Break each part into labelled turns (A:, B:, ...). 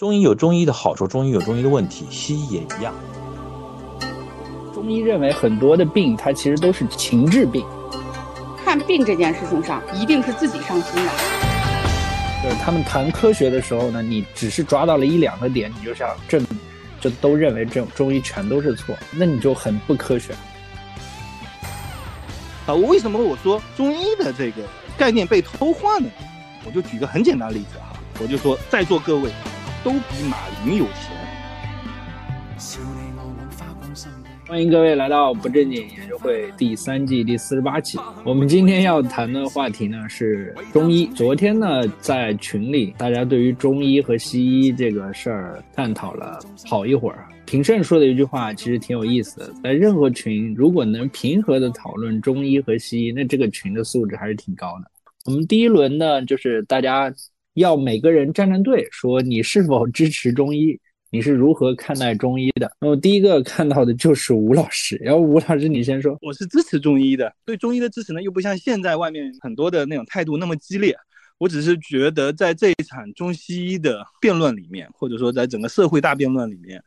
A: 中医有中医的好处，中医有中医的问题，西医也一样。
B: 中医认为很多的病，它其实都是情志病。
C: 看病这件事情上，一定是自己上心的。
B: 就是他们谈科学的时候呢，你只是抓到了一两个点，你就想证，就都认为这中医全都是错，那你就很不科学。
D: 啊，我为什么我说中医的这个概念被偷换呢？我就举个很简单的例子哈，我就说在座各位都比马云有钱。
B: 欢迎各位来到不正经研究会第三季第四十八期。我们今天要谈的话题呢是中医。昨天呢在群里，大家对于中医和西医这个事儿探讨了好一会儿。平胜说的一句话其实挺有意思的，在任何群如果能平和的讨论中医和西医，那这个群的素质还是挺高的。我们第一轮呢就是大家要每个人站站队，说你是否支持中医。你是如何看待中医的？那么第一个看到的就是吴老师，然后吴老师你先说。
D: 我是支持中医的，对中医的支持呢，又不像现在外面很多的那种态度那么激烈。我只是觉得，在这一场中西医的辩论里面，或者说在整个社会大辩论里面。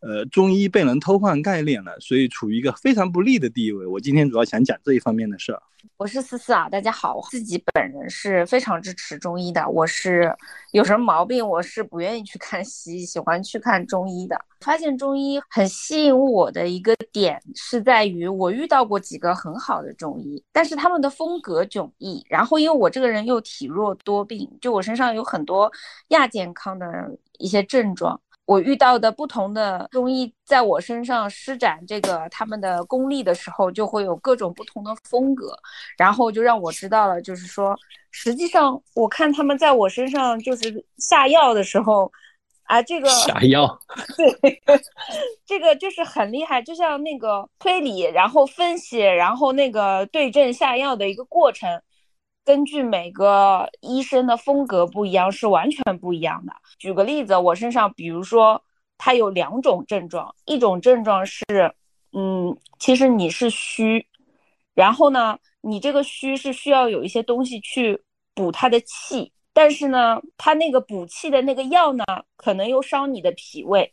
D: 呃，中医被人偷换概念了，所以处于一个非常不利的地位。我今天主要想讲这一方面的事儿。
E: 我是思思啊，大家好，我自己本人是非常支持中医的。我是有什么毛病，我是不愿意去看西医，喜欢去看中医的。发现中医很吸引我的一个点是在于，我遇到过几个很好的中医，但是他们的风格迥异。然后因为我这个人又体弱多病，就我身上有很多亚健康的一些症状。我遇到的不同的中医在我身上施展这个他们的功力的时候，就会有各种不同的风格，然后就让我知道了，就是说，实际上我看他们在我身上就是下药的时候，啊，这个
B: 下药，
E: 对，这个就是很厉害，就像那个推理，然后分析，然后那个对症下药的一个过程。根据每个医生的风格不一样，是完全不一样的。举个例子，我身上，比如说，它有两种症状，一种症状是，嗯，其实你是虚，然后呢，你这个虚是需要有一些东西去补它的气，但是呢，它那个补气的那个药呢，可能又伤你的脾胃，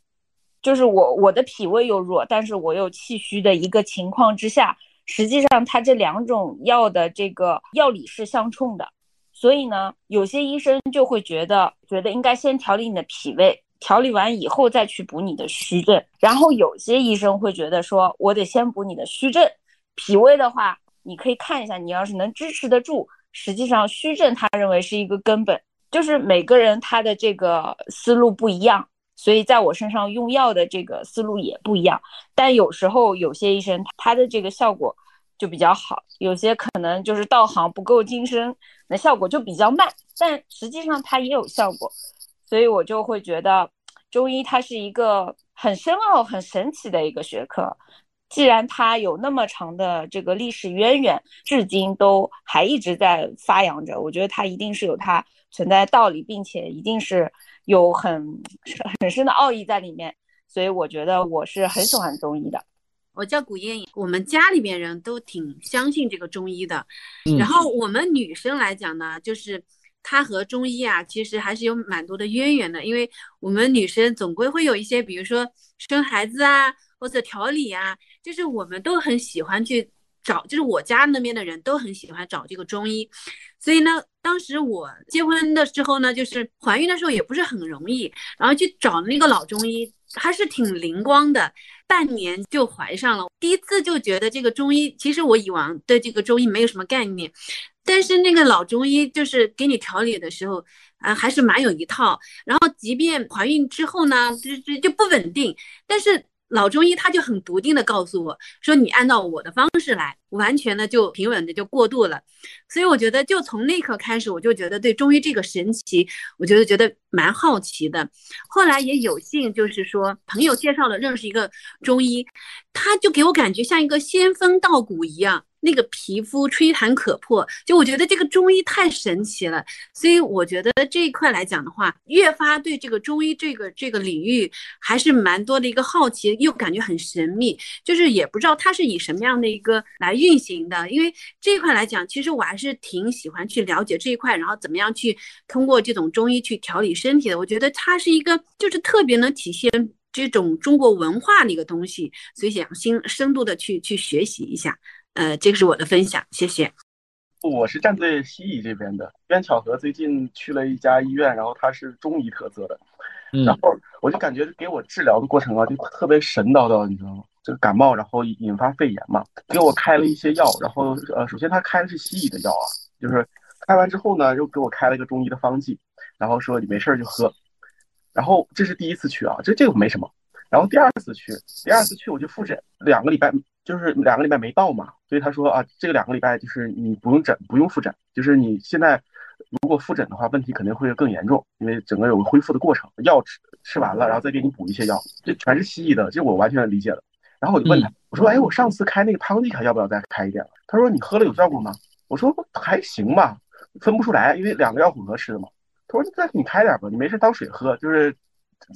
E: 就是我我的脾胃又弱，但是我又气虚的一个情况之下。实际上，它这两种药的这个药理是相冲的，所以呢，有些医生就会觉得，觉得应该先调理你的脾胃，调理完以后再去补你的虚症。然后有些医生会觉得，说我得先补你的虚症，脾胃的话，你可以看一下，你要是能支持得住。实际上，虚症他认为是一个根本，就是每个人他的这个思路不一样。所以在我身上用药的这个思路也不一样，但有时候有些医生他的这个效果就比较好，有些可能就是道行不够精深，那效果就比较慢，但实际上它也有效果，所以我就会觉得中医它是一个很深奥、很神奇的一个学科，既然它有那么长的这个历史渊源，至今都还一直在发扬着，我觉得它一定是有它存在的道理，并且一定是。有很很深的奥义在里面，所以我觉得我是很喜欢中医的。
F: 我叫古燕，我们家里面人都挺相信这个中医的。然后我们女生来讲呢，就是它和中医啊，其实还是有蛮多的渊源的。因为我们女生总归会有一些，比如说生孩子啊，或者调理啊，就是我们都很喜欢去找，就是我家那边的人都很喜欢找这个中医。所以呢，当时我结婚的时候呢，就是怀孕的时候也不是很容易，然后去找那个老中医，还是挺灵光的，半年就怀上了。第一次就觉得这个中医，其实我以往对这个中医没有什么概念，但是那个老中医就是给你调理的时候，啊，还是蛮有一套。然后即便怀孕之后呢，就就就不稳定，但是。老中医他就很笃定的告诉我说：“你按照我的方式来，完全的就平稳的就过渡了。”所以我觉得，就从那刻开始，我就觉得对中医这个神奇，我觉得觉得蛮好奇的。后来也有幸，就是说朋友介绍了认识一个中医，他就给我感觉像一个仙风道骨一样。那个皮肤吹弹可破，就我觉得这个中医太神奇了，所以我觉得这一块来讲的话，越发对这个中医这个这个领域还是蛮多的一个好奇，又感觉很神秘，就是也不知道它是以什么样的一个来运行的。因为这一块来讲，其实我还是挺喜欢去了解这一块，然后怎么样去通过这种中医去调理身体的。我觉得它是一个就是特别能体现这种中国文化的一个东西，所以想深深度的去去学习一下。呃，这个是我的分享，谢谢。
G: 我是站在西医这边的，机缘巧合，最近去了一家医院，然后他是中医特色的，然后我就感觉给我治疗的过程啊，就特别神叨叨，你知道吗？这个感冒，然后引发肺炎嘛，给我开了一些药，然后呃，首先他开的是西医的药啊，就是开完之后呢，又给我开了一个中医的方剂，然后说你没事就喝，然后这是第一次去啊，这这个没什么，然后第二次去，第二次去我就复诊，两个礼拜。就是两个礼拜没到嘛，所以他说啊，这个两个礼拜就是你不用诊，不用复诊，就是你现在如果复诊的话，问题肯定会更严重，因为整个有个恢复的过程，药吃吃完了，然后再给你补一些药，这全是西医的，这我完全理解了。然后我就问他，我说，哎，我上次开那个汤剂还要不要再开一点了？他说你喝了有效果吗？我说还行吧，分不出来，因为两个药混合吃的嘛。他说再给你开点吧，你没事当水喝，就是。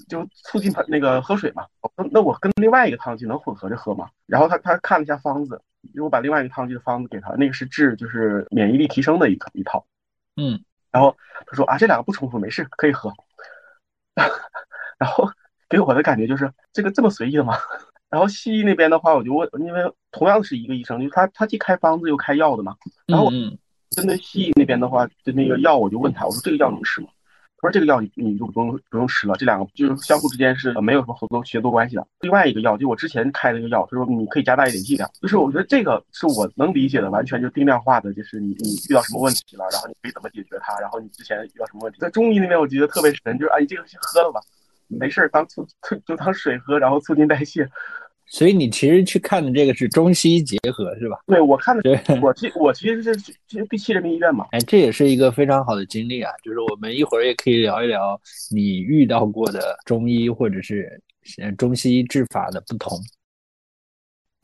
G: 就促进他那个喝水嘛。那我跟另外一个汤剂能混合着喝吗？然后他他看了一下方子，因为我把另外一个汤剂的方子给他，那个是治就是免疫力提升的一一套。
B: 嗯，
G: 然后他说啊，这两个不冲突，没事可以喝。然后给我的感觉就是这个这么随意的吗？然后西医那边的话，我就问，因为同样是一个医生，就他他既开方子又开药的嘛。然后针对西医那边的话，就那个药我就问他，我说这个药能吃吗？他说这个药你你就不用不用吃了，这两个就是相互之间是没有什么合作协作关系的。另外一个药就我之前开的那个药，他说你可以加大一点剂量，就是我觉得这个是我能理解的，完全就定量化的，就是你你遇到什么问题了，然后你可以怎么解决它，然后你之前遇到什么问题，在中医那边我觉得特别神，就是啊你这个先喝了吧，没事儿当促促就当水喝，然后促进代谢。
B: 所以你其实去看的这个是中西医结合，是吧？
G: 对，我看的，我其我其实是去第七人民医院嘛。
B: 哎，这也是一个非常好的经历啊！就是我们一会儿也可以聊一聊你遇到过的中医或者是中西医治法的不同。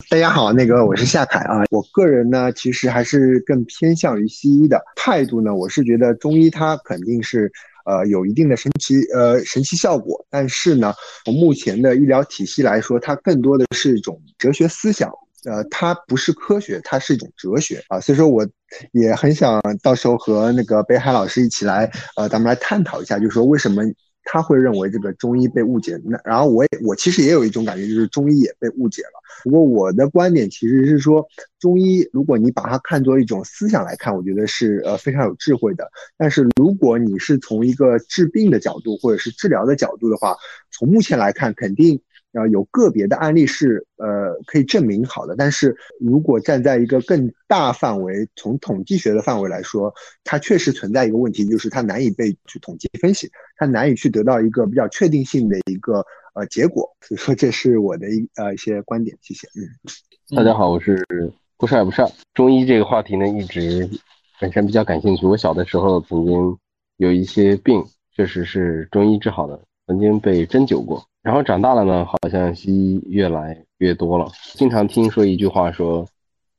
H: 大家好，那个我是夏凯啊。我个人呢，其实还是更偏向于西医的态度呢。我是觉得中医它肯定是。呃，有一定的神奇呃神奇效果，但是呢，从目前的医疗体系来说，它更多的是一种哲学思想，呃，它不是科学，它是一种哲学啊。所以说，我也很想到时候和那个北海老师一起来，呃，咱们来探讨一下，就是说为什么他会认为这个中医被误解？那然后我也我其实也有一种感觉，就是中医也被误解了。不过我的观点其实是说，中医如果你把它看作一种思想来看，我觉得是呃非常有智慧的。但是如果你是从一个治病的角度或者是治疗的角度的话，从目前来看，肯定呃有个别的案例是呃可以证明好的。但是如果站在一个更大范围，从统计学的范围来说，它确实存在一个问题，就是它难以被去统计分析，它难以去得到一个比较确定性的一个。呃，结果，所以说这是我的一呃一些观点，谢谢。嗯，
I: 大家好，我是不帅不帅。中医这个话题呢，一直本身比较感兴趣。我小的时候曾经有一些病，确实是中医治好的，曾经被针灸过。然后长大了呢，好像西医越来越多了。经常听说一句话，说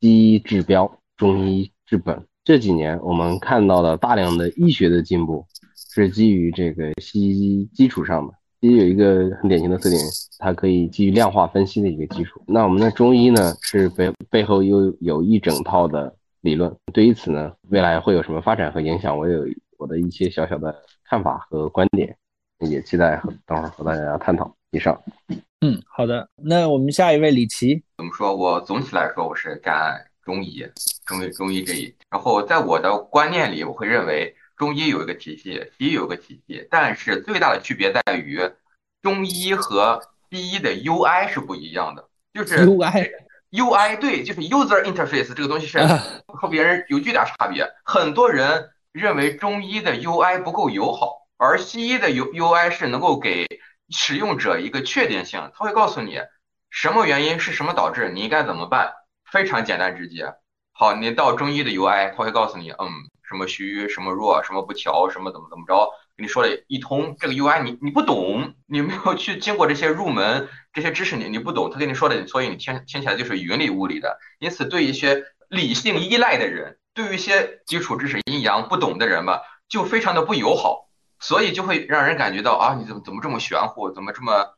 I: 西医治标，中医治本。这几年我们看到了大量的医学的进步，是基于这个西医基础上的。西医有一个很典型的特点，它可以基于量化分析的一个基础。那我们的中医呢，是背背后又有一整套的理论。对于此呢，未来会有什么发展和影响，我有我的一些小小的看法和观点，也期待和等会儿和大家探讨。以上。
B: 嗯，好的。那我们下一位李琦，
J: 怎么说？我总体来说，我是干中医，中医中医这一。然后在我的观念里，我会认为。中医有一个体系，西医有个体系，但是最大的区别在于，中医和西医的 UI 是不一样的。就是
B: UI，UI
J: 对，就是 User Interface 这个东西是和别人有巨大差别。很多人认为中医的 UI 不够友好，而西医的 U UI 是能够给使用者一个确定性，他会告诉你什么原因是什么导致，你应该怎么办，非常简单直接。好，你到中医的 UI，他会告诉你，嗯。什么虚，什么弱，什么不调，什么怎么怎么着，跟你说了一通。这个 UI 你你不懂，你没有去经过这些入门这些知识，你你不懂，他跟你说的，所以你听听起来就是云里雾里的。因此，对一些理性依赖的人，对于一些基础知识阴阳不懂的人吧，就非常的不友好，所以就会让人感觉到啊，你怎么怎么这么玄乎，怎么这么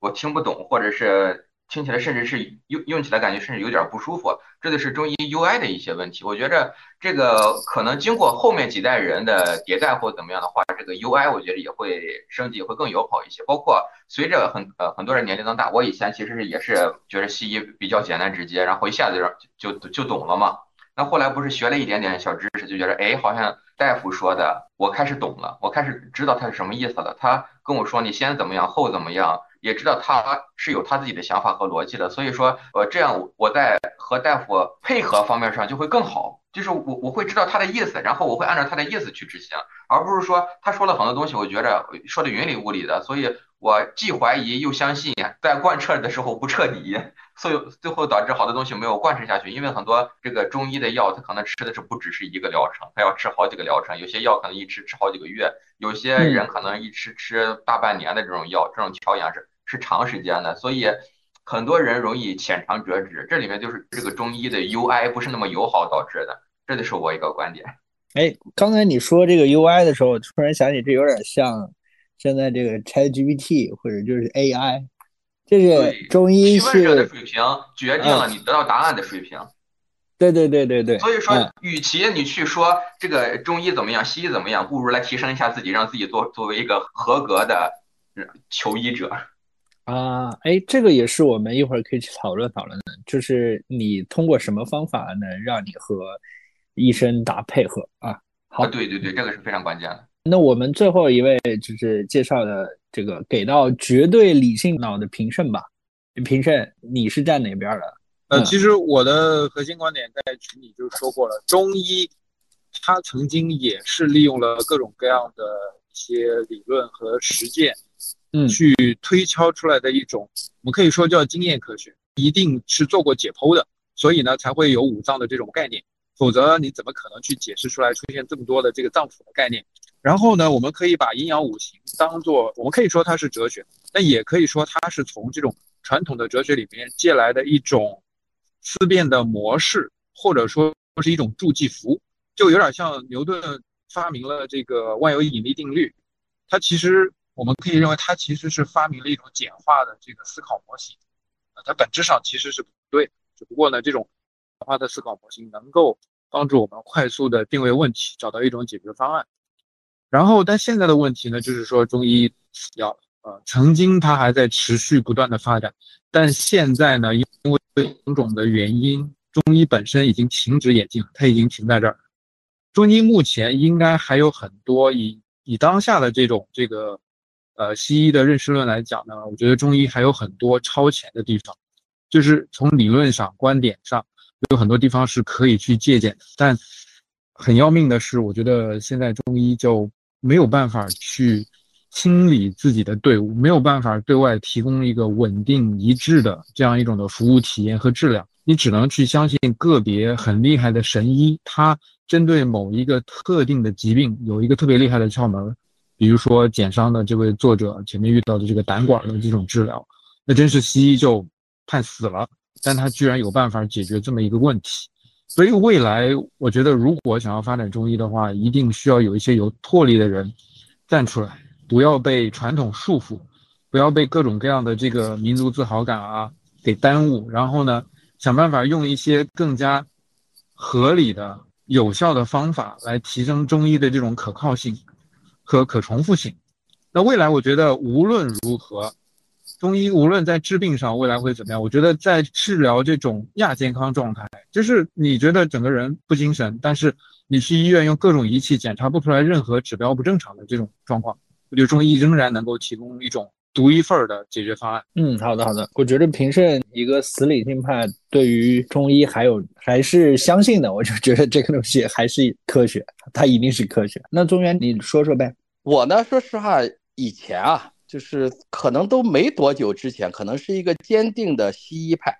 J: 我听不懂，或者是。听起来甚至是用用起来感觉甚至有点不舒服，这就是中医 UI 的一些问题。我觉着这个可能经过后面几代人的迭代或怎么样的话，这个 UI 我觉得也会升级，会更友好一些。包括随着很呃很多人年龄增大，我以前其实是也是觉得西医比较简单直接，然后一下子就就就懂了嘛。那后来不是学了一点点小知识，就觉得哎，好像大夫说的我开始懂了，我开始知道他是什么意思了。他跟我说你先怎么样，后怎么样。也知道他是有他自己的想法和逻辑的，所以说，呃，这样我在和大夫配合方面上就会更好，就是我我会知道他的意思，然后我会按照他的意思去执行，而不是说他说了很多东西，我觉着说的云里雾里的，所以我既怀疑又相信，在贯彻的时候不彻底，所以最后导致好多东西没有贯彻下去。因为很多这个中医的药，它可能吃的是不只是一个疗程，它要吃好几个疗程，有些药可能一吃吃好几个月，有些人可能一吃吃大半年的这种药，这种调养是。是长时间的，所以很多人容易浅尝辄止。这里面就是这个中医的 UI 不是那么友好导致的，这就是我一个观点。
B: 哎，刚才你说这个 UI 的时候，突然想起这有点像现在这个 ChatGPT 或者就是 AI，这是中医是
J: 提问者的水平决定了你得到答案的水平。
B: 对对对对对。
J: 所以说，与其你去说这个中医怎么样，西医怎么样，不如来提升一下自己，让自己做作为一个合格的求医者。
B: 啊，哎，这个也是我们一会儿可以去讨论讨论的，就是你通过什么方法能让你和医生打配合啊？好，
J: 对对对，这个是非常关键的。
B: 那我们最后一位就是介绍的这个给到绝对理性脑的平胜吧。平胜，你是站哪边的？
K: 呃，其实我的核心观点在群里就说过了，中医它曾经也是利用了各种各样的一些理论和实践。
B: 嗯，
K: 去推敲出来的一种，我们可以说叫经验科学，一定是做过解剖的，所以呢才会有五脏的这种概念，否则你怎么可能去解释出来出现这么多的这个脏腑的概念？然后呢，我们可以把阴阳五行当做，我们可以说它是哲学，但也可以说它是从这种传统的哲学里面借来的一种思辨的模式，或者说是一种助记符，就有点像牛顿发明了这个万有引力定律，它其实。我们可以认为，它其实是发明了一种简化的这个思考模型，啊，它本质上其实是不对，只不过呢，这种简化的思考模型能够帮助我们快速的定位问题，找到一种解决方案。然后，但现在的问题呢，就是说中医死掉了，呃，曾经它还在持续不断的发展，但现在呢，因为种种的原因，中医本身已经停止演进了，它已经停在这儿。中医目前应该还有很多以以当下的这种这个。呃，西医的认识论来讲呢，我觉得中医还有很多超前的地方，就是从理论上、观点上有很多地方是可以去借鉴的。但很要命的是，我觉得现在中医就没有办法去清理自己的队伍，没有办法对外提供一个稳定一致的这样一种的服务体验和质量。你只能去相信个别很厉害的神医，他针对某一个特定的疾病有一个特别厉害的窍门。比如说简伤的这位作者前面遇到的这个胆管的这种治疗，那真是西医就判死了，但他居然有办法解决这么一个问题。所以未来我觉得，如果想要发展中医的话，一定需要有一些有魄力的人站出来，不要被传统束缚，不要被各种各样的这个民族自豪感啊给耽误，然后呢，想办法用一些更加合理的、有效的方法来提升中医的这种可靠性。和可重复性，那未来我觉得无论如何，中医无论在治病上未来会怎么样，我觉得在治疗这种亚健康状态，就是你觉得整个人不精神，但是你去医院用各种仪器检查不出来任何指标不正常的这种状况，我觉得中医仍然能够提供一种独一份儿的解决方案。
B: 嗯，好的好的，我觉得平胜一个死理性派对于中医还有还是相信的，我就觉得这个东西还是科学，它一定是科学。那中原你说说呗。
L: 我呢，说实话，以前啊，就是可能都没多久之前，可能是一个坚定的西医派，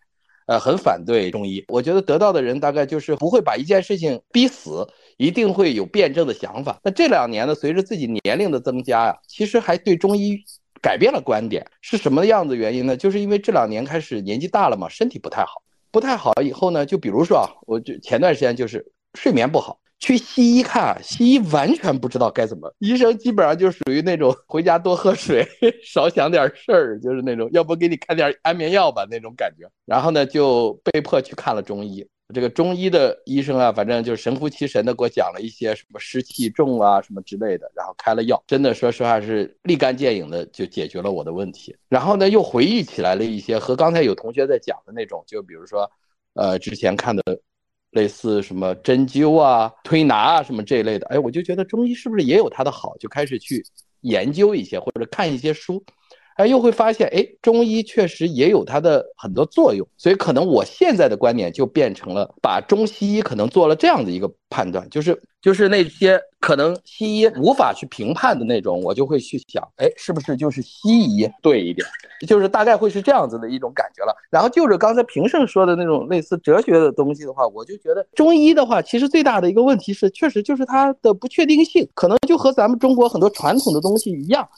L: 呃，很反对中医。我觉得得到的人大概就是不会把一件事情逼死，一定会有辩证的想法。那这两年呢，随着自己年龄的增加呀，其实还对中医改变了观点。是什么样子原因呢？就是因为这两年开始年纪大了嘛，身体不太好，不太好以后呢，就比如说啊，我就前段时间就是睡眠不好。去西医看，西医完全不知道该怎么，医生基本上就属于那种回家多喝水，少想点事儿，就是那种要不给你开点安眠药吧那种感觉。然后呢，就被迫去看了中医。这个中医的医生啊，反正就神乎其神的给我讲了一些什么湿气重啊什么之类的，然后开了药，真的说实话是立竿见影的就解决了我的问题。然后呢，又回忆起来了一些和刚才有同学在讲的那种，就比如说，呃，之前看的。类似什么针灸啊、推拿啊什么这一类的，哎，我就觉得中医是不是也有它的好，就开始去研究一些或者看一些书，哎，又会发现，哎，中医确实也有它的很多作用，所以可能我现在的观点就变成了把中西医可能做了这样的一个判断，就是就是那些。可能西医无法去评判的那种，我就会去想，哎，是不是就是西医对一点？就是大概会是这样子的一种感觉了。然后就是刚才平胜说的那种类似哲学的东西的话，我就觉得中医的话，其实最大的一个问题是，确实就是它的不确定性，可能就和咱们中国很多传统的东西一样，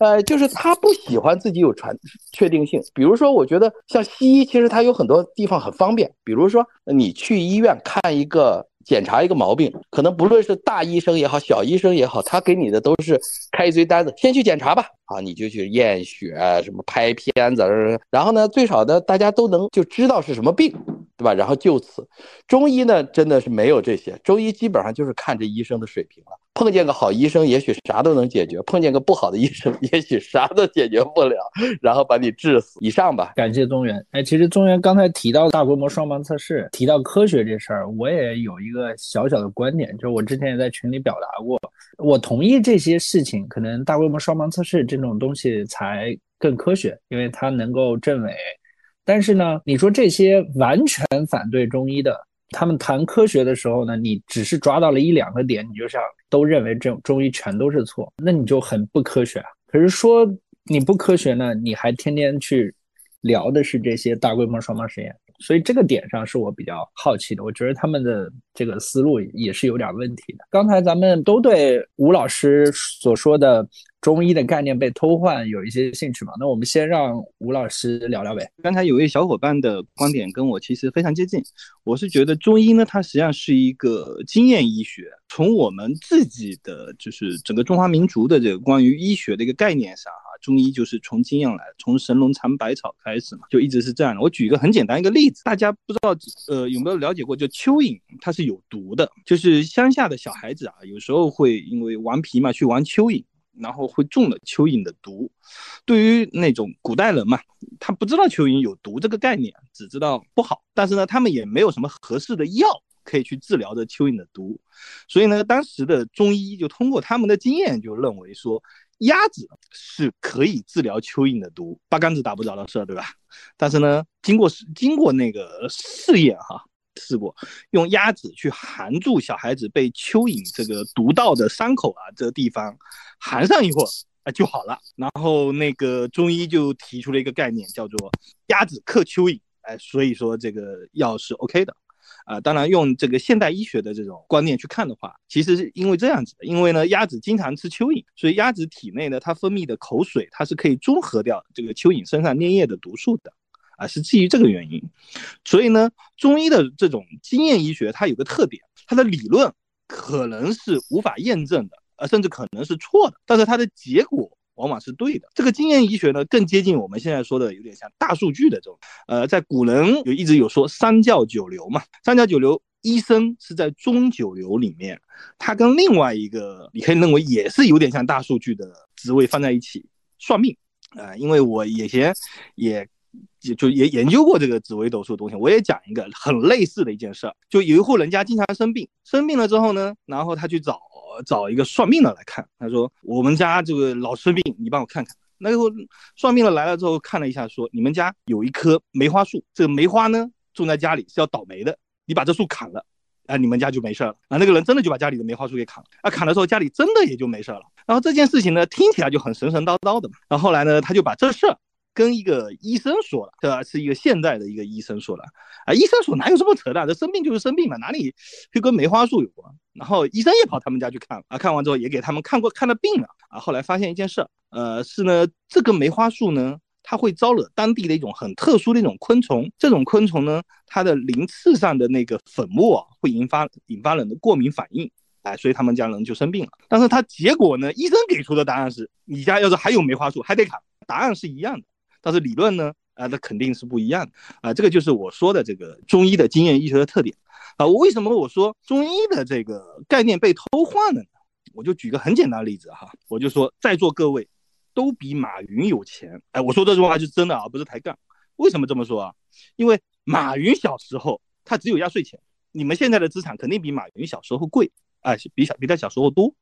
L: 呃，就是他不喜欢自己有传确定性。比如说，我觉得像西医，其实它有很多地方很方便，比如说你去医院看一个。检查一个毛病，可能不论是大医生也好，小医生也好，他给你的都是开一堆单子，先去检查吧，啊，你就去验血，什么拍片子，然后呢，最少的大家都能就知道是什么病。对吧？然后就此，中医呢真的是没有这些，中医基本上就是看这医生的水平了。碰见个好医生，也许啥都能解决；碰见个不好的医生，也许啥都解决不了，然后把你治死。以上吧。
B: 感谢宗元。哎，其实宗元刚才提到大规模双盲测试，提到科学这事儿，我也有一个小小的观点，就是我之前也在群里表达过，我同意这些事情，可能大规模双盲测试这种东西才更科学，因为它能够证伪。但是呢，你说这些完全反对中医的，他们谈科学的时候呢，你只是抓到了一两个点，你就想都认为这种中医全都是错，那你就很不科学啊。可是说你不科学呢，你还天天去聊的是这些大规模双盲实验。所以这个点上是我比较好奇的，我觉得他们的这个思路也是有点问题的。刚才咱们都对吴老师所说的中医的概念被偷换有一些兴趣嘛？那我们先让吴老师聊聊呗。
D: 刚才有位小伙伴的观点跟我其实非常接近，我是觉得中医呢，它实际上是一个经验医学，从我们自己的就是整个中华民族的这个关于医学的一个概念上啊。中医就是从经验来，从神农尝百草开始嘛，就一直是这样的。我举一个很简单一个例子，大家不知道呃有没有了解过，就蚯蚓它是有毒的，就是乡下的小孩子啊，有时候会因为顽皮嘛去玩蚯蚓，然后会中了蚯蚓的毒。对于那种古代人嘛，他不知道蚯蚓有毒这个概念，只知道不好，但是呢，他们也没有什么合适的药可以去治疗这蚯蚓的毒，所以呢，当时的中医就通过他们的经验就认为说。鸭子是可以治疗蚯蚓的毒，八竿子打不着的事，对吧？但是呢，经过经过那个试验哈，试过用鸭子去含住小孩子被蚯蚓这个毒到的伤口啊，这个地方含上一会儿啊就好了。然后那个中医就提出了一个概念，叫做鸭子克蚯蚓，哎，所以说这个药是 OK 的。啊，当然用这个现代医学的这种观念去看的话，其实是因为这样子的，因为呢，鸭子经常吃蚯蚓，所以鸭子体内呢，它分泌的口水，它是可以中和掉这个蚯蚓身上粘液的毒素的，啊，是基于这个原因。所以呢，中医的这种经验医学，它有个特点，它的理论可能是无法验证的，呃，甚至可能是错的，但是它的结果。往往是对的。这个经验医学呢，更接近我们现在说的有点像大数据的这种。呃，在古人有一直有说三教九流嘛，三教九流，医生是在中九流里面，他跟另外一个你可以认为也是有点像大数据的职位放在一起算命。啊，因为我以前也就就也研究过这个紫微斗数的东西，我也讲一个很类似的一件事儿，就有一户人家经常生病，生病了之后呢，然后他去找。找一个算命的来看，他说我们家这个老生病，你帮我看看。那个算命的来了之后看了一下，说你们家有一棵梅花树，这个梅花呢种在家里是要倒霉的，你把这树砍了，啊，你们家就没事了。啊，那个人真的就把家里的梅花树给砍了，啊，砍的时候家里真的也就没事了。然后这件事情呢听起来就很神神叨叨的嘛。然后后来呢他就把这事儿。跟一个医生说了，对吧？是一个现代的一个医生说了，啊，医生说哪有这么扯淡？这生病就是生病嘛，哪里就跟梅花树有关？然后医生也跑他们家去看了，啊，看完之后也给他们看过看了病了，啊，后来发现一件事，呃，是呢，这个梅花树呢，它会招惹当地的一种很特殊的一种昆虫。这种昆虫呢，它的鳞刺上的那个粉末会引发引发人的过敏反应，哎，所以他们家人就生病了。但是它结果呢，医生给出的答案是，你家要是还有梅花树，还得砍。答案是一样的，但是理论呢，啊，那肯定是不一样的啊。这个就是我说的这个中医的经验医学的特点啊。为什么我说中医的这个概念被偷换了呢？我就举个很简单的例子哈，我就说在座各位。都比马云有钱，哎，我说这句话是真的啊，不是抬杠。为什么这么说啊？因为马云小时候他只有压岁钱，你们现在的资产肯定比马云小时候贵，哎，比小比他小时候多。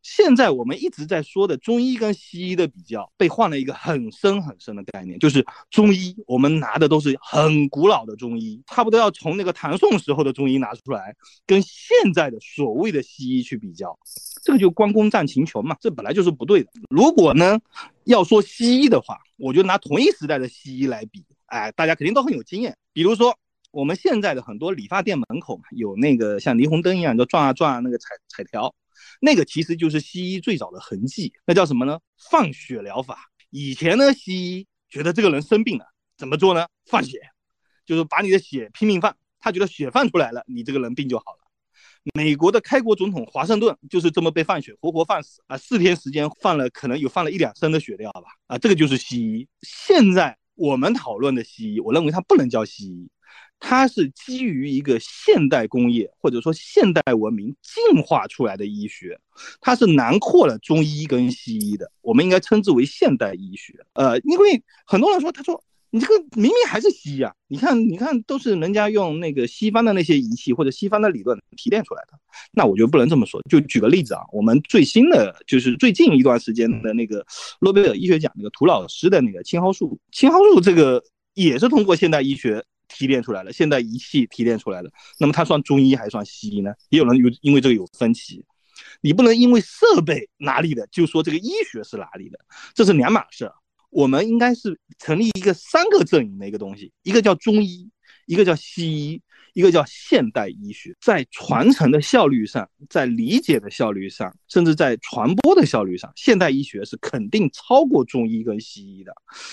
D: 现在我们一直在说的中医跟西医的比较，被换了一个很深很深的概念，就是中医我们拿的都是很古老的中医，差不多要从那个唐宋时候的中医拿出来，跟现在的所谓的西医去比较，这个就关公战秦琼嘛，这本来就是不对的。如果呢要说西医的话，我就拿同一时代的西医来比，哎，大家肯定都很有经验。比如说我们现在的很多理发店门口嘛，有那个像霓虹灯一样就转啊转啊那个彩彩条。那个其实就是西医最早的痕迹，那叫什么呢？放血疗法。以前呢，西医觉得这个人生病了，怎么做呢？放血，就是把你的血拼命放，他觉得血放出来了，你这个人病就好了。美国的开国总统华盛顿就是这么被放血，活活放死啊！四天时间放了，可能有放了一两升的血料吧。啊，这个就是西医。现在我们讨论的西医，我认为它不能叫西医。它是基于一个现代工业或者说现代文明进化出来的医学，它是囊括了中医跟西医的，我们应该称之为现代医学。呃，因为很多人说，他说你这个明明还是西医啊，你看，你看都是人家用那个西方的那些仪器或者西方的理论提炼出来的，那我觉得不能这么说。就举个例子啊，我们最新的就是最近一段时间的那个诺贝尔医学奖那个涂老师的那个青蒿素，青蒿素这个也是通过现代医学。提炼出来了，现代仪器提炼出来了，那么它算中医还是算西医呢？也有人有因为这个有分歧，你不能因为设备哪里的就说这个医学是哪里的，这是两码事。我们应该是成立一个三个阵营的一个东西，一个叫中医，一个叫西医。一个叫现代医学，在传承的效率上，在理解的效率上，甚至在传播的效率上，现代医学是肯定超过中医跟西医的。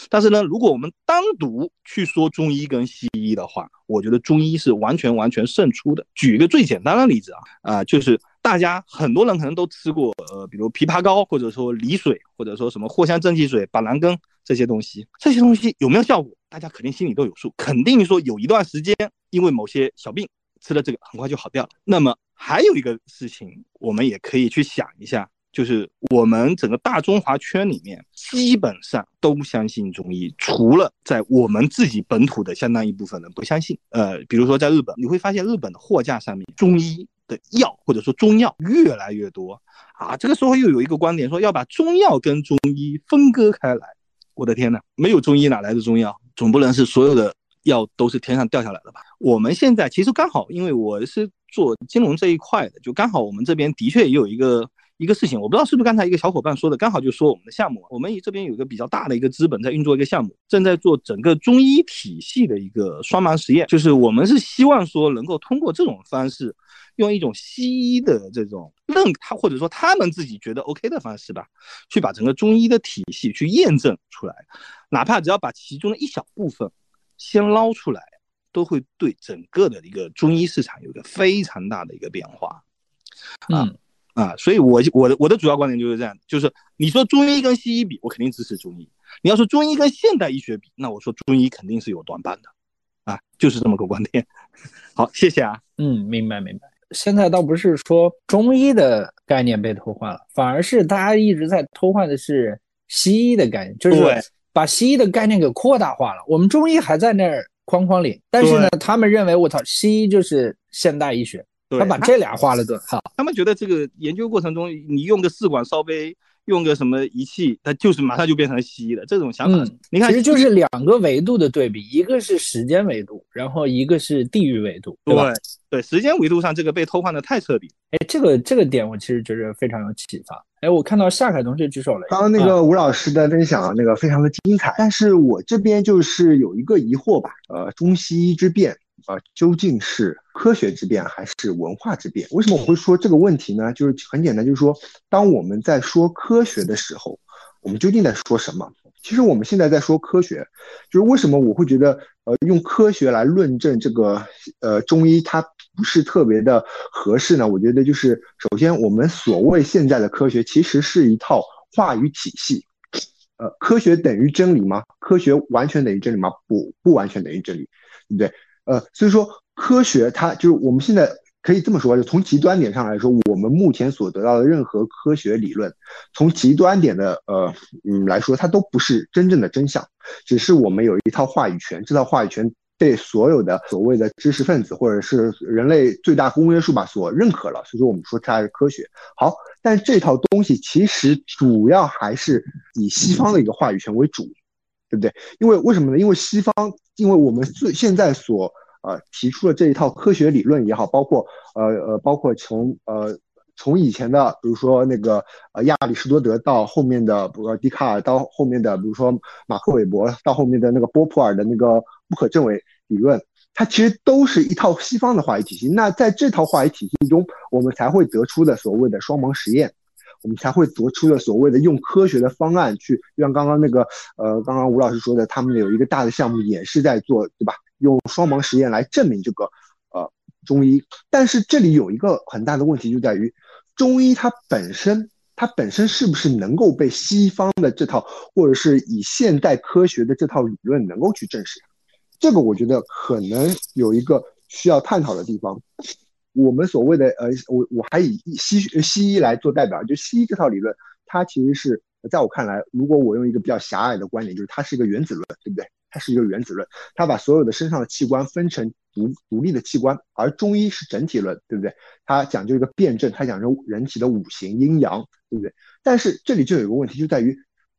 D: 但是呢，如果我们单独去说中医跟西医的话，我觉得中医是完全完全胜出的。举一个最简单的例子啊，啊，就是大家很多人可能都吃过，呃，比如枇杷膏，或者说梨水，或者说什么藿香正气水、板蓝根这些东西，这些东西有没有效果？大家肯定心里都有数，肯定说有一段时间，因为某些小病吃了这个很快就好掉了。那么还有一个事情，我们也可以去想一下，就是我们整个大中华圈里面基本上都相信中医，除了在我们自己本土的相当一部分人不相信。呃，比如说在日本，你会发现日本的货架上面中医的药或者说中药越来越多啊。这个时候又有一个观点说要把中药跟中医分割开来。我的天呐，没有中医哪来的中药？总不能是所有的药都是天上掉下来的吧？我们现在其实刚好，因为我是做金融这一块的，就刚好我们这边的确也有一个一个事情，我不知道是不是刚才一个小伙伴说的，刚好就说我们的项目，我们这边有一个比较大的一个资本在运作一个项目，正在做整个中医体系的一个双盲实验，就是我们是希望说能够通过这种方式。用一种西医的这种认他或者说他们自己觉得 OK 的方式吧，去把整个中医的体系去验证出来，哪怕只要把其中的一小部分先捞出来，都会对整个的一个中医市场有一个非常大的一个变化。啊啊，所以我我的我的主要观点就是这样，就是你说中医跟西医比，我肯定支持中医；你要说中医跟现代医学比，那我说中医肯定是有短板的。啊，就是这么个观点。好，谢谢啊。
B: 嗯，明白明白。现在倒不是说中医的概念被偷换了，反而是大家一直在偷换的是西医的概念，就是把西医的概念给扩大化了。我们中医还在那儿框框里，但是呢，他们认为我操，西医就是现代医学，他把这俩画了顿号。
D: 他们觉得这个研究过程中，你用个试管烧杯。用个什么仪器，它就是马上就变成西医了这种想法。你看，
B: 其实就是两个维度的对比，一个是时间维度，然后一个是地域维度，对吧？
D: 对，时间维度上这个被偷换的太彻底。
B: 哎，这个这个点我其实觉得非常有启发。哎，我看到夏凯同学举手了。
H: 刚刚那个吴老师的分享那个非常的精彩，但是我这边就是有一个疑惑吧，呃，中西医之辩。啊，究竟是科学之变还是文化之变？为什么我会说这个问题呢？就是很简单，就是说，当我们在说科学的时候，我们究竟在说什么？其实我们现在在说科学，就是为什么我会觉得，呃，用科学来论证这个，呃，中医它不是特别的合适呢？我觉得就是，首先我们所谓现在的科学，其实是一套话语体系。呃，科学等于真理吗？科学完全等于真理吗？不，不完全等于真理，对不对？呃，所以说科学它就是我们现在。可以这么说，就从极端点上来说，我们目前所得到的任何科学理论，从极端点的呃嗯来说，它都不是真正的真相，只是我们有一套话语权，这套话语权被所有的所谓的知识分子或者是人类最大公约数吧所认可了，所以说我们说它是科学。好，但这套东西其实主要还是以西方的一个话语权为主，对不对？因为为什么呢？因为西方，因为我们最现在所呃，提出的这一套科学理论也好，包括呃呃，包括从呃从以前的，比如说那个呃亚里士多德到后面的，比如说笛卡尔到后面的，比如说马克韦伯到后面的那个波普尔的那个不可证伪理论，它其实都是一套西方的话语体系。那在这套话语体系中，我们才会得出的所谓的双盲实验，我们才会得出的所谓的用科学的方案去，就像刚刚那个呃刚刚吴老师说的，他们有一个大的项目也是在做，对吧？用双盲实验来证明这个呃中医，但是这里有一个很大的问题就在于，中医它本身它本身是不是能够被西方的这套或者是以现代科学的这套理论能够去证实？这个我觉得可能有一个需要探讨的地方。我们所谓的呃，我我还以西西医来做代表，就西医这套理论，它其实是在我看来，如果我用一个比较狭隘的观点，就是它是一个原子论，对不对？它是一个原子论，它把所有的身上的器官分成独独立的器官，而中医是整体论，对不对？它讲究一个辩证，它讲究人体的五行阴阳，对不对？但是这里就有一个问题，就在于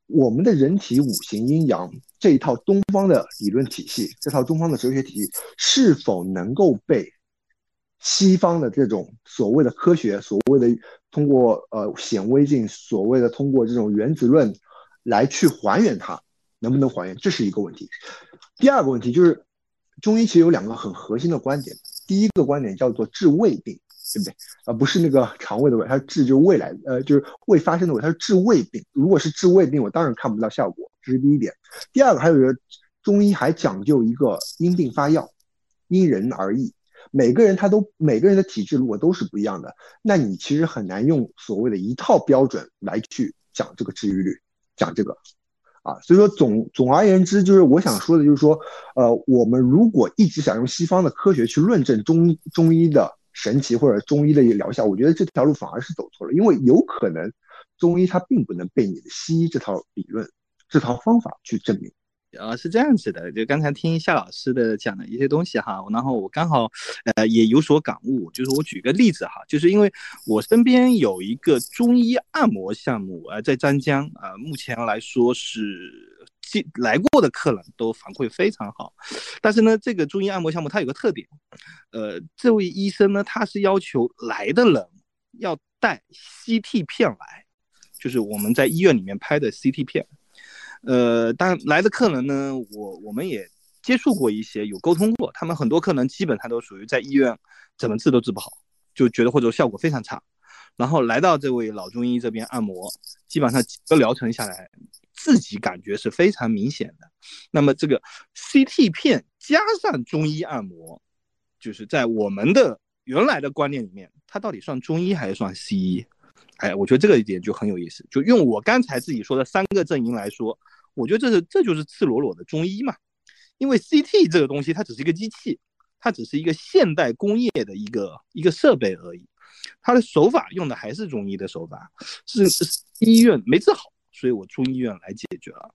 H: 我们的人体五行阴阳这一套东方的理论体系，这套东方的哲学体系是否能够被西方的这种所谓的科学，所谓的通过呃显微镜，所谓的通过这种原子论来去还原它？能不能还原，这是一个问题。第二个问题就是，中医其实有两个很核心的观点。第一个观点叫做治未病，对不对？而不是那个肠胃的胃，它治就是未来，呃，就是未发生的胃，它是治未病。如果是治未病，我当然看不到效果，这是第一点。第二个还有一个，中医还讲究一个因病发药，因人而异。每个人他都每个人的体质如果都是不一样的，那你其实很难用所谓的一套标准来去讲这个治愈率，讲这个。啊，所以说总总而言之，就是我想说的，就是说，呃，我们如果一直想用西方的科学去论证中中医的神奇或者中医的一个疗效，我觉得这条路反而是走错了，因为有可能中医它并不能被你的西医这套理论、这套方法去证明。
D: 呃，是这样子的，就刚才听夏老师的讲的一些东西哈，然后我刚好呃也有所感悟，就是我举个例子哈，就是因为我身边有一个中医按摩项目呃，在张江呃，目前来说是进来过的客人都反馈非常好，但是呢，这个中医按摩项目它有个特点，呃，这位医生呢，他是要求来的人要带 CT 片来，就是我们在医院里面拍的 CT 片。呃，但来的客人呢，我我们也接触过一些，有沟通过，他们很多客人基本上都属于在医院怎么治都治不好，就觉得或者效果非常差，然后来到这位老中医这边按摩，基本上几个疗程下来，自己感觉是非常明显的。那么这个 CT 片加上中医按摩，就是在我们的原来的观念里面，它到底算中医还是算西医？哎，我觉得这个一点就很有意思，就用我刚才自己说的三个阵营来说。我觉得这是这就是赤裸裸的中医嘛，因为 CT 这个东西它只是一个机器，它只是一个现代工业的一个一个设备而已，它的手法用的还是中医的手法，是医院没治好，所以我中医院来解决了。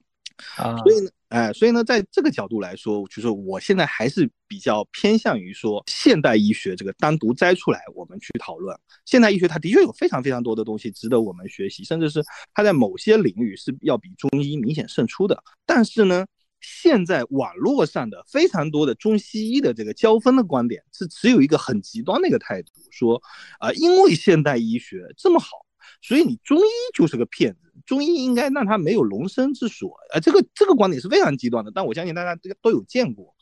D: 啊，所以呢，哎，所以呢，在这个角度来说，就是我现在还是比较偏向于说现代医学这个单独摘出来，我们去讨论现代医学，它的确有非常非常多的东西值得我们学习，甚至是它在某些领域是要比中医明显胜出的。但是呢，现在网络上的非常多的中西医的这个交锋的观点，是只有一个很极端的一个态度，说啊，因为现代医学这么好，所以你中医就是个骗子。中医应该让他没有容身之所，呃，这个这个观点是非常极端的，但我相信大家这个都有见过。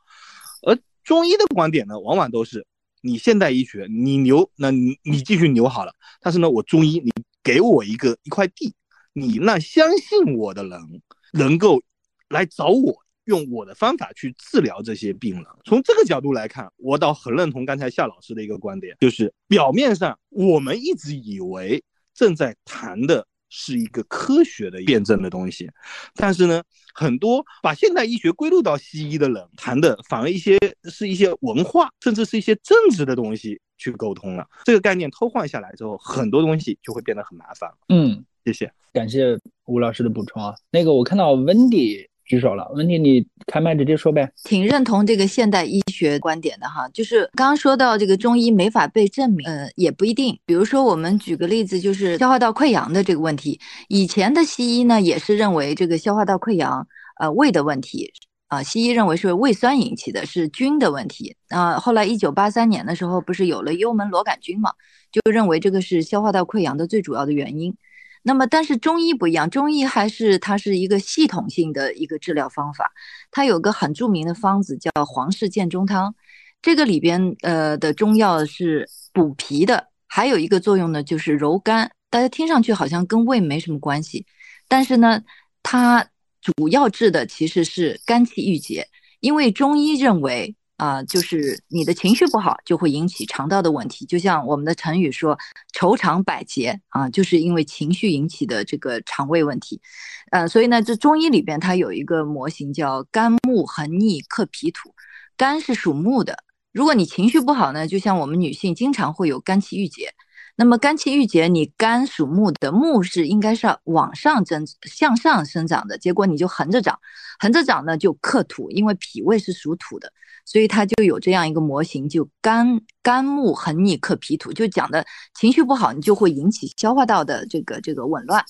D: 而中医的观点呢，往往都是你现代医学你牛，那你你继续牛好了。但是呢，我中医你给我一个一块地，你让相信我的人能够来找我，用我的方法去治疗这些病人。从这个角度来看，我倒很认同刚才夏老师的一个观点，就是表面上我们一直以为正在谈的。是一个科学的辩证的东西，但是呢，很多把现代医学归入到西医的人谈的反而一些是一些文化，甚至是一些政治的东西去沟通了。这个概念偷换下来之后，很多东西就会变得很麻烦。
B: 嗯，
D: 谢谢，
B: 感谢吴老师的补充啊。那个我看到温迪。举手了，问题你开麦直接说呗。
M: 挺认同这个现代医学观点的哈，就是刚刚说到这个中医没法被证明，呃，也不一定。比如说我们举个例子，就是消化道溃疡的这个问题，以前的西医呢也是认为这个消化道溃疡，呃，胃的问题，啊，西医认为是胃酸引起的，是菌的问题。啊，后来一九八三年的时候，不是有了幽门螺杆菌嘛，就认为这个是消化道溃疡的最主要的原因。那么，但是中医不一样，中医还是它是一个系统性的一个治疗方法。它有个很著名的方子叫黄氏建中汤，这个里边呃的中药是补脾的，还有一个作用呢就是柔肝。大家听上去好像跟胃没什么关系，但是呢，它主要治的其实是肝气郁结，因为中医认为。啊，就是你的情绪不好，就会引起肠道的问题。就像我们的成语说“愁肠百结”啊，就是因为情绪引起的这个肠胃问题。呃，所以呢，这中医里边它有一个模型叫“肝木横逆克脾土”。肝是属木的，如果你情绪不好呢，就像我们女性经常会有肝气郁结。那么肝气郁结，你肝属木的，木是应该是往上增、向上生长的，结果你就横着长，横着长呢就克土，因为脾胃是属土的。所以它就有这样一个模型，就肝肝木横逆克脾土，就讲的情绪不好，你就会引起消化道的这个这个紊乱。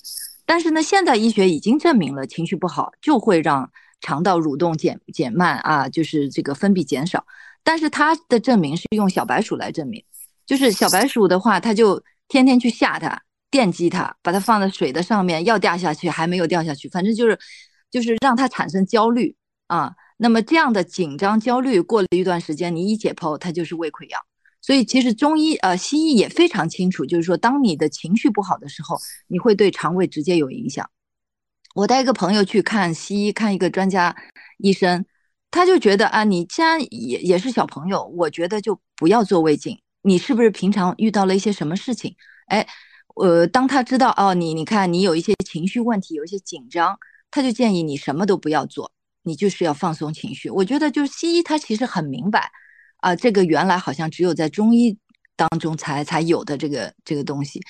M: 但是呢，现在医学已经证明了，情绪不好就会让肠道蠕动减减慢啊，就是这个分泌减少。但是它的证明是用小白鼠来证明，就是小白鼠的话，它就天天去吓它、电击它，把它放在水的上面，要掉下去还没有掉下去，反正就是就是让它产生焦虑啊。那么这样的紧张焦虑过了一段时间，你一解剖，它就是胃溃疡。所以其实中医呃西医也非常清楚，就是说当你的情绪不好的时候，你会对肠胃直接有影响。我带一个朋友去看西医，看一个专家医生，他就觉得啊，你既然也也是小朋友，我觉得就不要做胃镜。你是不是平常遇到了一些什么事情？哎，呃，当他知道哦，你你看你有一些情绪问题，有一些紧张，他就建议你什么都不要做。你就是要放松情绪，我觉得就是西医他其实很明白，啊，这个原来好像只有在中医当中才才有的这个这个东西。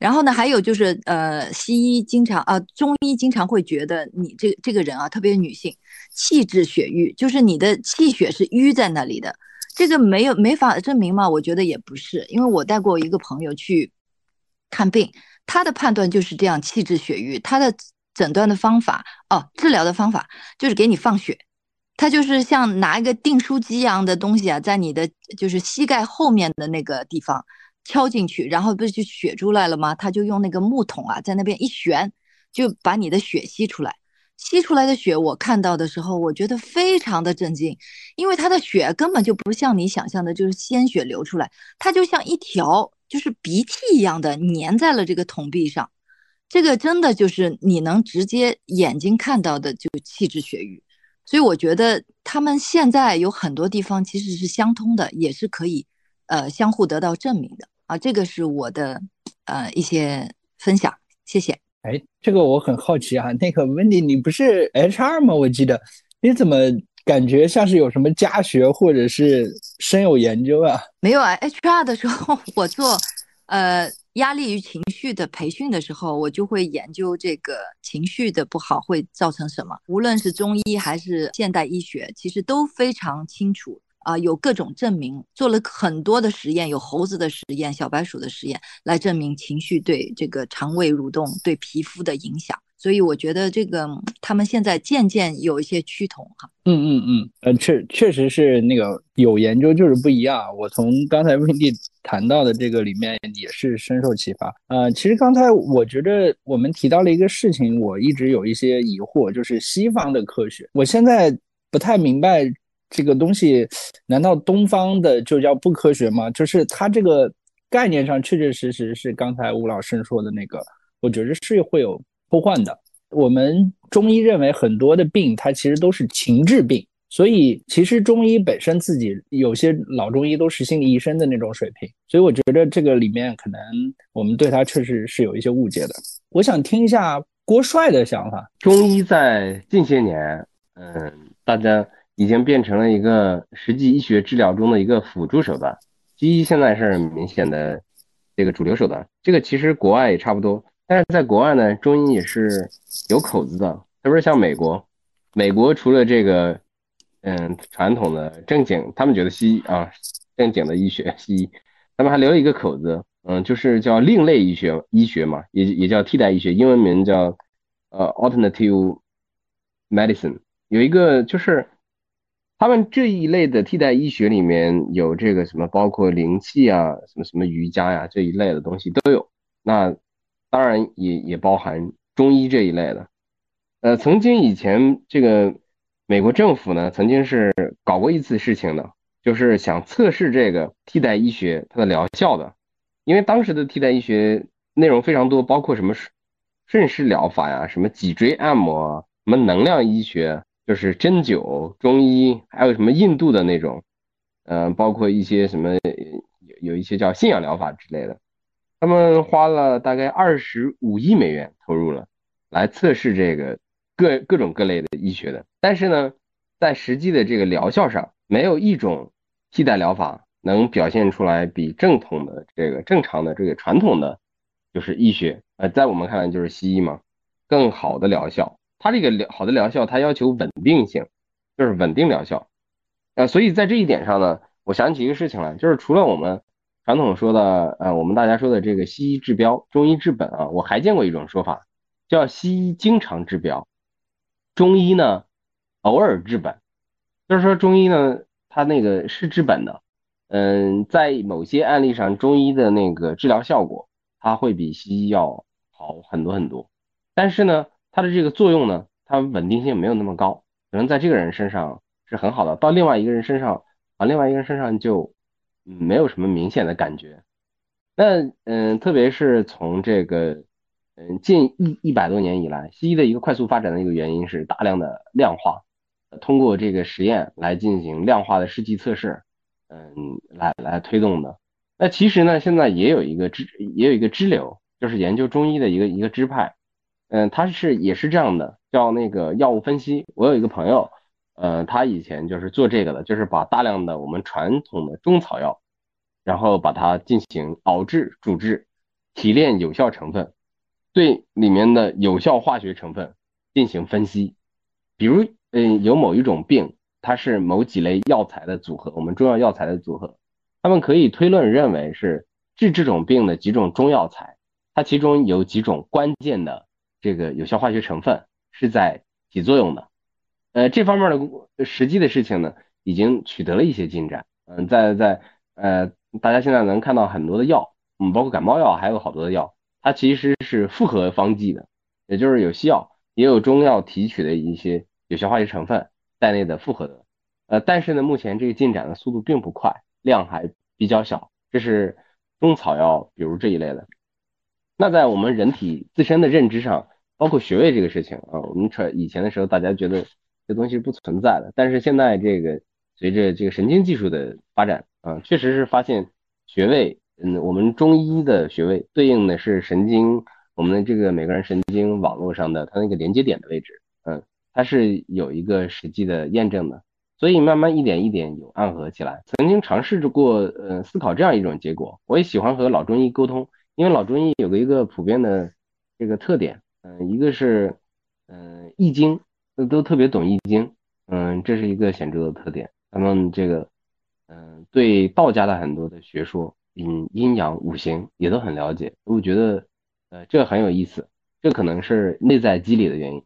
M: 然后呢，还有就是呃，西医经常啊，中医经常会觉得你这这个人啊，特别女性，气滞血瘀，就是你的气血是瘀在那里的。这个没有没法证明吗？我觉得也不是，因为我带过一个朋友去看病，他的判断就是这样，气滞血瘀，他的。诊断的方法哦，治疗的方法就是给你放血，他就是像拿一个订书机一样的东西啊，在你的就是膝盖后面的那个地方敲进去，然后不是就血出来了吗？他就用那个木桶啊，在那边一旋，就把你的血吸出来。吸出来的血，我看到的时候，我觉得非常的震惊，因为他的血根本就不像你想象的，就是鲜血流出来，它就像一条就是鼻涕一样的粘在了这个桶壁上。这个真的就是你能直接眼睛看到的，就气滞血瘀，所以我觉得他们现在有很多地方其实是相通的，也是可以，呃，相互得到证明的啊。这个是我的呃一些分享，谢谢。
B: 哎，这个我很好奇啊，那个温迪，你不是 HR 吗？我记得你怎么感觉像是有什么家学或者是深有研究啊？
M: 没有啊，HR 的时候 我做，呃。压力与情绪的培训的时候，我就会研究这个情绪的不好会造成什么。无论是中医还是现代医学，其实都非常清楚啊，有各种证明，做了很多的实验，有猴子的实验、小白鼠的实验，来证明情绪对这个肠胃蠕动、对皮肤的影响。所以我觉得这个他们现在渐渐有一些趋同哈。
B: 嗯嗯嗯，呃，确确实是那个有研究就是不一样。我从刚才温蒂谈到的这个里面也是深受启发。呃，其实刚才我觉得我们提到了一个事情，我一直有一些疑惑，就是西方的科学，我现在不太明白这个东西，难道东方的就叫不科学吗？就是它这个概念上确确实实是刚才吴老师说的那个，我觉得是会有。偷换的，我们中医认为很多的病它其实都是情志病，所以其实中医本身自己有些老中医都是心理医生的那种水平，所以我觉得这个里面可能我们对他确实是有一些误解的。我想听一下郭帅的想法。
I: 中医在近些年，嗯，大家已经变成了一个实际医学治疗中的一个辅助手段，西医现在是明显的这个主流手段。这个其实国外也差不多。但是在国外呢，中医也是有口子的，特别是像美国，美国除了这个，嗯，传统的正经，他们觉得西医啊，正经的医学西医，他们还留了一个口子，嗯，就是叫另类医学，医学嘛，也也叫替代医学，英文名叫呃 alternative medicine，有一个就是他们这一类的替代医学里面有这个什么，包括灵气啊，什么什么瑜伽呀这一类的东西都有，那。当然也也包含中医这一类的，呃，曾经以前这个美国政府呢，曾经是搞过一次事情的，就是想测试这个替代医学它的疗效的，因为当时的替代医学内容非常多，包括什么顺势疗法呀，什么脊椎按摩，什么能量医学，就是针灸、中医，还有什么印度的那种，嗯，包括一些什么有有一些叫信仰疗法之类的。他们花了大概二十五亿美元投入了，来测试这个各各种各类的医学的，但是呢，在实际的这个疗效上，没有一种替代疗法能表现出来比正统的这个正常的这个传统的就是医学，呃，在我们看来就是西医嘛，更好的疗效。它这个疗好的疗效，它要求稳定性，就是稳定疗效。呃，所以在这一点上呢，我想起一个事情来，就是除了我们。传统说的，呃，我们大家说的这个西医治标，中医治本啊，我还见过一种说法，叫西医经常治标，中医呢偶尔治本，就是说中医呢它那个是治本的，嗯，在某些案例上，中医的那个治疗效果它会比西医要好很多很多，但是呢，它的这个作用呢，它稳定性没有那么高，可能在这个人身上是很好的，到另外一个人身上啊，另外一个人身上就。没有什么明显的感觉，那嗯，特别是从这个嗯近一一百多年以来，西医的一个快速发展的一个原因是大量的量化，通过这个实验来进行量化的试剂测试，嗯，来来推动的。那其实呢，现在也有一个支也有一个支流，就是研究中医的一个一个支派，嗯，他是也是这样的，叫那个药物分析。我有一个朋友。呃，他以前就是做这个的，就是把大量的我们传统的中草药，然后把它进行熬制、煮制，提炼有效成分，对里面的有效化学成分进行分析。比如，嗯，有某一种病，它是某几类药材的组合，我们中药药材的组合，他们可以推论认为是治这种病的几种中药材，它其中有几种关键的这个有效化学成分是在起作用的。呃，这方面的实际的事情呢，已经取得了一些进展。嗯，在在呃，大家现在能看到很多的药，嗯，包括感冒药，还有好多的药，它其实是复合方剂的，也就是有西药，也有中药提取的一些有效化学成分在内的复合的。呃，但是呢，目前这个进展的速度并不快，量还比较小。这是中草药，比如这一类的。那在我们人体自身的认知上，包括穴位这个事情啊，我们传以前的时候，大家觉得。这东西是不存在的，但是现在这个随着这个神经技术的发展啊，确实是发现穴位，嗯，我们中医的穴位对应的是神经，我们的这个每个人神经网络上的它那个连接点的位置，嗯，它是有一个实际的验证的，所以慢慢一点一点有暗合起来。曾经尝试着过，呃，思考这样一种结果，我也喜欢和老中医沟通，因为老中医有个一个普遍的这个特点，嗯，一个是，嗯，易经。都特别懂易经，嗯，这是一个显著的特点。他们这个，嗯，对道家的很多的学说，嗯，阴阳五行也都很了解。我觉得，呃，这很有意思。这可能是内在机理的原因。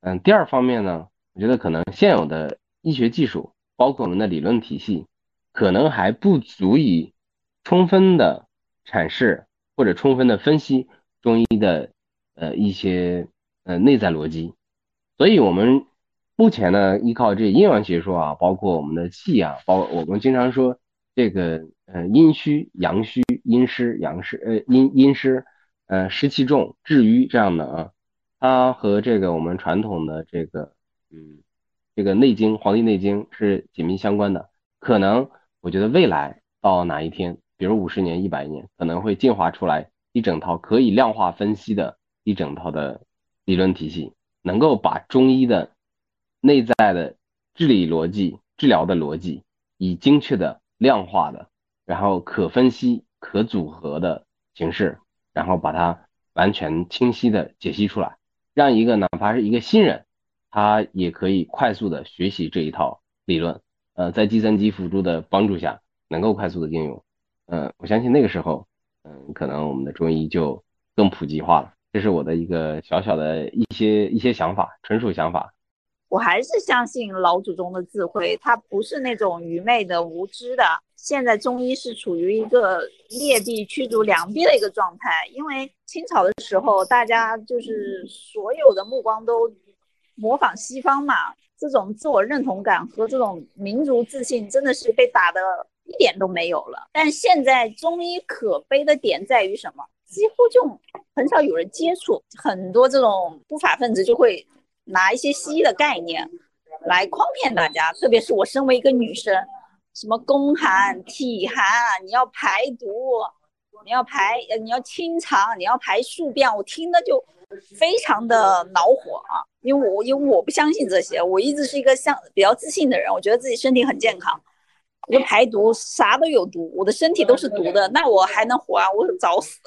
I: 嗯，第二方面呢，我觉得可能现有的医学技术，包括我们的理论体系，可能还不足以充分的阐释或者充分的分析中医的呃一些呃内在逻辑。所以，我们目前呢，依靠这阴阳学说啊，包括我们的气啊，包我们经常说这个呃阴虚、阳虚、阴湿、阳湿呃阴阴湿呃湿气重、滞瘀这样的啊，它和这个我们传统的这个嗯这个《内经》《黄帝内经》是紧密相关的。可能我觉得未来到哪一天，比如五十年、一百年，可能会进化出来一整套可以量化分析的一整套的理论体系，能够把中医的内在的治理逻辑、治疗的逻辑，以精确的量化的，然后可分析、可组合的形式，然后把它完全清晰的解析出来，让一个哪怕是一个新人，他也可以快速的学习这一套理论。呃，在计算机辅助的帮助下，能够快速的应用。嗯，我相信那个时候，嗯，可能我们的中医就更普及化了。这是我的一个小小的一些一些想法，纯属想法。
N: 我还是相信老祖宗的智慧，他不是那种愚昧的、无知的。现在中医是处于一个劣币驱逐良币的一个状态，因为清朝的时候，大家就是所有的目光都模仿西方嘛。这种自我认同感和这种民族自信真的是被打的一点都没有了。但现在中医可悲的点在于什么？几乎就很少有人接触，很多这种不法分子就会拿一些西医的概念来诓骗大家。特别是我身为一个女生，什么宫寒、体寒，你要排毒，你要排，你要清肠，你要排宿便，我听的就。非常的恼火啊，因为我因为我不相信这些，我一直是一个像比较自信的人，我觉得自己身体很健康，我排毒啥都有毒，我的身体都是毒的，那我还能活啊？我早死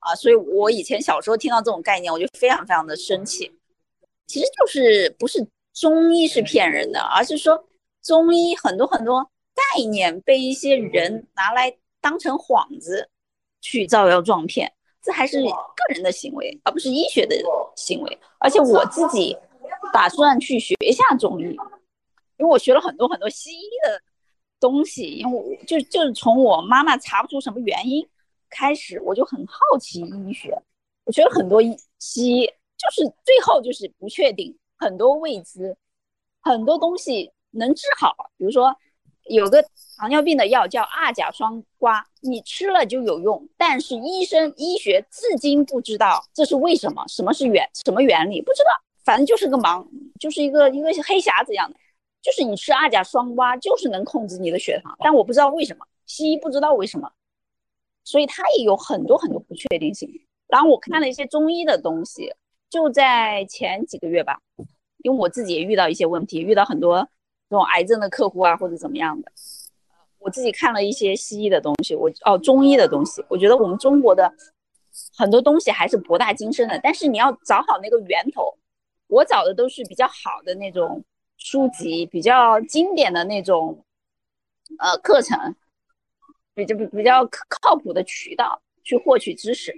N: 啊！所以我以前小时候听到这种概念，我就非常非常的生气。其实就是不是中医是骗人的，而是说中医很多很多概念被一些人拿来当成幌子去造谣撞骗。这还是个人的行为，而不是医学的行为。而且我自己打算去学一下中医，因为我学了很多很多西医的东西。因为我就就是从我妈妈查不出什么原因开始，我就很好奇医学。我学了很多西医，就是最后就是不确定，很多未知，很多东西能治好，比如说。有个糖尿病的药叫二甲双胍，你吃了就有用，但是医生医学至今不知道这是为什么，什么是原什么原理不知道，反正就是个盲，就是一个一个黑匣子一样的，就是你吃二甲双胍就是能控制你的血糖，但我不知道为什么，西医不知道为什么，所以它也有很多很多不确定性。然后我看了一些中医的东西，就在前几个月吧，因为我自己也遇到一些问题，遇到很多。这种癌症的客户啊，或者怎么样的，我自己看了一些西医的东西，我哦中医的东西，我觉得我们中国的很多东西还是博大精深的，但是你要找好那个源头。我找的都是比较好的那种书籍，比较经典的那种呃课程，比较比较靠谱的渠道去获取知识。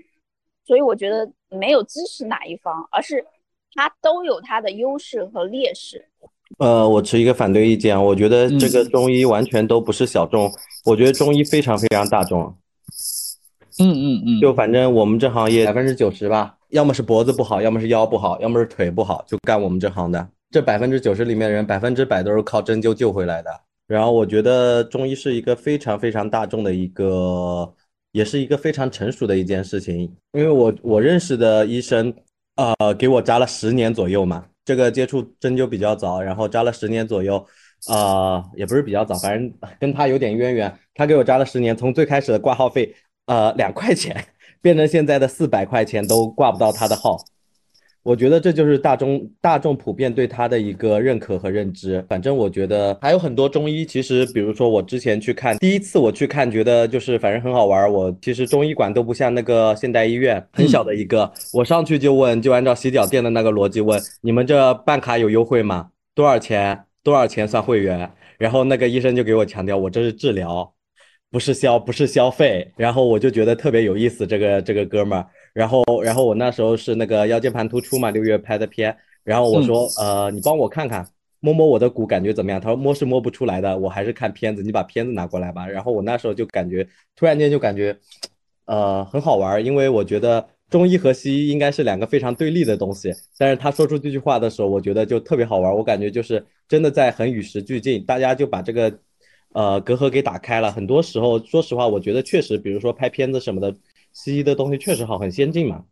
N: 所以我觉得没有支持哪一方，而是它都有它的优势和劣势。
O: 呃，我持一个反对意见，我觉得这个中医完全都不是小众，我觉得中医非常非常大众。
B: 嗯嗯嗯，
O: 就反正我们这行业百分之九十吧，要么是脖子不好，要么是腰不好，要么是腿不好，就干我们这行的。这百分之九十里面的人，百分之百都是靠针灸救回来的。然后我觉得中医是一个非常非常大众的一个，也是一个非常成熟的一件事情。因为我我认识的医生，呃，给我扎了十年左右嘛。这个接触针灸比较早，然后扎了十年左右，啊，也不是比较早，反正跟他有点渊源。他给我扎了十年，从最开始的挂号费，呃，两块钱，变成现在的四百块钱都挂不到他的号。我觉得这就是大众大众普遍对他的一个认可和认知。反正我觉得还有很多中医，其实比如说我之前去看，第一次我去看，觉得就是反正很好玩。我其实中医馆都不像那个现代医院，很小的一个，我上去就问，就按照洗脚店的那个逻辑问，你们这办卡有优惠吗？多少钱？多少钱算会员？然后那个医生就给我强调，我这是治疗，不是消不是消费。然后我就觉得特别有意思，这个这个哥们儿。然后，然后我那时候是那个腰间盘突出嘛，六月拍的片。然后我说，呃，你帮我看看，摸摸我的骨，感觉怎么样？他说摸是摸不出来的，我还是看片子，你把片子拿过来吧。然后我那时候就感觉，突然间就感觉，呃，很好玩，因为我觉得中医和西医应该是两个非常对立的东西。但是他说出这句话的时候，我觉得就特别好玩，我感觉就是真的在很与时俱进，大家就把这个，呃，隔阂给打开了。很多时候，说实话，我觉得确实，比如说拍片子什么的。西医的东西确实好，很先进嘛。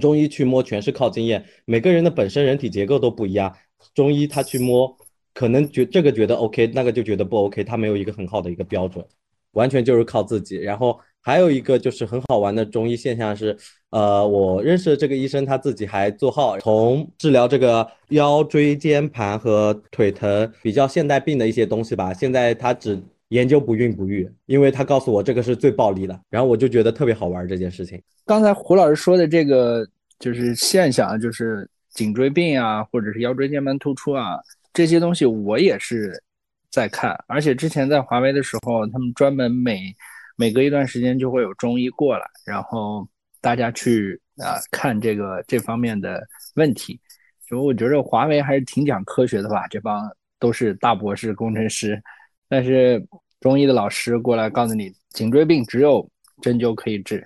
O: 中医去摸全是靠经验，每个人的本身人体结构都不一样，中医他去摸，可能觉这个觉得 OK，那个就觉得不 OK，他没有一个很好的一个标准，完全就是靠自己。然后还有一个就是很好玩的中医现象是，呃，我认识的这个医生他自己还做号，从治疗这个腰椎间盘和腿疼比较现代病的一些东西吧，现在他只研究不孕不育，因为他告诉我这个是最暴利的，然后我就觉得特别好玩这件事情。
B: 刚才胡老师说的这个就是现象，就是颈椎病啊，或者是腰椎间盘突出啊这些东西，我也是在看。而且之前在华为的时候，他们专门每每隔一段时间就会有中医过来，然后大家去啊看这个这方面的问题。就我觉得华为还是挺讲科学的吧，这帮都是大博士工程师，但是中医的老师过来告诉你，颈椎病只有针灸可以治。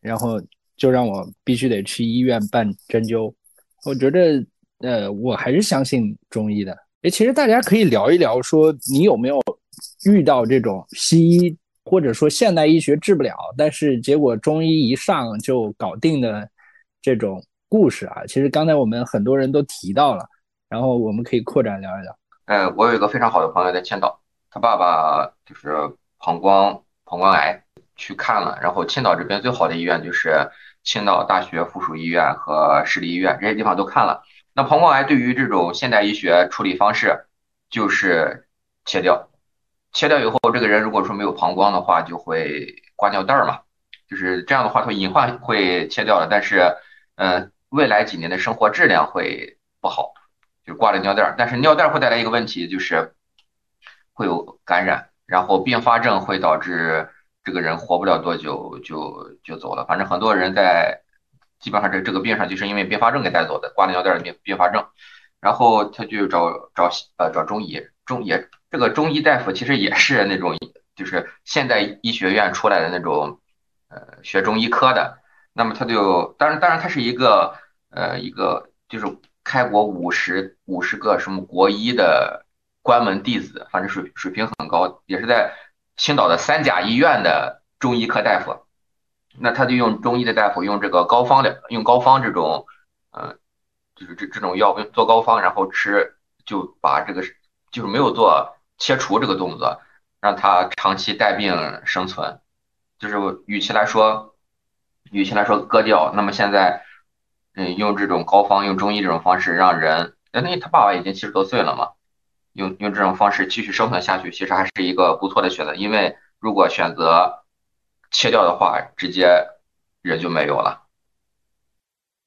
B: 然后就让我必须得去医院办针灸，我觉得，呃，我还是相信中医的。哎，其实大家可以聊一聊，说你有没有遇到这种西医或者说现代医学治不了，但是结果中医一上就搞定的这种故事啊？其实刚才我们很多人都提到了，然后我们可以扩展聊一聊。
J: 呃，我有一个非常好的朋友在青岛，他爸爸就是膀胱膀胱癌。去看了，然后青岛这边最好的医院就是青岛大学附属医院和市立医院，这些地方都看了。那膀胱癌对于这种现代医学处理方式就是切掉，切掉以后，这个人如果说没有膀胱的话，就会挂尿袋儿嘛，就是这样的话，它隐患会切掉了，但是，嗯，未来几年的生活质量会不好，就挂着尿袋儿，但是尿袋儿会带来一个问题，就是会有感染，然后并发症会导致。这个人活不了多久就就走了，反正很多人在基本上这这个病上就是因为并发症给带走的，挂了尿袋的并并发症，然后他就找找呃找中医，中也这个中医大夫其实也是那种就是现代医学院出来的那种呃学中医科的，那么他就当然当然他是一个呃一个就是开国五十五十个什么国医的关门弟子，反正水水平很高，也是在。青岛的三甲医院的中医科大夫，那他就用中医的大夫用这个膏方的，用膏方这种，呃，就是这这种药做膏方，然后吃，就把这个就是没有做切除这个动作，让他长期带病生存，就是与其来说，与其来说割掉，那么现在，嗯，用这种膏方，用中医这种方式让人，因为他爸爸已经七十多岁了嘛。用用这种方式继续生存下去，其实还是一个不错的选择。因为如果选择切掉的话，直接人就没有了。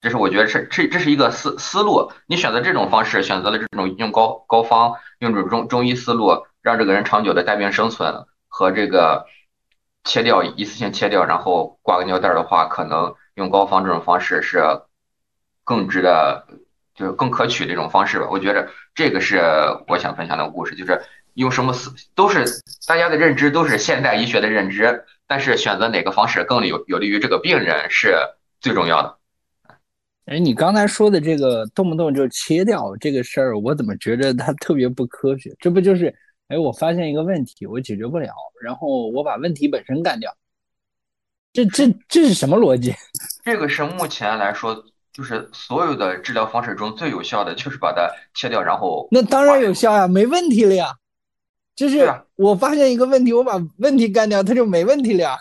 J: 这是我觉得是这这是一个思思路。你选择这种方式，选择了这种用膏膏方，用这种中中医思路，让这个人长久的带病生存，和这个切掉一次性切掉，然后挂个尿袋的话，可能用膏方这种方式是更值得。就是更可取的一种方式吧，我觉着这个是我想分享的故事，就是用什么思都是大家的认知都是现代医学的认知，但是选择哪个方式更有有利于这个病人是最重要的。
B: 哎，你刚才说的这个动不动就切掉这个事儿，我怎么觉得它特别不科学？这不就是哎，我发现一个问题，我解决不了，然后我把问题本身干掉，这这这是什么逻辑？
J: 这个是目前来说。就是所有的治疗方式中最有效的，就是把它切掉，然后
B: 那当然有效呀，没问题了呀。就是我发现一个问题，我把问题干掉，它就没问题了呀。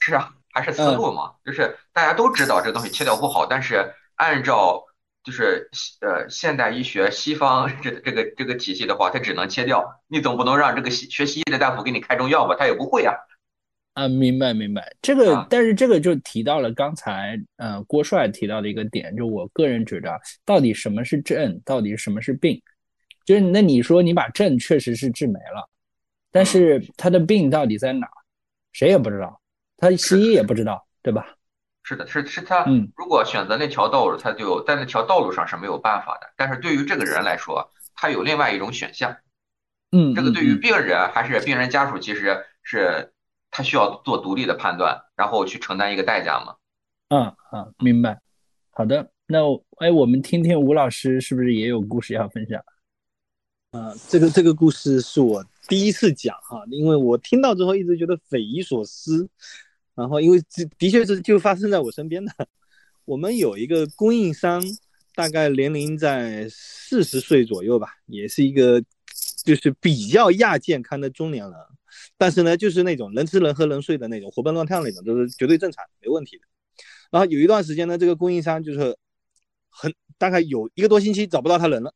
J: 是啊，还是思路嘛，就是大家都知道这东西切掉不好，但是按照就是呃现代医学西方这这个这个体系的话，它只能切掉，你总不能让这个西学西医的大夫给你开中药吧？他也不会呀。
B: 啊，明白明白，这个但是这个就提到了刚才呃郭帅提到的一个点，就我个人觉得，到底什么是症，到底什么是病？就是那你说你把症确实是治没了，但是他的病到底在哪？谁也不知道，他西医也不知道，对吧？
J: 是的，是是他，嗯如果选择那条道路，他就在那条道路上是没有办法的。但是对于这个人来说，他有另外一种选项。
B: 嗯，
J: 这个对于病人还是病人家属，其实是。他需要做独立的判断，然后去承担一个代价吗？
B: 嗯嗯，明白。好的，那哎，我们听听吴老师是不是也有故事要分享？
D: 啊，这个这个故事是我第一次讲哈，因为我听到之后一直觉得匪夷所思。然后因为这的确是就发生在我身边的。我们有一个供应商，大概年龄在四十岁左右吧，也是一个就是比较亚健康的中年人，但是呢，就是那种能吃能喝能睡的那种，活蹦乱跳那种，都是绝对正常没问题的。然后有一段时间呢，这个供应商就是很大概有一个多星期找不到他人了。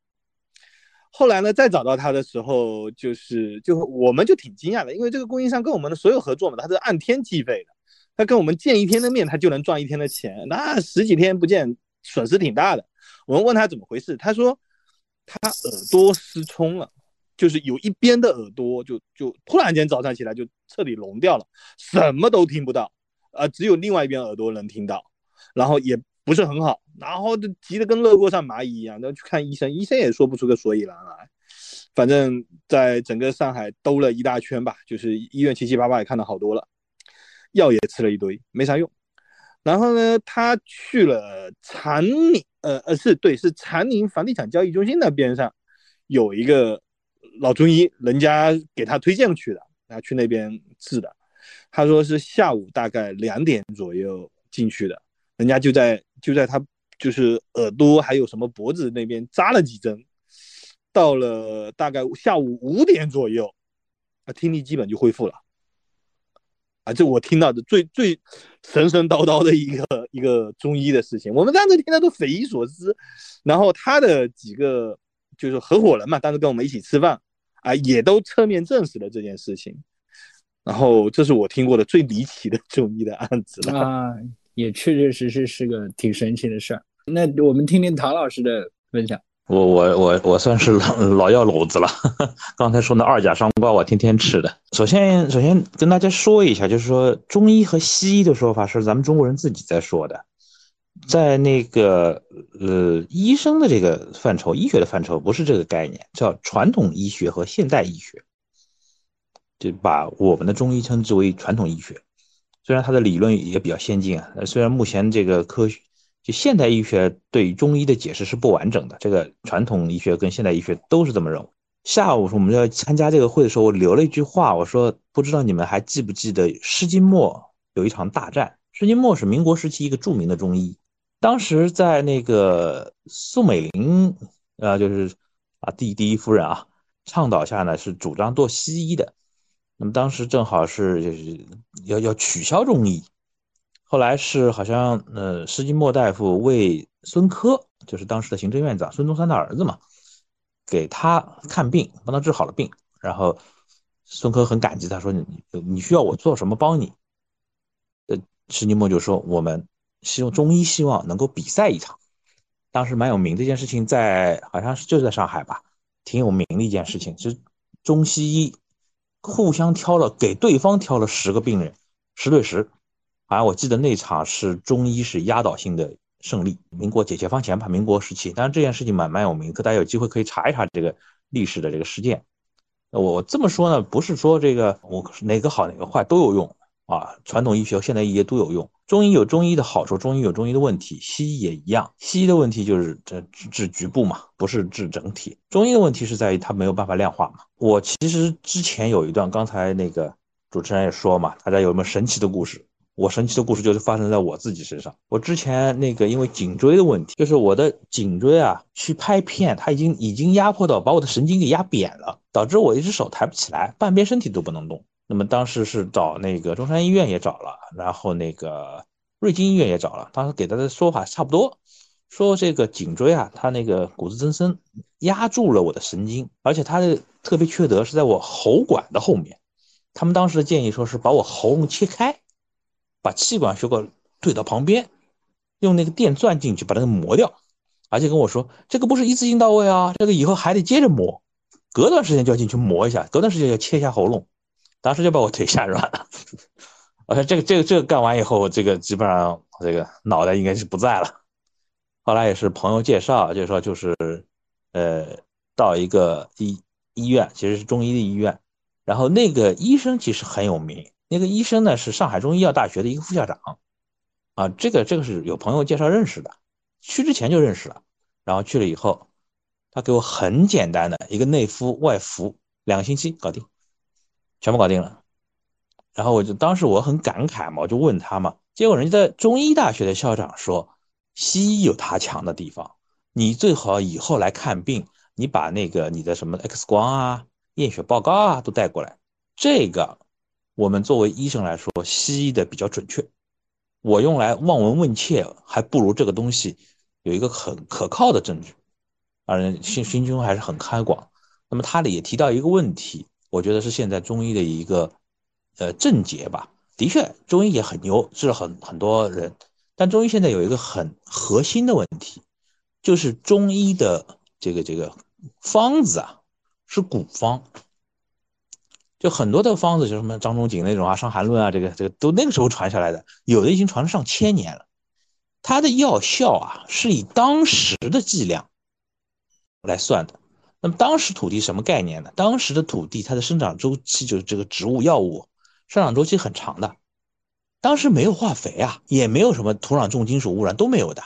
D: 后来呢，再找到他的时候，就是就我们就挺惊讶的，因为这个供应商跟我们的所有合作嘛，他是按天计费的。他跟我们见一天的面，他就能赚一天的钱，那十几天不见，损失挺大的。我们问他怎么回事，他说他耳朵失聪了，就是有一边的耳朵就就突然间早上起来就彻底聋掉了，什么都听不到，啊，只有另外一边耳朵能听到，然后也不是很好，然后就急得跟热锅上蚂蚁一样，要去看医生，医生也说不出个所以然来。反正在整个上海兜了一大圈吧，就是医院七七八八也看了好多了。药也吃了一堆，没啥用。然后呢，他去了长宁，呃呃，是对，是长宁房地产交易中心那边上有一个老中医，人家给他推荐去的，然后去那边治的。他说是下午大概两点左右进去的，人家就在就在他就是耳朵还有什么脖子那边扎了几针，到了大概下午五点左右，他听力基本就恢复了。啊，这我听到的最最神神叨叨的一个一个中医的事情，我们当时听的都匪夷所思。然后他的几个就是合伙人嘛，当时跟我们一起吃饭，啊，也都侧面证实了这件事情。然后这是我听过的最离奇的中医的案子了。
B: 啊，也确确实实是个挺神奇的事儿。那我们听听唐老师的分享。
A: 我我我我算是老老药篓子了，刚才说那二甲双胍我天天吃的。首先首先跟大家说一下，就是说中医和西医的说法是咱们中国人自己在说的，在那个呃医生的这个范畴，医学的范畴不是这个概念，叫传统医学和现代医学，就把我们的中医称之为传统医学，虽然它的理论也比较先进啊，虽然目前这个科学。就现代医学对中医的解释是不完整的，这个传统医学跟现代医学都是这么认为。下午我们要参加这个会的时候，我留了一句话，我说不知道你们还记不记得施金墨有一场大战。施金墨是民国时期一个著名的中医，当时在那个宋美龄啊，就是啊第第一夫人啊倡导下呢，是主张做西医的。那么当时正好是就是要要取消中医。后来是好像呃，施金墨大夫为孙科，就是当时的行政院长孙中山的儿子嘛，给他看病，帮他治好了病。然后孙科很感激，他说你你需要我做什么帮你？呃，施金墨就说我们希望中医希望能够比赛一场，当时蛮有名这件事情，在好像是就在上海吧，挺有名的一件事情，是中西医互相挑了给对方挑了十个病人，十对十。好像我记得那场是中医是压倒性的胜利。民国解解放前吧，民国时期，当然这件事情蛮蛮有名，可大家有机会可以查一查这个历史的这个事件。我这么说呢，不是说这个我哪个好哪个坏都有用啊，传统医学、现代医学都有用。中医有中医的好处，中医有中医的问题，西医也一样。西医的问题就是这治局部嘛，不是治整体。中医的问题是在于它没有办法量化嘛。我其实之前有一段，刚才那个主持人也说嘛，大家有没有神奇的故事？我神奇的故事就是发生在我自己身上。我之前那个因为颈椎的问题，就是我的颈椎啊，去拍片，它已经已经压迫到把我的神经给压扁了，导致我一只手抬不起来，半边身体都不能动。那么当时是找那个中山医院也找了，然后那个瑞金医院也找了，当时给他的说法差不多，说这个颈椎啊，它那个骨质增生压住了我的神经，而且它的特别缺德是在我喉管的后面。他们当时的建议说是把我喉咙切开。把气管血管对到旁边，用那个电钻进去把那个磨掉，而且跟我说这个不是一次性到位啊，这个以后还得接着磨，隔段时间就要进去磨一下，隔段时间要切一下喉咙，当时就把我腿吓软了。我说这个这个这个干完以后，这个基本上这个脑袋应该是不在了。后来也是朋友介绍，介绍就是呃到一个医医院，其实是中医的医院，然后那个医生其实很有名。那个医生呢是上海中医药大学的一个副校长，啊，这个这个是有朋友介绍认识的，去之前就认识了，然后去了以后，他给我很简单的一个内敷外服，两个星期搞定，全部搞定了。然后我就当时我很感慨嘛，我就问他嘛，结果人家在中医大学的校长说，西医有它强的地方，你最好以后来看病，你把那个你的什么 X 光啊、验血报告啊都带过来。这个我们作为医生来说，西医的比较准确。我用来望闻问切，还不如这个东西有一个很可靠的证据。而心心胸还是很开广。那么他里也提到一个问题，我觉得是现在中医的一个呃症结吧。的确，中医也很牛，治了很很多人。但中医现在有一个很核心的问题，就是中医的这个这个方子啊是古方，就很多的方子，就什么张仲景那种啊，《伤寒论》啊，这个这个都那个时候传下来的，有的已经传了上千年了。它的药效啊是以当时的剂量来算的。那么当时土地什么概念呢？当时的土地它的生长周期就是这个植物药物生长周期很长的。当时没有化肥啊，也没有什么土壤重金属污染都没有的，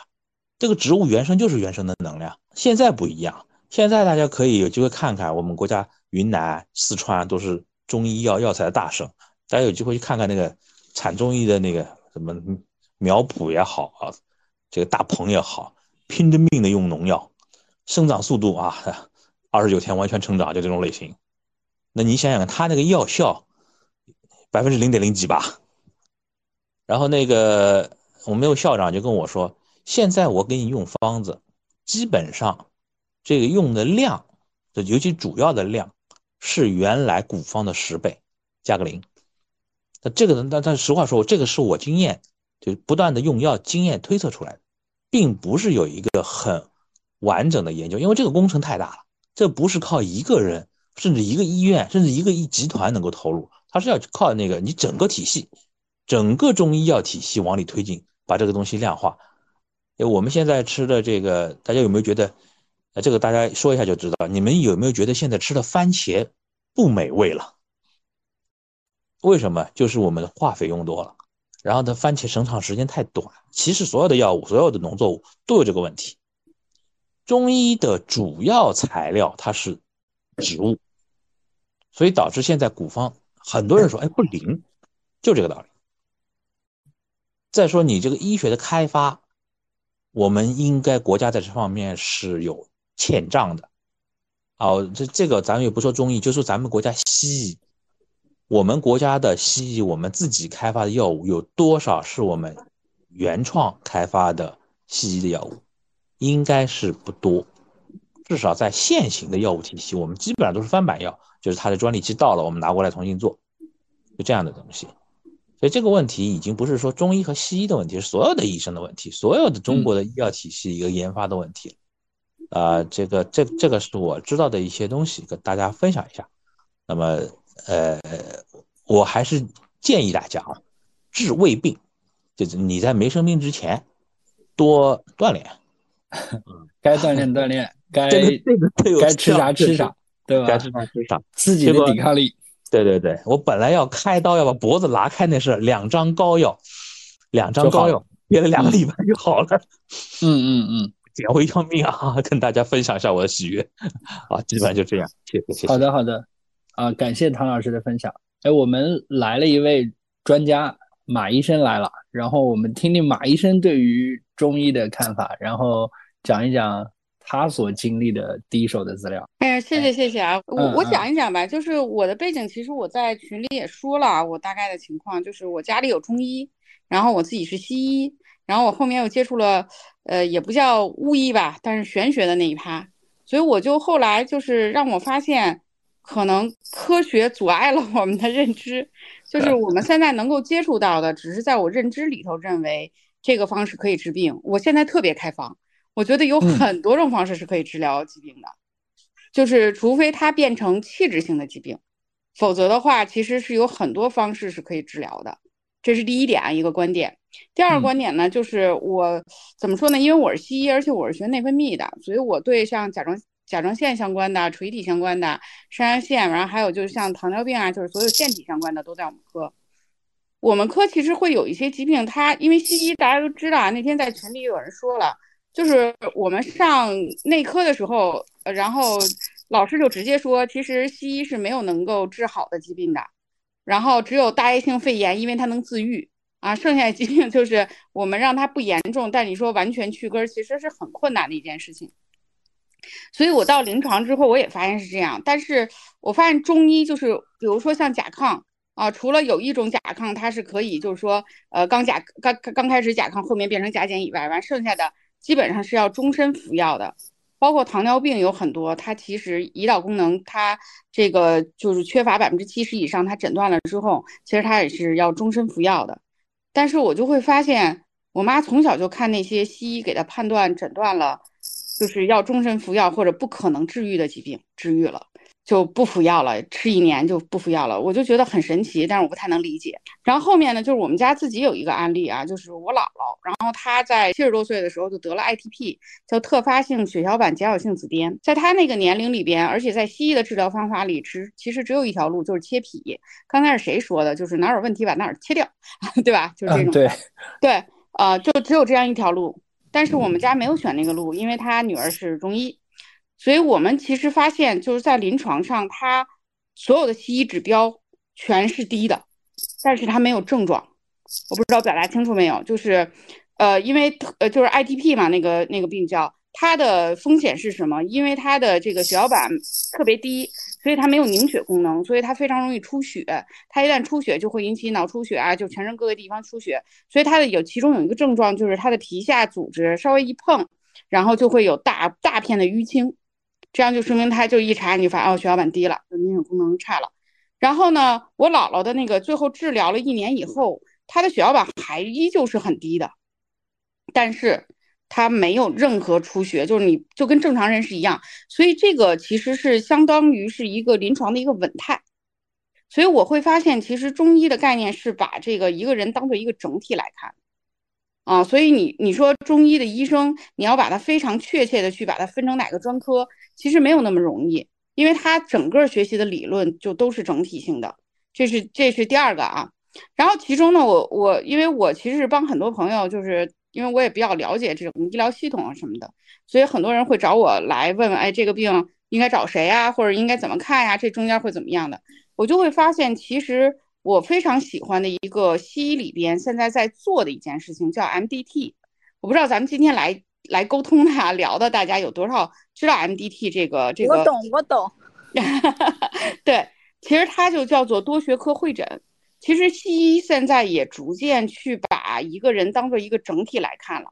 A: 这个植物原生就是原生的能量。现在不一样，现在大家可以有机会看看，我们国家云南、四川都是中医药药材的大省，大家有机会去看看那个产中医的那个什么苗圃也好啊，这个大棚也好，拼着命的用农药，生长速度啊，二十九天完全成长就这种类型。那你想想，它那个药效百分之零点零几吧。然后那个我们有校长就跟我说，现在我给你用方子，基本上这个用的量，尤其主要的量是原来古方的十倍，加个零。那这个，但但实话说，这个是我经验，就不断的用药经验推测出来的，并不是有一个很完整的研究，因为这个工程太大了，这不是靠一个人，甚至一个医院，甚至一个一集团能够投入，它是要靠那个你整个体系。整个中医药体系往里推进，把这个东西量化。哎，我们现在吃的这个，大家有没有觉得？呃，这个大家说一下就知道。你们有没有觉得现在吃的番茄不美味了？为什么？就是我们的化肥用多了，然后它番茄生长时间太短。其实所有的药物、所有的农作物都有这个问题。中医的主要材料它是植物，所以导致现在古方很多人说，哎，不灵，就这个道理。再说你这个医学的开发，我们应该国家在这方面是有欠账的。哦，这这个咱们也不说中医，就说咱们国家西医，我们国家的西医，我们自己开发的药物有多少是我们原创开发的西医的药物？应该是不多，至少在现行的药物体系，我们基本上都是翻版药，就是它的专利期到了，我们拿过来重新做，就这样的东西。所以这个问题已经不是说中医和西医的问题，是所有的医生的问题，所有的中国的医药体系一个研发的问题。啊，这个这这个是我知道的一些东西，跟大家分享一下。那么，呃，我还是建议大家啊，治胃病，就是你在没生病之前多锻炼，
B: 该锻炼 锻炼，该
A: 这个
B: 该吃啥吃啥，对吧？
A: 该吃啥吃啥，
B: 自己的抵抗力。
A: 对对对，我本来要开刀要把脖子拿开，那是两张膏药，两张膏药憋了两个礼拜就好了。
B: 嗯 嗯嗯，
A: 捡回一条命啊！跟大家分享一下我的喜悦啊，基本上就这样，谢谢谢谢。
B: 好的好的，啊，感谢唐老师的分享。哎，我们来了一位专家，马医生来了，然后我们听听马医生对于中医的看法，然后讲一讲。他所经历的第一手的资料。
C: 哎呀，谢谢谢谢啊！我我讲一讲吧，就是我的背景，其实我在群里也说了，我大概的情况就是我家里有中医，然后我自己是西医，然后我后面又接触了，呃，也不叫巫医吧，但是玄学的那一趴，所以我就后来就是让我发现，可能科学阻碍了我们的认知，就是我们现在能够接触到的，只是在我认知里头认为这个方式可以治病，我现在特别开放。我觉得有很多种方式是可以治疗疾病的，就是除非它变成器质性的疾病，否则的话，其实是有很多方式是可以治疗的。这是第一点啊，一个观点。第二个观点呢，就是我怎么说呢？因为我是西医，而且我是学内分泌的，所以我对像甲状甲状腺相关的、垂体相关的、肾上腺，然后还有就是像糖尿病啊，就是所有腺体相关的都在我们科。我们科其实会有一些疾病，它因为西医大家都知道啊，那天在群里有人说了。就是我们上内科的时候，然后老师就直接说，其实西医是没有能够治好的疾病的，然后只有大叶性肺炎，因为它能自愈啊，剩下的疾病就是我们让它不严重，但你说完全去根，其实是很困难的一件事情。所以我到临床之后，我也发现是这样。但是我发现中医就是，比如说像甲亢啊，除了有一种甲亢它是可以，就是说，呃，刚甲刚刚开始甲亢，后面变成甲减以外，完剩下的基本上是要终身服药的。包括糖尿病有很多，它其实胰岛功能它这个就是缺乏百分之七十以上，它诊断了之后，其实它也是要终身服药的。但是我就会发现，我妈从小就看那些西医给她判断诊断了。就是要终身服药或者不可能治愈的疾病，治愈了就不服药了，吃一年就不服药了，我就觉得很神奇，但是我不太能理解。然后后面呢，就是我们家自己有一个案例啊，就是我姥姥，然后她在七十多岁的时候就得了 ITP，叫特发性血小板减少性紫癜。在她那个年龄里边，而且在西医的治疗方法里，只其实只有一条路，就是切脾。刚才是谁说的？就是哪有问题把哪儿切掉，对吧？就是这种。
B: 对
C: 对，呃，就只有这样一条路。但是我们家没有选那个路，因为他女儿是中医，所以我们其实发现就是在临床上，他所有的西医指标全是低的，但是他没有症状，我不知道表达清楚没有？就是，呃，因为呃就是 ITP 嘛，那个那个病叫。它的风险是什么？因为它的这个血小板特别低，所以它没有凝血功能，所以它非常容易出血。它一旦出血，就会引起脑出血啊，就全身各个地方出血。所以它的有其中有一个症状，就是它的皮下组织稍微一碰，然后就会有大大片的淤青，这样就说明他就一查你就发现哦血小板低了，就凝血功能差了。然后呢，我姥姥的那个最后治疗了一年以后，她的血小板还依旧是很低的，但是。他没有任何出血，就是你就跟正常人是一样，所以这个其实是相当于是一个临床的一个稳态。所以我会发现，其实中医的概念是把这个一个人当做一个整体来看，啊，所以你你说中医的医生，你要把它非常确切的去把它分成哪个专科，其实没有那么容易，因为他整个学习的理论就都是整体性的，这是这是第二个啊。然后其中呢，我我因为我其实是帮很多朋友就是。因为我也比较了解这种医疗系统啊什么的，所以很多人会找我来问问，哎，这个病应该找谁呀，或者应该怎么看呀？这中间会怎么样的？我就会发现，其实我非常喜欢的一个西医里边现在在做的一件事情叫 MDT。我不知道咱们今天来来沟通的聊的，大家有多少知道 MDT 这个这个？
N: 我懂，我懂。
C: 对，其实它就叫做多学科会诊。其实西医现在也逐渐去把一个人当做一个整体来看了，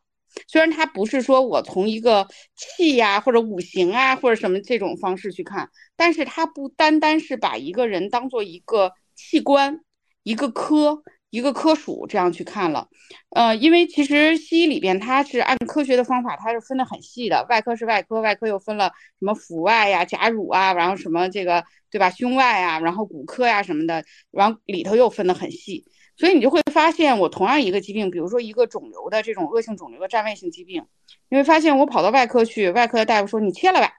C: 虽然它不是说我从一个气呀或者五行啊或者什么这种方式去看，但是它不单单是把一个人当做一个器官，一个科。一个科属这样去看了，呃，因为其实西医里边它是按科学的方法，它是分得很细的。外科是外科，外科又分了什么腹外呀、甲乳啊，然后什么这个对吧？胸外啊，然后骨科呀什么的，然后里头又分得很细。所以你就会发现，我同样一个疾病，比如说一个肿瘤的这种恶性肿瘤的占位性疾病，你会发现我跑到外科去，外科的大夫说你切了吧。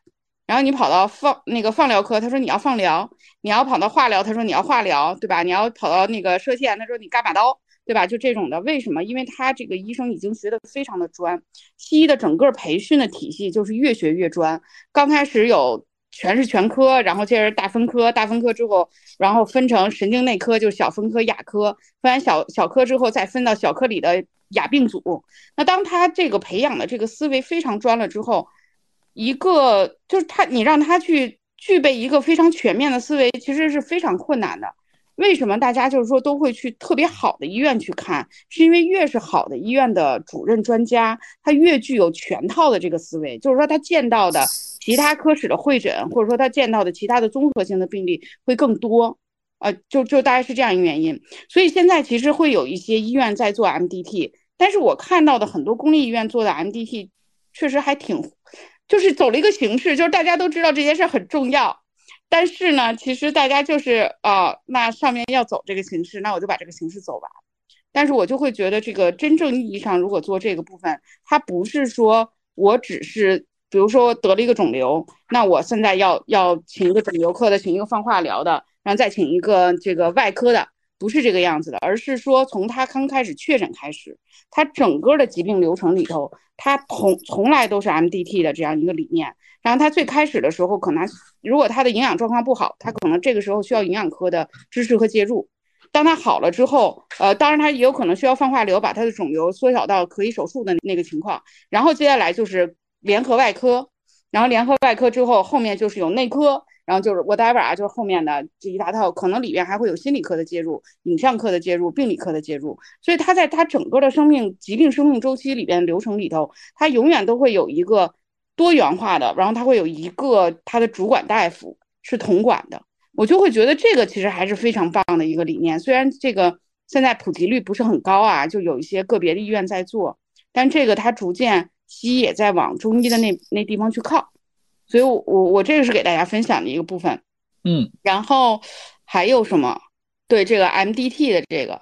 C: 然后你跑到放那个放疗科，他说你要放疗；你要跑到化疗，他说你要化疗，对吧？你要跑到那个射线，他说你干把刀，对吧？就这种的，为什么？因为他这个医生已经学的非常的专，西医的整个培训的体系就是越学越专。刚开始有全是全科，然后接着大分科，大分科之后，然后分成神经内科，就是小分科、亚科，分完小小科之后，再分到小科里的亚病组。那当他这个培养的这个思维非常专了之后，一个就是他，你让他去具备一个非常全面的思维，其实是非常困难的。为什么大家就是说都会去特别好的医院去看？是因为越是好的医院的主任专家，他越具有全套的这个思维，就是说他见到的其他科室的会诊，或者说他见到的其他的综合性的病例会更多。呃，就就大概是这样一个原因。所以现在其实会有一些医院在做 MDT，但是我看到的很多公立医院做的 MDT，确实还挺。就是走了一个形式，就是大家都知道这件事很重要，但是呢，其实大家就是啊，那上面要走这个形式，那我就把这个形式走完。但是我就会觉得，这个真正意义上，如果做这个部分，它不是说我只是，比如说得了一个肿瘤，那我现在要要请一个肿瘤科的，请一个放化疗的，然后再请一个这个外科的。不是这个样子的，而是说从他刚开始确诊开始，他整个的疾病流程里头，他从从来都是 MDT 的这样一个理念。然后他最开始的时候，可能如果他的营养状况不好，他可能这个时候需要营养科的支持和介入。当他好了之后，呃，当然他也有可能需要放化疗，把他的肿瘤缩小到可以手术的那个情况。然后接下来就是联合外科，然后联合外科之后，后面就是有内科，然后就是 whatever 啊，就是后面的这一大套，可能里边还会有心理科的介入、影像科的介入、病理科的介入。所以它在它整个的生命疾病生命周期里边流程里头，它永远都会有一个多元化的，然后它会有一个它的主管大夫是统管的。我就会觉得这个其实还是非常棒的一个理念，虽然这个现在普及率不是很高啊，就有一些个别的医院在做，但这个它逐渐西医也在往中医的那那地方去靠，所以，我我我这个是给大家分享的一个部分，
B: 嗯，
C: 然后还有什么？对这个 MDT 的这个，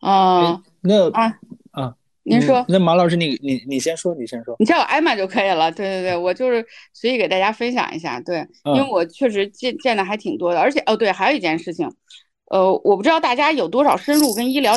C: 啊，
B: 那
C: 啊
B: 啊。
C: 您说，
B: 那马老师，你你你先说，你先说，
C: 你叫我艾玛就可以了。对对对，我就是随意给大家分享一下。对，因为我确实见见的还挺多的，而且哦对，还有一件事情，呃，我不知道大家有多少深入跟医疗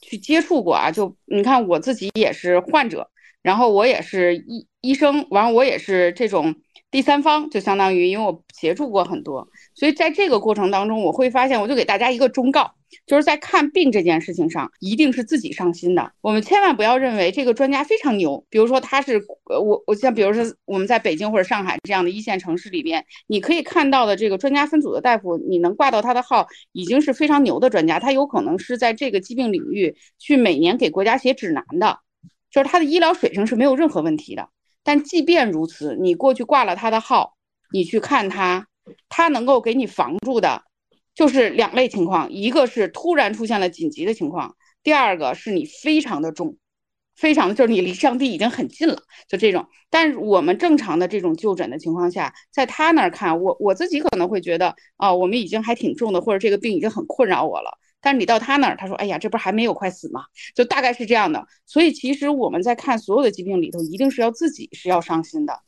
C: 去接触过啊？就你看我自己也是患者，然后我也是医医生，完了我也是这种第三方，就相当于因为我协助过很多，所以在这个过程当中，我会发现，我就给大家一个忠告。就是在看病这件事情上，一定是自己上心的。我们千万不要认为这个专家非常牛，比如说他是呃，我我像比如说我们在北京或者上海这样的一线城市里面，你可以看到的这个专家分组的大夫，你能挂到他的号，已经是非常牛的专家。他有可能是在这个疾病领域去每年给国家写指南的，就是他的医疗水平是没有任何问题的。但即便如此，你过去挂了他的号，你去看他，他能够给你防住的。就是两类情况，一个是突然出现了紧急的情况，第二个是你非常的重，非常就是你离上帝已经很近了，就这种。但是我们正常的这种就诊的情况下，在他那儿看，我我自己可能会觉得啊，我们已经还挺重的，或者这个病已经很困扰我了。但是你到他那儿，他说，哎呀，这不是还没有快死吗？就大概是这样的。所以其实我们在看所有的疾病里头，一定是要自己是要上心的，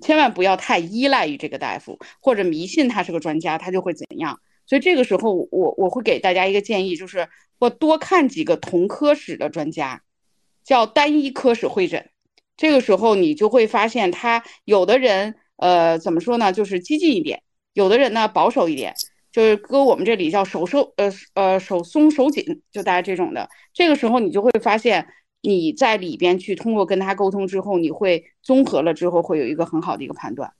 C: 千万不要太依赖于这个大夫，或者迷信他是个专家，他就会怎样。所以这个时候，我我会给大家一个建议，就是我多看几个同科室的专家，叫单一科室会诊。这个时候你就会发现，他有的人，呃，怎么说呢，就是激进一点；有的人呢保守一点，就是搁我们这里叫手收，呃呃手松手紧，就大家这种的。这个时候你就会发现，你在里边去通过跟他沟通之后，你会综合了之后会有一个很好的一个判断。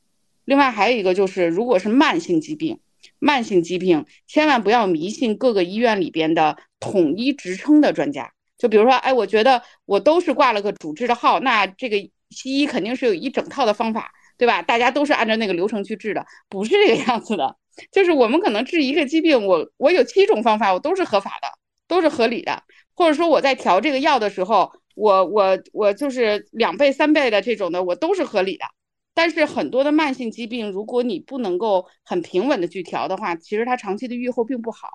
C: 另外还有一个就是，如果是慢性疾病。慢性疾病千万不要迷信各个医院里边的统一职称的专家，就比如说，哎，我觉得我都是挂了个主治的号，那这个西医肯定是有一整套的方法，对吧？大家都是按照那个流程去治的，不是这个样子的。就是我们可能治一个疾病，我我有七种方法，我都是合法的，都是合理的。或者说我在调这个药的时候，我我我就是两倍三倍的这种的，我都是合理的。但是很多的慢性疾病，如果你不能够很平稳的去调的话，其实它长期的预后并不好。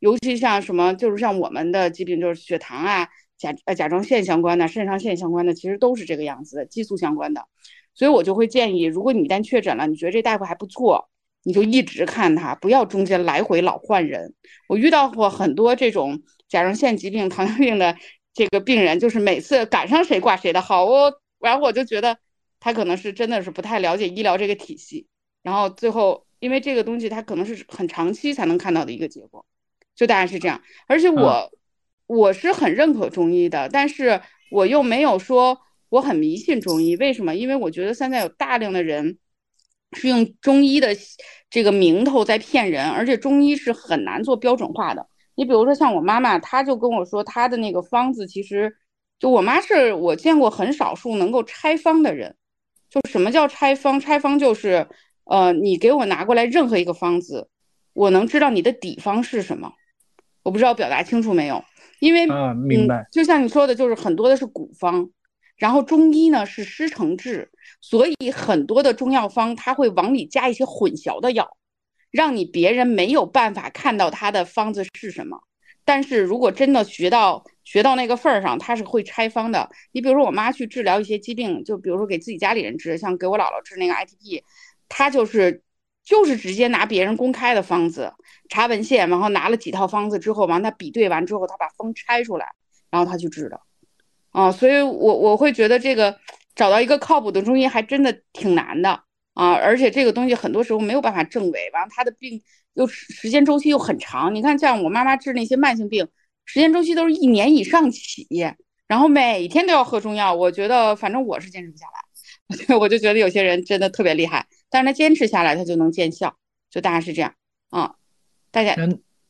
C: 尤其像什么，就是像我们的疾病，就是血糖啊、甲呃甲状腺相关的、肾上腺相关的，其实都是这个样子的，激素相关的。所以我就会建议，如果你一旦确诊了，你觉得这大夫还不错，你就一直看他，不要中间来回老换人。我遇到过很多这种甲状腺疾病、糖尿病的这个病人，就是每次赶上谁挂谁的号，我然后我就觉得。他可能是真的是不太了解医疗这个体系，然后最后因为这个东西，他可能是很长期才能看到的一个结果，就大概是这样。而且我我是很认可中医的，但是我又没有说我很迷信中医。为什么？因为我觉得现在有大量的人是用中医的这个名头在骗人，而且中医是很难做标准化的。你比如说像我妈妈，她就跟我说，她的那个方子其实就我妈是我见过很少数能够拆方的人。就什么叫拆方？拆方就是，呃，你给我拿过来任何一个方子，我能知道你的底方是什么。我不知道表达清楚没有？因为
B: 啊，明白。
C: 就像你说的，就是很多的是古方，然后中医呢是师承制，所以很多的中药方它会往里加一些混淆的药，让你别人没有办法看到它的方子是什么。但是如果真的学到，学到那个份儿上，他是会拆方的。你比如说，我妈去治疗一些疾病，就比如说给自己家里人治，像给我姥姥治那个 ITP，她就是就是直接拿别人公开的方子查文献，然后拿了几套方子之后，完他比对完之后，他把方拆出来，然后他去治的。啊，所以我我会觉得这个找到一个靠谱的中医还真的挺难的啊，而且这个东西很多时候没有办法证伪，完了他的病又时间周期又很长。你看，像我妈妈治那些慢性病，时间周期都是一年以上起，然后每天都要喝中药。我觉得，反正我是坚持不下来。我就觉得有些人真的特别厉害，但是他坚持下来，他就能见效。就大概是这样啊。大家，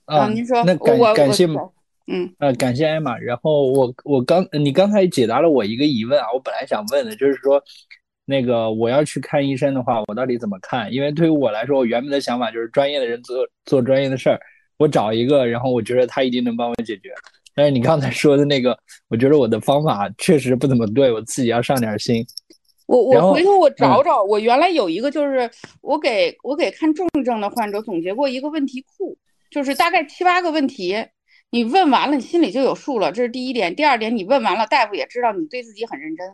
B: 嗯，
C: 您说，
B: 那感感谢，
C: 嗯，
B: 呃，感谢艾玛。然后我我刚你刚才解答了我一个疑问啊，我本来想问的就是说。那个我要去看医生的话，我到底怎么看？因为对于我来说，我原本的想法就是专业的人做做专业的事儿，我找一个，然后我觉得他一定能帮我解决。但是你刚才说的那个，我觉得我的方法确实不怎么对，我自己要上点心。
C: 我我回头我找找，我原来有一个就是我给我给看重症的患者总结过一个问题库，就是大概七八个问题，你问完了，你心里就有数了，这是第一点。第二点，你问完了，大夫也知道你对自己很认真。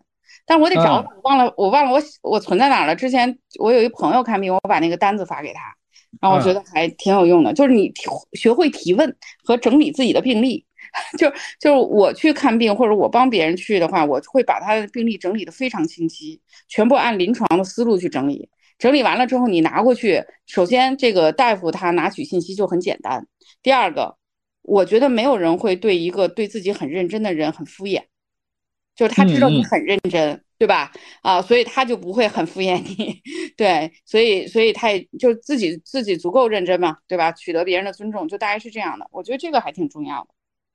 C: 但我得找，我忘了，我忘了我我存在哪了。之前我有一朋友看病，我把那个单子发给他，然后我觉得还挺有用的。就是你学会提问和整理自己的病历，就就是我去看病或者我帮别人去的话，我会把他的病历整理的非常清晰，全部按临床的思路去整理。整理完了之后，你拿过去，首先这个大夫他拿取信息就很简单。第二个，我觉得没有人会对一个对自己很认真的人很敷衍。就是他知道你很认真，对吧？啊，所以他就不会很敷衍你，对，所以所以他也就自己自己足够认真嘛，对吧？取得别人的尊重，就大概是这样的。我觉得这个还挺重要的。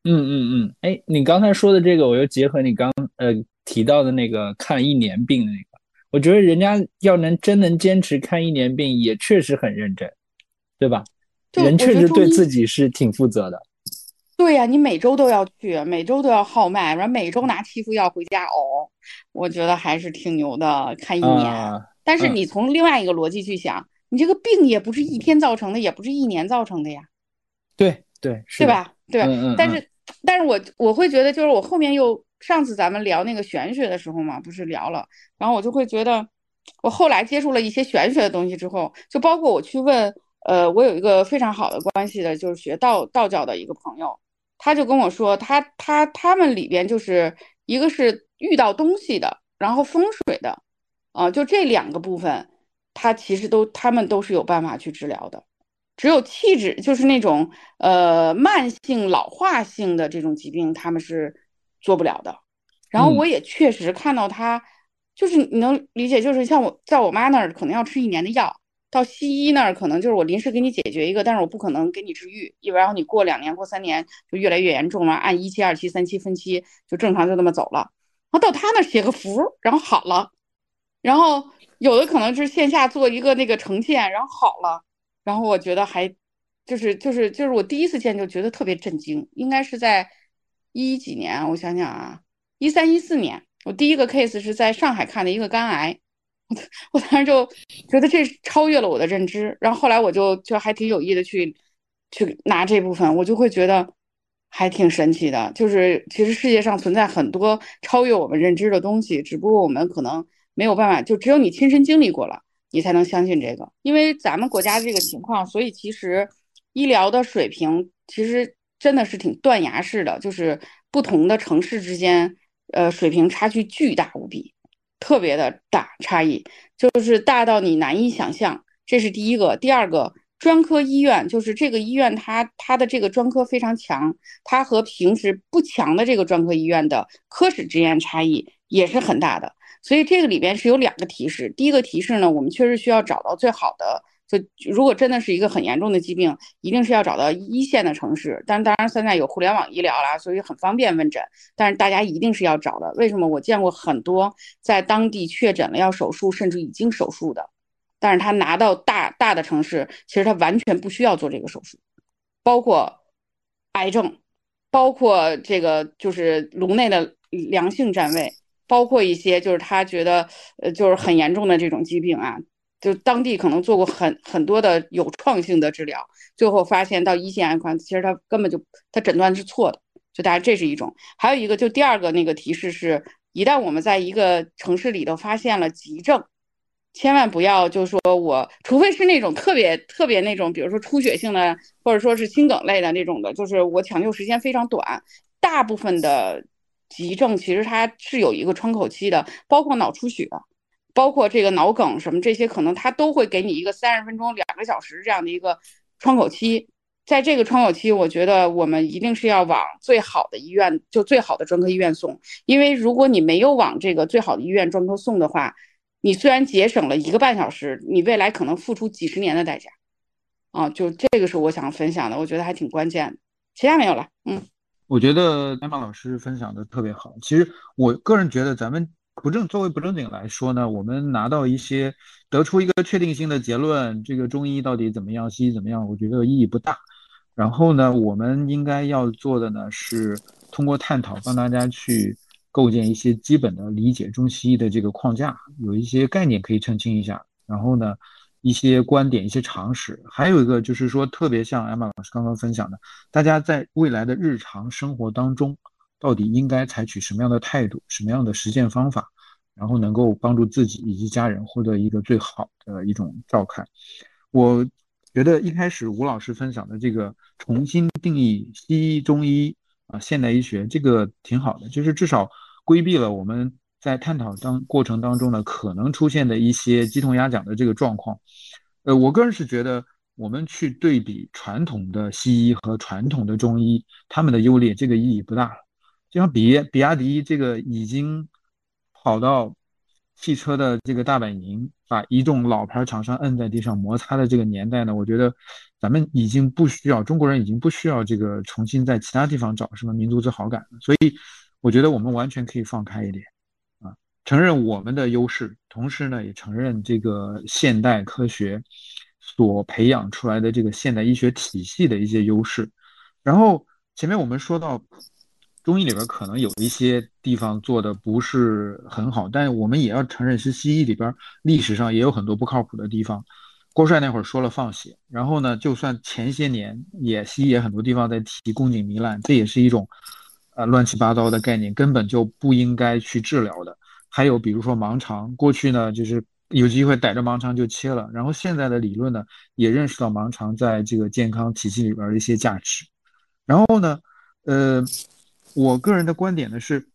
B: 嗯嗯嗯，哎，你刚才说的这个，我又结合你刚呃提到的那个看一年病的那个，我觉得人家要能真能坚持看一年病，也确实很认真，对吧？人确实对自己是挺负责的。
C: 对呀，你每周都要去，每周都要号脉，然后每周拿七副药回家熬，我觉得还是挺牛的。看一年，但是你从另外一个逻辑去想，你这个病也不是一天造成的，也不是一年造成的呀。
B: 对对，
C: 对吧？对，但是，但是我我会觉得，就是我后面又上次咱们聊那个玄学的时候嘛，不是聊了，然后我就会觉得，我后来接触了一些玄学的东西之后，就包括我去问，呃，我有一个非常好的关系的，就是学道道教的一个朋友。他就跟我说，他他他们里边就是一个是遇到东西的，然后风水的，啊，就这两个部分，他其实都他们都是有办法去治疗的。只有气质，就是那种呃慢性老化性的这种疾病，他们是做不了的。然后我也确实看到他，就是你能理解，就是像我在我妈那儿，可能要吃一年的药。到西医那儿可能就是我临时给你解决一个，但是我不可能给你治愈，因为然后你过两年过三年就越来越严重了，按一期、二期、三期分期就正常就那么走了。然后到他那儿写个符，然后好了。然后有的可能是线下做一个那个呈现，然后好了。然后我觉得还就是就是就是我第一次见就觉得特别震惊，应该是在一几年，我想想啊，一三一四年，我第一个 case 是在上海看的一个肝癌。我当时就觉得这超越了我的认知，然后后来我就就还挺有意的去去拿这部分，我就会觉得还挺神奇的。就是其实世界上存在很多超越我们认知的东西，只不过我们可能没有办法，就只有你亲身经历过了，你才能相信这个。因为咱们国家这个情况，所以其实医疗的水平其实真的是挺断崖式的，就是不同的城市之间，呃，水平差距巨大无比。特别的大差异，就是大到你难以想象。这是第一个，第二个，专科医院就是这个医院，它它的这个专科非常强，它和平时不强的这个专科医院的科室之间差异也是很大的。所以这个里边是有两个提示，第一个提示呢，我们确实需要找到最好的。就如果真的是一个很严重的疾病，一定是要找到一线的城市。但当然现在有互联网医疗啦，所以很方便问诊。但是大家一定是要找的。为什么？我见过很多在当地确诊了要手术，甚至已经手术的，但是他拿到大大的城市，其实他完全不需要做这个手术，包括癌症，包括这个就是颅内的良性占位，包括一些就是他觉得呃就是很严重的这种疾病啊。就当地可能做过很很多的有创性的治疗，最后发现到一线癌科，其实他根本就他诊断是错的。就大家这是一种，还有一个就第二个那个提示是，一旦我们在一个城市里头发现了急症，千万不要就说我，除非是那种特别特别那种，比如说出血性的，或者说是心梗类的那种的，就是我抢救时间非常短。大部分的急症其实它是有一个窗口期的，包括脑出血。包括这个脑梗什么这些，可能他都会给你一个三十分钟、两个小时这样的一个窗口期。在这个窗口期，我觉得我们一定是要往最好的医院，就最好的专科医院送。因为如果你没有往这个最好的医院专科送的话，你虽然节省了一个半小时，你未来可能付出几十年的代价。啊，就这个是我想分享的，我觉得还挺关键的。其他没有了，嗯。
K: 我觉得艾玛老师分享的特别好。其实我个人觉得，咱们不正作为不正经来说呢，我们拿到一些得出一个确定性的结论，这个中医到底怎么样，西医怎么样，我觉得意义不大。然后呢，我们应该要做的呢，是通过探讨，帮大家去构建一些基本的理解中西医的这个框架，有一些概念可以澄清一下。然后呢，一些观点、一些常识，还有一个就是说，特别像艾玛老师刚刚分享的，大家在未来的日常生活当中，到底应该采取什么样的态度、什么样的实践方法，然后能够帮助自己以及家人获得一个最好的一种照看。我。觉得一开始吴老师分享的这个重新定义西医、中医啊、现代医学，这个挺好的，就是至少规避了我们在探讨当过程当中呢可能出现的一些鸡同鸭讲的这个状况。呃，我个人是觉得，我们去对比传统的西医和传统的中医，他们的优劣，这个意义不大。就像比比亚迪这个已经跑到。汽车的这个大本营，把一众老牌厂商摁在地上摩擦的这个年代呢，我觉得咱们已经不需要中国人已经不需要这个重新在其他地方找什么民族自豪感了。所以，我觉得我们完全可以放开一点啊，承认我们的优势，同时呢，也承认这个现代科学所培养出来的这个现代医学体系的一些优势。然后前面我们说到。中医里边可能有一些地方做的不是很好，但我们也要承认是西医里边历史上也有很多不靠谱的地方。郭帅那会儿说了放血，然后呢，就算前些年也西医也很多地方在提宫颈糜烂，这也是一种呃乱七八糟的概念，根本就不应该去治疗的。还有比如说盲肠，过去呢就是有机会逮着盲肠就切了，然后现在的理论呢也认识到盲肠在这个健康体系里边的一些价值。然后呢，呃。我个人的观点呢是，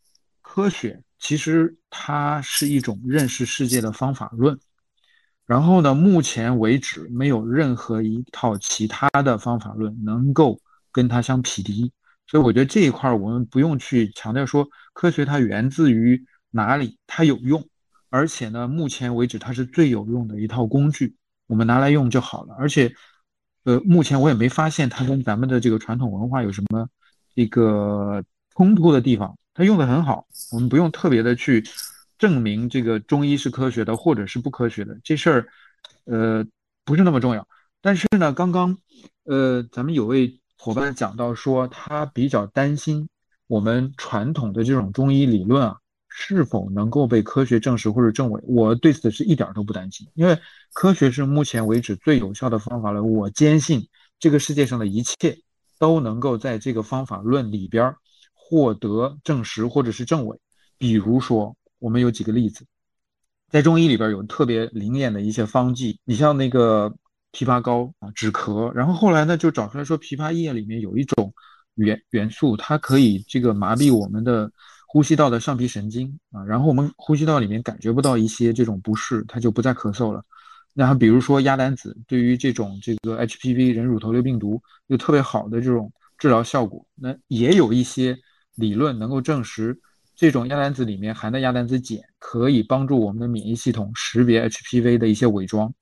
K: 科学其实它是一种认识世界的方法论，然后呢，目前为止没有任何一套其他的方法论能够跟它相匹敌，所以我觉得这一块我们不用去强调说科学它源自于哪里，它有用，而且呢，目前为止它是最有用的一套工具，我们拿来用就好了。而且，呃，目前我也没发现它跟咱们的这个传统文化有什么一个。冲突的地方，它用的很好，我们不用特别的去证明这个中医是科学的或者是不科学的，这事儿，呃，不是那么重要。但是呢，刚刚，呃，咱们有位伙伴讲到说，他比较担心我们传统的这种中医理论啊，是否能够被科学证实或者证伪。我对此是一点都不担心，因为科学是目前为止最有效的方法论。我坚信这个世界上的一切都能够在这个方法论里边儿。获得证实或者是证伪，比如说我们有几个例子，在中医里边有特别灵验的一些方剂，你像那个枇杷膏啊止咳，然后后来呢就找出来说枇杷叶里面有一种元元素，它可以这个麻痹我们的呼吸道的上皮神经啊，然后我们呼吸道里面感觉不到一些这种不适，它就不再咳嗽了。然后比如说鸭胆子，对于这种这个 HPV 人乳头瘤病毒有特别好的这种治疗效果，那也有一些。理论能够证实，这种亚胆子里面含的亚胆子碱可以帮助我们的免疫系统识别 HPV 的一些伪装，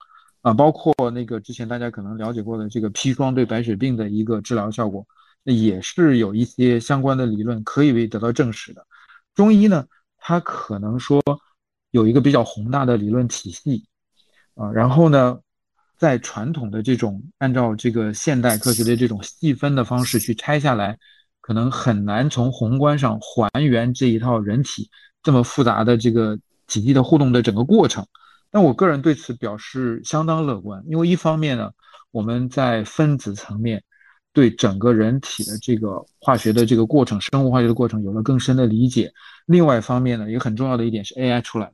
K: 啊，包括那个之前大家可能了解过的这个砒霜对白血病的一个治疗效果，那也是有一些相关的理论可以被得到证实的。中医呢，它可能说有一个比较宏大的理论体系，啊，然后呢，在传统的这种按照这个现代科学的这种细分的方式去拆下来。可能很难从宏观上还原这一套人体这么复杂的这个体系的互动的整个过程，但我个人对此表示相当乐观，因为一方面呢，我们在分子层面对整个人体的这个化学的这个过程、生物化学的过程有了更深的理解；另外一方面呢，一个很重要的一点是 AI 出来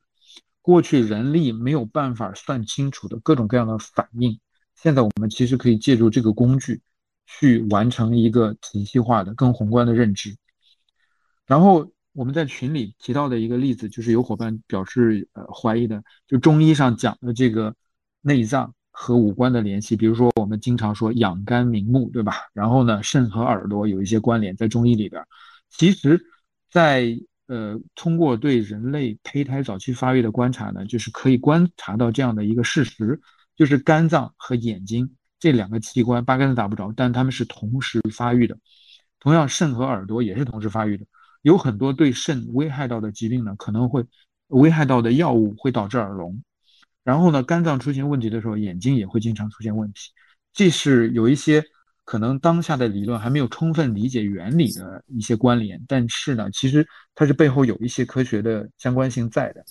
K: 过去人力没有办法算清楚的各种各样的反应，现在我们其实可以借助这个工具。去完成一个体系化的、更宏观的认知。然后我们在群里提到的一个例子，就是有伙伴表示呃怀疑的，就中医上讲的这个内脏和五官的联系，比如说我们经常说养肝明目，对吧？然后呢，肾和耳朵有一些关联，在中医里边，其实，在呃通过对人类胚胎早期发育的观察呢，就是可以观察到这样的一个事实，就是肝脏和眼睛这两个器官八竿子打不着，但它们是同时发育的。同样，肾和耳朵也是同时发育的。有很多对肾危害到的疾病呢，可能会危害到的药物会导致耳聋。然后呢，肝脏出现问题的时候，眼睛也会经常出现问题。这是有一些可能当下的理论还没有充分理解原理的一些关联，但是呢，其实它是背后有一些科学的相关性在的。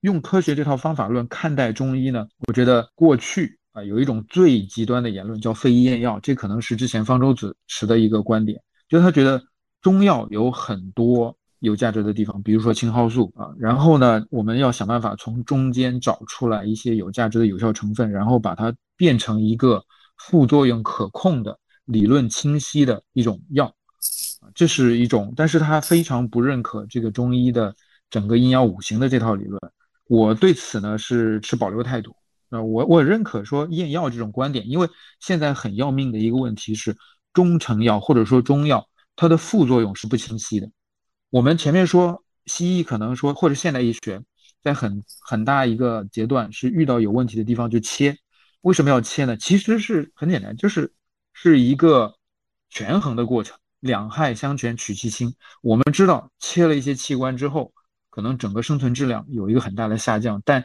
K: 用科学这套方法论看待中医呢，我觉得过去啊有一种最极端的言论叫非医验药，这可能是之前方舟子持的一个观点，就是他觉得中药有很多。有价值的地方，比如说青蒿素啊，然后呢，我们要想办法从中间找出来一些有价值的有效成分，然后把它变成一个副作用可控的、理论清晰的一种药啊，这是一种，但是他非常不认可这个中医的整个阴阳五行的这套理论。我对此呢是持保留态度啊，我我认可说验药这种观点，因为现在很要命的一个问题是中成药或者说中药它的副作用是不清晰的。我们前面说西医可能说或者现代医学，在很很大一个阶段是遇到有问题的地方就切，为什么要切呢？其实是很简单，就是是一个权衡的过程，两害相权取其轻。我们知道切了一些器官之后，可能整个生存质量有一个很大的下降，但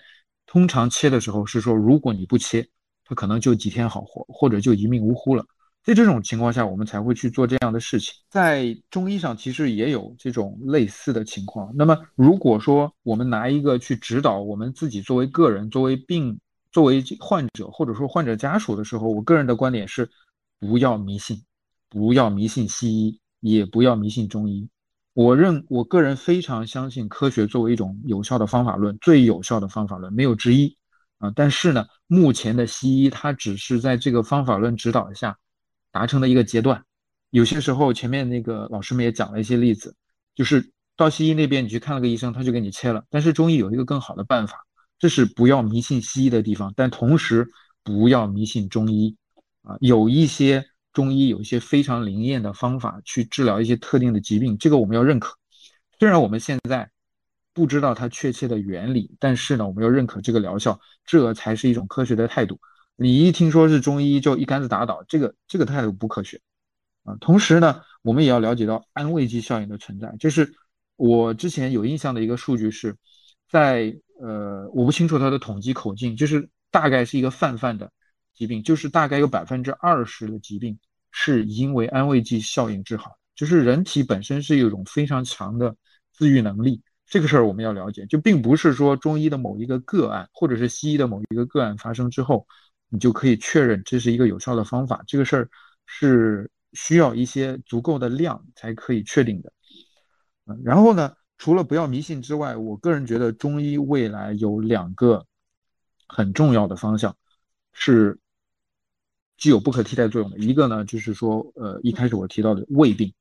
K: 通常切的时候是说，如果你不切，它可能就几天好活，或者就一命呜呼了。在这种情况下，我们才会去做这样的事情。在中医上，其实也有这种类似的情况。那么，如果说我们拿一个去指导我们自己作为个人、作为病、作为患者，或者说患者家属的时候，我个人的观点是：不要迷信，不要迷信西医，也不要迷信中医。我认我个人非常相信科学作为一种有效的方法论，最有效的方法论没有之一啊。但是呢，目前的西医它只是在这个方法论指导下。达成的一个阶段，有些时候前面那个老师们也讲了一些例子，就是到西医那边你去看了个医生，他就给你切了。但是中医有一个更好的办法，这是不要迷信西医的地方，但同时不要迷信中医啊。有一些中医有一些非常灵验的方法去治疗一些特定的疾病，这个我们要认可。虽然我们现在不知道它确切的原理，但是呢，我们要认可这个疗效，这才是一种科学的态度。你一听说是中医就一竿子打倒，这个这个态度不科学啊。同时呢，我们也要了解到安慰剂效应的存在。就是我之前有印象的一个数据是，在呃，我不清楚它的统计口径，就是大概是一个泛泛的疾病，就是大概有百分之二十的疾病是因为安慰剂效应治好的。就是人体本身是有一种非常强的自愈能力，这个事儿我们要了解，就并不是说中医的某一个个案，或者是西医的某一个个案发生之后。你就可以确认这是一个有效的方法，这个事儿是需要一些足够的量才可以确定的。嗯，然后呢，除了不要迷信之外，我个人觉得中医未来有两个很重要的方向是具有不可替代作用的。一个呢，就是说，呃，一开始我提到的胃病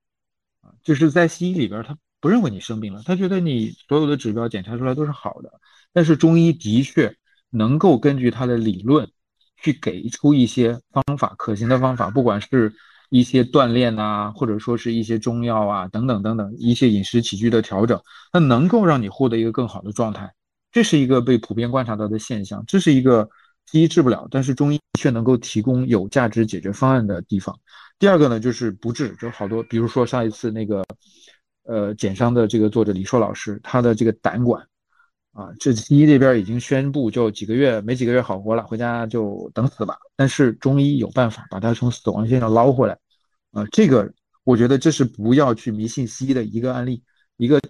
K: 啊，就是在西医里边，他不认为你生病了，他觉得你所有的指标检查出来都是好的。但是中医的确能够根据他的理论。去给出一些方法，可行的方法，不管是一些锻炼啊，或者说是一些中药啊，等等等等，一些饮食起居的调整，那能够让你获得一个更好的状态，这是一个被普遍观察到的现象，这是一个西医治不了，但是中医却能够提供有价值解决方案的地方。第二个呢，就是不治，就好多，比如说上一次那个，呃，减伤的这个作者李硕老师，他的这个胆管。啊，这西医这边已经宣布，就几个月没几个月好活了，回家就等死吧。但是中医有办法把他从死亡线上捞回来。啊，这个我觉得这是不要去迷信西医的一个案例，一个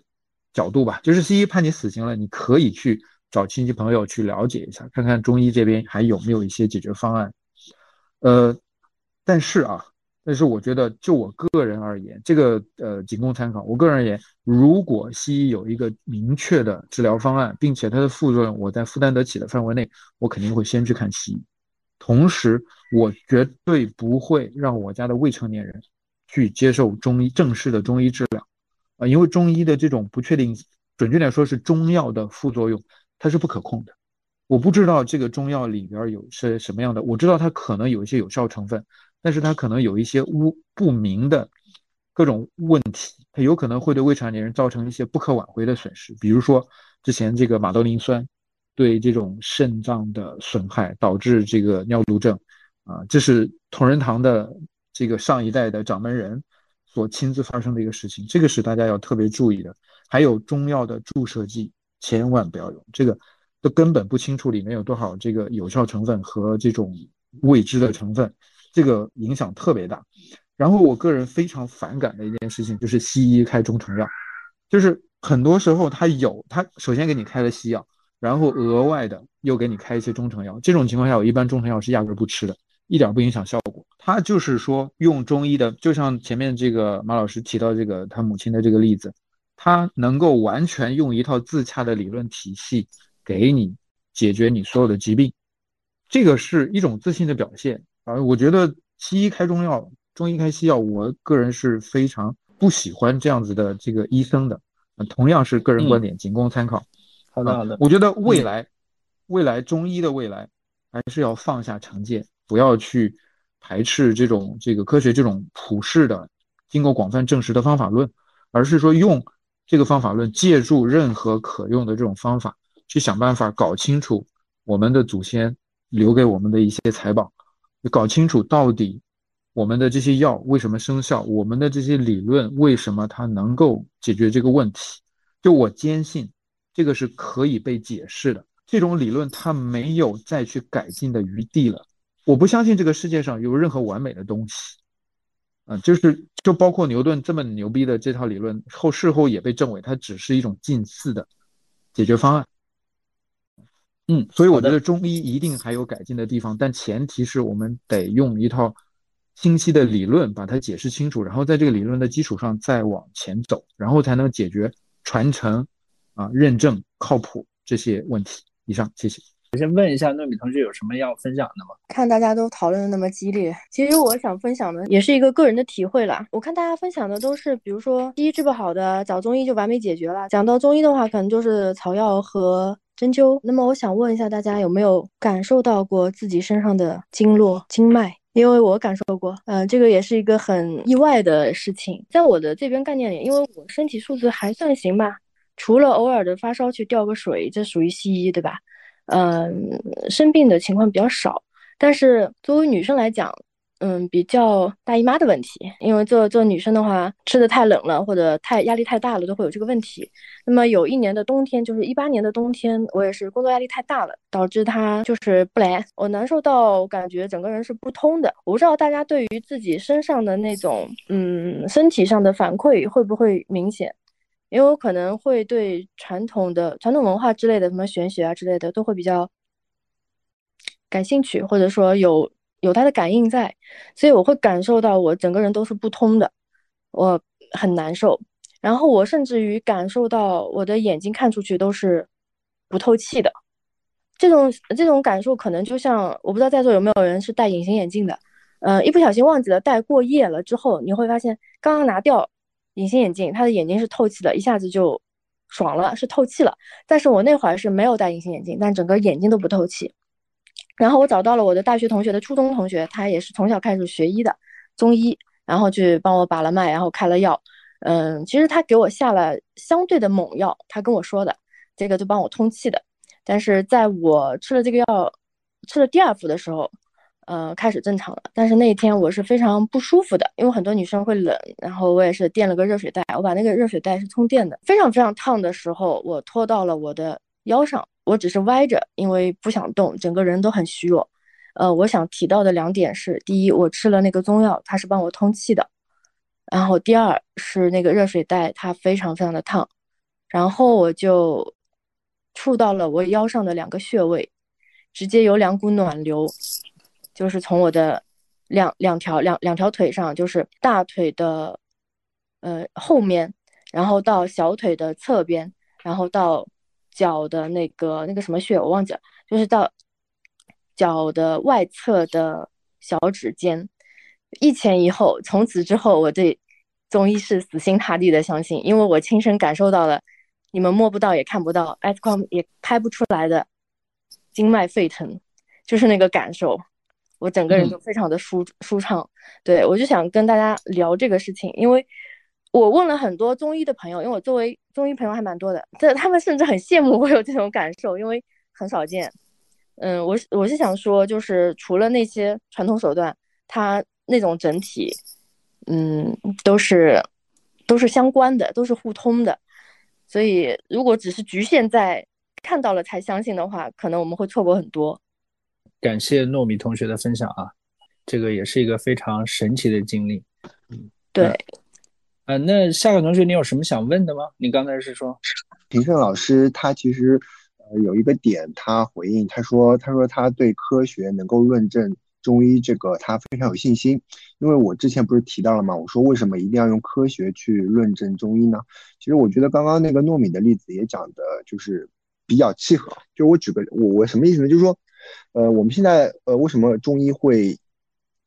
K: 角度吧。就是西医判你死刑了，你可以去找亲戚朋友去了解一下，看看中医这边还有没有一些解决方案。呃，但是啊。但是我觉得，就我个人而言，这个呃仅供参考。我个人而言，如果西医有一个明确的治疗方案，并且它的副作用我在负担得起的范围内，我肯定会先去看西医。同时，我绝对不会让我家的未成年人去接受中医正式的中医治疗啊，因为中医的这种不确定，准确点说是中药的副作用，它是不可控的我不知道这个中药里边有是什么样的，我知道它可能有一些有效成分，但是它可能有一些无不明的各种问题，它有可能会对未成年人造成一些不可挽回的损失，比如说之前这个马兜铃酸对这种肾脏的损害，导致这个尿毒症，啊，这是同仁堂的这个上一代的掌门人所亲自发生的一个事情，这个是大家要特别注意的。还有中药的注射剂，千万不要用这个。都根本不清楚里面有多少这个有效成分和这种未知的成分，这个影响特别大。然后我个人非常反感的一件事情就是西医开中成药，就是很多时候他有他首先给你开了西药，然后额外的又给你开一些中成药。这种情况下，我一般中成药是压根不吃的，一点不影响效果。他就是说用中医的，就像前面这个马老师提到这个他母亲的这个例子，他能够完全用一套自洽的理论体系。给你解决你所有的疾病，这个是一种自信的表现啊！我觉得西医开中药，中医开西药，我个人是非常不喜欢这样子的这个医生的。同样是个人观点，仅供参考。
B: 好的，好的。
K: 我觉得未来，未来中医的未来还是要放下成见，不要去排斥这种这个科学这种普世的、经过广泛证实的方法论，而是说用这个方法论，借助任何可用的这种方法。去想办法搞清楚我们的祖先留给我们的一些财宝，搞清楚到底我们的这些药为什么生效，我们的这些理论为什么它能够解决这个问题。就我坚信，这个是可以被解释的。这种理论它没有再去改进的余地了。我不相信这个世界上有任何完美的东西。嗯，就是就包括牛顿这么牛逼的这套理论后事后也被证伪，它只是一种近似的解决方案。嗯，所以我觉得中医一定还有改进的地方，但前提是我们得用一套清晰的理论把它解释清楚，然后在这个理论的基础上再往前走，然后才能解决传承、啊认证、靠谱这些问题。以上，谢谢。
B: 我先问一下糯米同学有什么要分享的吗？
P: 看大家都讨论的那么激烈，其实我想分享的也是一个个人的体会啦。我看大家分享的都是，比如说西医治不好的，找中医就完美解决了。讲到中医的话，可能就是草药和。针灸。那么我想问一下大家，有没有感受到过自己身上的经络、经脉？因为我感受过，嗯，这个也是一个很意外的事情。在我的这边概念里，因为我身体素质还算行吧，除了偶尔的发烧去吊个水，这属于西医，对吧？嗯，生病的情况比较少。但是作为女生来讲，嗯，比较大姨妈的问题，因为做做女生的话，吃的太冷了或者太压力太大了，都会有这个问题。那么有一年的冬天，就是一八年的冬天，我也是工作压力太大了，导致她就是不来，我难受到感觉整个人是不通的。我不知道大家对于自己身上的那种嗯身体上的反馈会不会明显，因为我可能会对传统的传统文化之类的什么玄学啊之类的都会比较感兴趣，或者说有。有他的感应在，所以我会感受到我整个人都是不通的，我很难受。然后我甚至于感受到我的眼睛看出去都是不透气的。这种这种感受可能就像我不知道在座有没有人是戴隐形眼镜的，呃，一不小心忘记了戴过夜了之后，你会发现刚刚拿掉隐形眼镜，他的眼睛是透气的，一下子就爽了，是透气了。但是我那会儿是没有戴隐形眼镜，但整个眼睛都不透气。然后我找到了我的大学同学的初中同学，他也是从小开始学医的中医，然后去帮我把了脉，然后开了药。嗯，其实他给我下了相对的猛药，他跟我说的这个就帮我通气的。但是在我吃了这个药，吃了第二副的时候，呃，开始正常了。但是那一天我是非常不舒服的，因为很多女生会冷，然后我也是垫了个热水袋，我把那个热水袋是充电的，非常非常烫的时候，我拖到了我的腰上。我只是歪着，因为不想动，整个人都很虚弱。呃，我想提到的两点是：第一，我吃了那个中药，它是帮我通气的；然后第二是那个热水袋，它非常非常的烫。然后我就触到了我腰上的两个穴位，直接有两股暖流，就是从我的两两条两两条腿上，就是大腿的呃后面，然后到小腿的侧边，然后到。脚的那个那个什么穴我忘记了，就是到脚的外侧的小指尖，一前一后。从此之后，我对中医是死心塌地的相信，因为我亲身感受到了你们摸不到也看不到，X 光也拍不出来的经脉沸腾，就是那个感受，我整个人就非常的舒舒畅。对我就想跟大家聊这个事情，因为我问了很多中医的朋友，因为我作为中医朋友还蛮多的，这他们甚至很羡慕我有这种感受，因为很少见。嗯，我我是想说，就是除了那些传统手段，它那种整体，嗯，都是都是相关的，都是互通的。所以，如果只是局限在看到了才相信的话，可能我们会错过很多。
B: 感谢糯米同学的分享啊，这个也是一个非常神奇的经历。
P: 嗯，对。
B: 啊，那下个同学，你有什么想问的吗？你刚才是说，
H: 平胜老师他其实呃有一个点，他回应他说，他说他对科学能够论证。中医这个他非常有信心，因为我之前不是提到了嘛？我说为什么一定要用科学去论证中医呢？其实我觉得刚刚那个糯米的例子也讲的就是比较契合。就我举个我我什么意思呢？就是说，呃，我们现在呃为什么中医会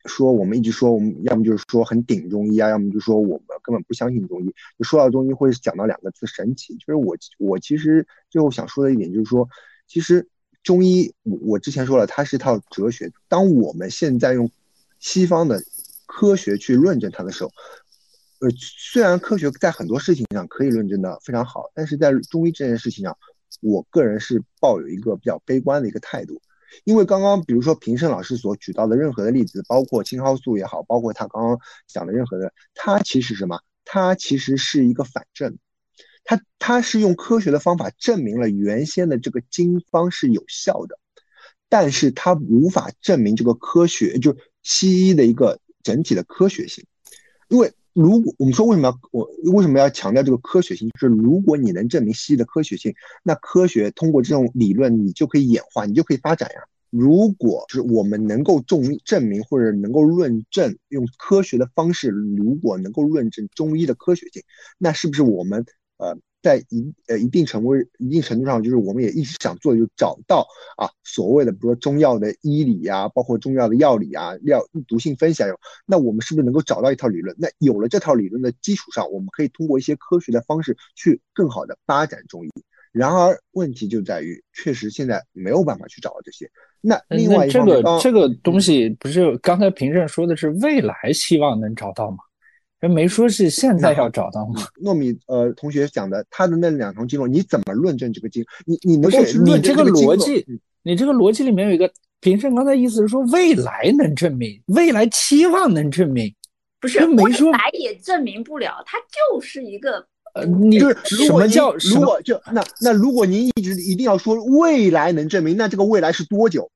H: 说我们一直说我们要么就是说很顶中医啊，要么就是说我们根本不相信中医。就说到中医会讲到两个字神奇。就是我我其实最后想说的一点就是说，其实。中医，我我之前说了，它是一套哲学。当我们现在用西方的科学去论证它的时候，呃，虽然科学在很多事情上可以论证的非常好，但是在中医这件事情上，我个人是抱有一个比较悲观的一个态度。因为刚刚比如说平胜老师所举到的任何的例子，包括青蒿素也好，包括他刚刚讲的任何的，它其实什么？它其实是一个反证。它它是用科学的方法证明了原先的这个经方是有效的，但是它无法证明这个科学就西医的一个整体的科学性，因为如果我们说为什么要我为什么要强调这个科学性，就是如果你能证明西医的科学性，那科学通过这种理论你就可以演化，你就可以发展呀。如果是我们能够证证明或者能够论证用科学的方式，如果能够论证中医的科学性，那是不是我们？呃，在一呃一定程度一定程度上，就是我们也一直想做，就找到啊所谓的，比如说中药的医理呀，包括中药的药理啊，药毒性分析啊，那我们是不是能够找到一套理论？那有了这套理论的基础上，我们可以通过一些科学的方式去更好的发展中医。然而问题就在于，确实现在没有办法去找到这些。那另外
B: 这个这个东西不是刚才平正说的是未来希望能找到吗？人没说是现在要找到吗？
H: 糯米呃同学讲的，他的那两条经络，你怎么论证这个经？你你能够
B: 你这个逻辑，你这个逻辑里面有一个，平生刚才意思是说未来能证明，未来期望能证明，
N: 不是
B: 没说
N: 来也证明不了，它就是一个
B: 呃，你什么叫
H: 如果就那那如果您一直一定要说未来能证明，那这个未来是多久？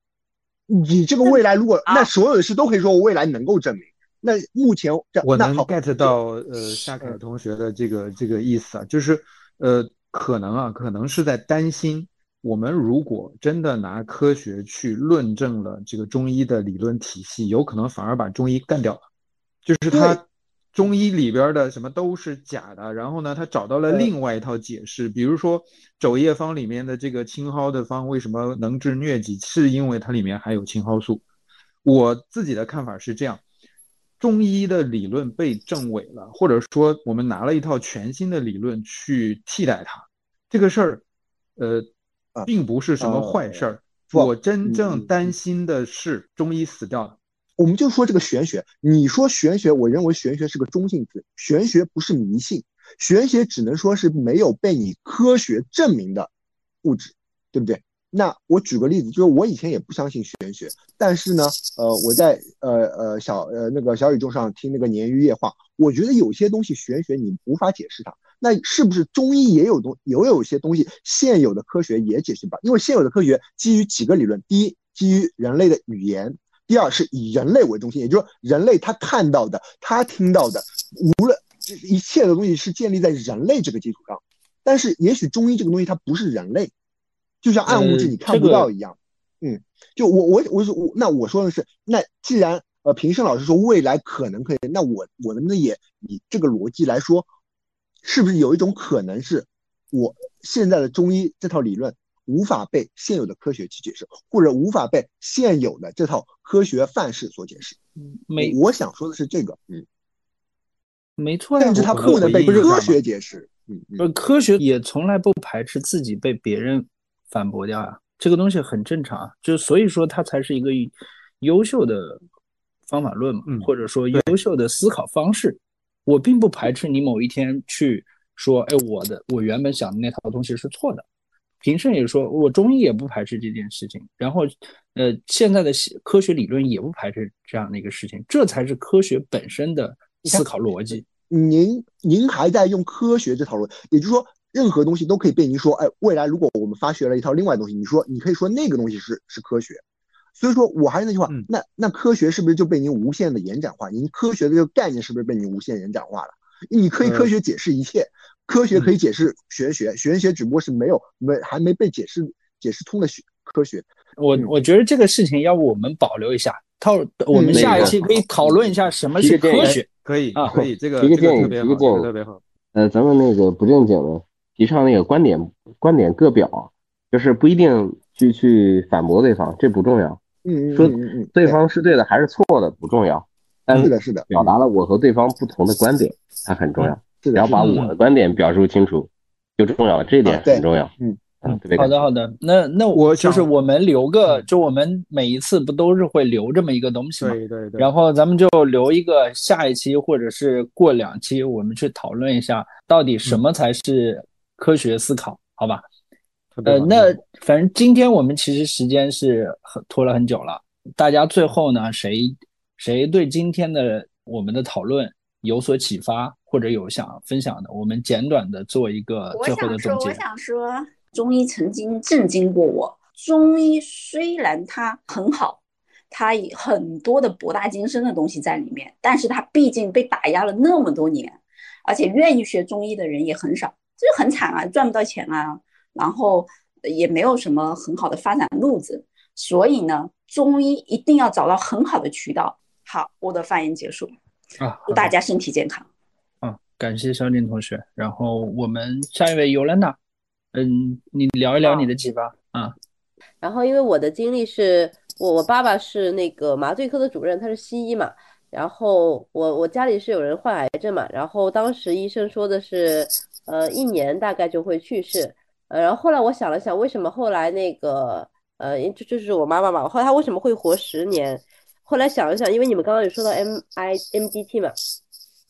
H: 你这个未来如果那所有的事都可以说我未来能够证明。那目前
K: 我能 get 到呃夏凯同学的这个这个意思啊，就是呃可能啊可能是在担心我们如果真的拿科学去论证了这个中医的理论体系，有可能反而把中医干掉了，就是他中医里边的什么都是假的，然后呢他找到了另外一套解释，比如说肘叶方里面的这个青蒿的方为什么能治疟疾，是因为它里面含有青蒿素。我自己的看法是这样。中医的理论被证伪了，或者说我们拿了一套全新的理论去替代它，这个事儿，呃，并不是什么坏事儿。我真正担心的是中医死掉了。
H: 我们就说这个玄学，你说玄学，我认为玄学是个中性词，玄学不是迷信，玄学只能说是没有被你科学证明的物质，对不对？那我举个例子，就是我以前也不相信玄学，但是呢，呃，我在呃呃小呃那个小宇宙上听那个鲶鱼夜话，我觉得有些东西玄学你无法解释它，那是不是中医也有东也有一些东西现有的科学也解释不了？因为现有的科学基于几个理论，第一基于人类的语言，第二是以人类为中心，也就是说人类他看到的他听到的，无论一切的东西是建立在人类这个基础上，但是也许中医这个东西它不是人类。就像暗物质你看不到一样，嗯，就我我我我那我说的是，那既然呃平生老师说未来可能可以，那我我能不能也以这个逻辑来说，是不是有一种可能是，我现在的中医这套理论无法被现有的科学去解释，或者无法被现有的这套科学范式所解释？
B: 嗯，没，
H: 我想说的是这个，嗯，
B: 没错，
H: 但是它不能被科学解释，嗯，
B: 不，科学也从来不排斥自己被别人。反驳掉呀，这个东西很正常，就所以说它才是一个优秀的方法论嘛，或者说优秀的思考方式。我并不排斥你某一天去说，哎，我的我原本想的那套东西是错的。评审也说，我中医也不排斥这件事情。然后，呃，现在的科学理论也不排斥这样的一个事情，这才是科学本身的思考逻辑。
H: 您您还在用科学这讨论，也就是说，任何东西都可以被您说，哎，未来如果我们发掘了一套另外东西，你说你可以说那个东西是是科学。所以说我还是那句话，那那科学是不是就被您无限的延展化？您科学的这个概念是不是被您无限延展化了？你可以科学解释一切，科学可以解释玄学，玄学只不过是没有没还没被解释解释通的学科学。
B: 我我觉得这个事情要不我们保留一下，套我们下一期可以讨论一下什么是科学。
K: 可以啊，可以，这个
I: 一个
K: 建
I: 议，一个建议
K: 特别好。
I: 呃，咱们那个不正经的提倡那个观点观点各表，就是不一定去去反驳对方，这不重要。
H: 嗯，
I: 说对方是对的还是错的不重要，但
H: 是的，是的，
I: 表达了我和对方不同的观点，它很重要。
H: 是
I: 的，要把我的观点表述清楚就重要了，这一点很重要。
H: 嗯
I: 嗯，
B: 好的好的。那那我就是我们留个，就我们每一次不都是会留这么一个东西吗？
K: 对对对。
B: 然后咱们就留一个下一期或者是过两期，我们去讨论一下到底什么才是科学思考，好吧？呃，那反正今天我们其实时间是很拖了很久了。大家最后呢，谁谁对今天的我们的讨论有所启发，或者有想分享的，我们简短的做一个最后的总结。
N: 我想说，我想说，中医曾经震惊过我。中医虽然它很好，它有很多的博大精深的东西在里面，但是它毕竟被打压了那么多年，而且愿意学中医的人也很少，这就很惨啊，赚不到钱啊。然后也没有什么很好的发展路子，所以呢，中医一定要找到很好的渠道。好，我的发言结束
B: 啊，
N: 祝大家身体健康。
B: 啊，感谢肖静同学。然后我们下一位尤兰娜，嗯，你聊一聊你的启发啊。
Q: 然后因为我的经历是我我爸爸是那个麻醉科的主任，他是西医嘛。然后我我家里是有人患癌症嘛，然后当时医生说的是，呃，一年大概就会去世。呃，然后后来我想了想，为什么后来那个，呃，就就是我妈妈嘛，后来她为什么会活十年？后来想了想，因为你们刚刚有说到 M I M D T 嘛，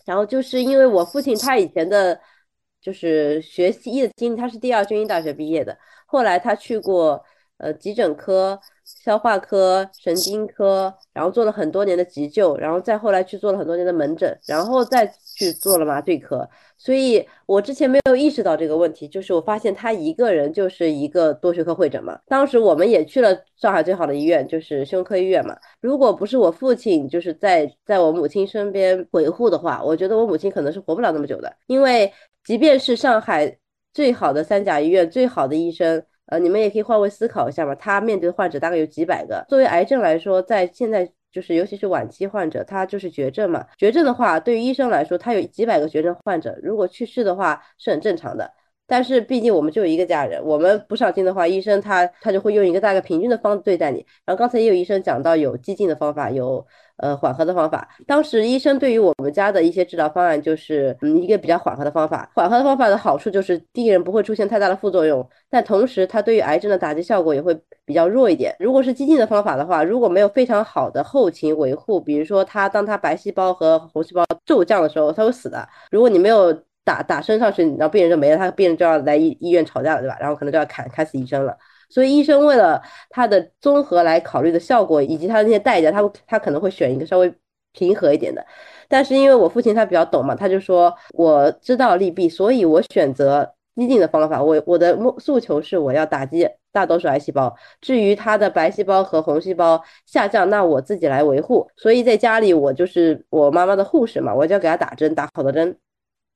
Q: 然后就是因为我父亲他以前的，就是学西医的经历，他是第二军医大学毕业的，后来他去过呃急诊科、消化科、神经科，然后做了很多年的急救，然后再后来去做了很多年的门诊，然后再去做了麻醉科。所以我之前没有意识到这个问题，就是我发现他一个人就是一个多学科会诊嘛。当时我们也去了上海最好的医院，就是胸科医院嘛。如果不是我父亲就是在在我母亲身边维护的话，我觉得我母亲可能是活不了那么久的。因为即便是上海最好的三甲医院最好的医生，呃，你们也可以换位思考一下嘛，他面对的患者大概有几百个。作为癌症来说，在现在。就是，尤其是晚期患者，他就是绝症嘛。绝症的话，对于医生来说，他有几百个绝症患者，如果去世的话是很正常的。但是毕竟我们就有一个家人，我们不上心的话，医生他他就会用一个大概平均的方对待你。然后刚才也有医生讲到有激进的方法，有。呃，缓和的方法。当时医生对于我们家的一些治疗方案，就是嗯一个比较缓和的方法。缓和的方法的好处就是，第一人不会出现太大的副作用，但同时它对于癌症的打击效果也会比较弱一点。如果是激进的方法的话，如果没有非常好的后勤维护，比如说他当他白细胞和红细胞骤降的时候，他会死的。如果你没有打打升上去，然后病人就没了，他病人就要来医医院吵架了，对吧？然后可能就要砍砍死医生了。所以医生为了他的综合来考虑的效果以及他的那些代价，他他可能会选一个稍微平和一点的。但是因为我父亲他比较懂嘛，他就说我知道利弊，所以我选择激进的方法。我我的目诉求是我要打击大多数癌细胞，至于他的白细胞和红细胞下降，那我自己来维护。所以在家里我就是我妈妈的护士嘛，我就要给他打针，打好多针。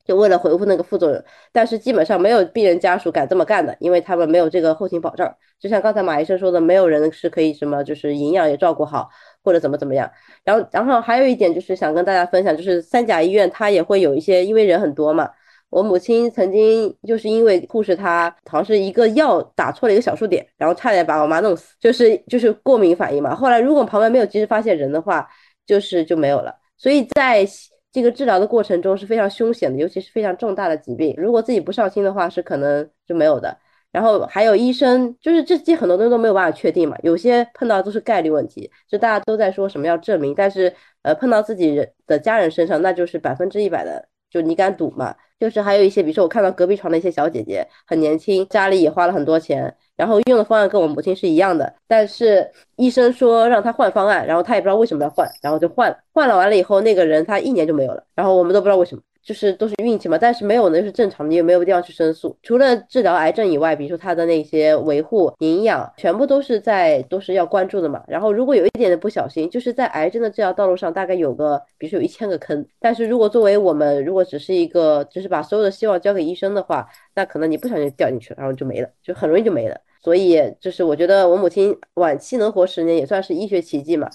Q: 就为了回复那个副作用，但是基本上没有病人家属敢这么干的，因为他们没有这个后勤保障。就像刚才马医生说的，没有人是可以什么，就是营养也照顾好，或者怎么怎么样。然后，然后还有一点就是想跟大家分享，就是三甲医院它也会有一些，因为人很多嘛。我母亲曾经就是因为护士她好像是一个药打错了一个小数点，然后差点把我妈弄死，就是就是过敏反应嘛。后来如果旁边没有及时发现人的话，就是就没有了。所以在这个治疗的过程中是非常凶险的，尤其是非常重大的疾病，如果自己不上心的话，是可能就没有的。然后还有医生，就是这些很多东西都没有办法确定嘛，有些碰到都是概率问题，就大家都在说什么要证明，但是呃碰到自己人的家人身上，那就是百分之一百的，就你敢赌嘛？就是还有一些，比如说我看到隔壁床的一些小姐姐很年轻，家里也花了很多钱，然后用的方案跟我母亲是一样的，但是医生说让她换方案，然后她也不知道为什么要换，然后就换了，换了完了以后那个人她一年就没有了，然后我们都不知道为什么。就是都是运气嘛，但是没有呢是正常的，你也没有地方去申诉。除了治疗癌症以外，比如说他的那些维护营养，全部都是在都是要关注的嘛。然后如果有一点的不小心，就是在癌症的治疗道路上，大概有个，比如说有一千个坑。但是如果作为我们，如果只是一个，就是把所有的希望交给医生的话，那可能你不小心掉进去了，然后就没了，就很容易就没了。所以就是我觉得我母亲晚期能活十年，也算是医学奇迹嘛。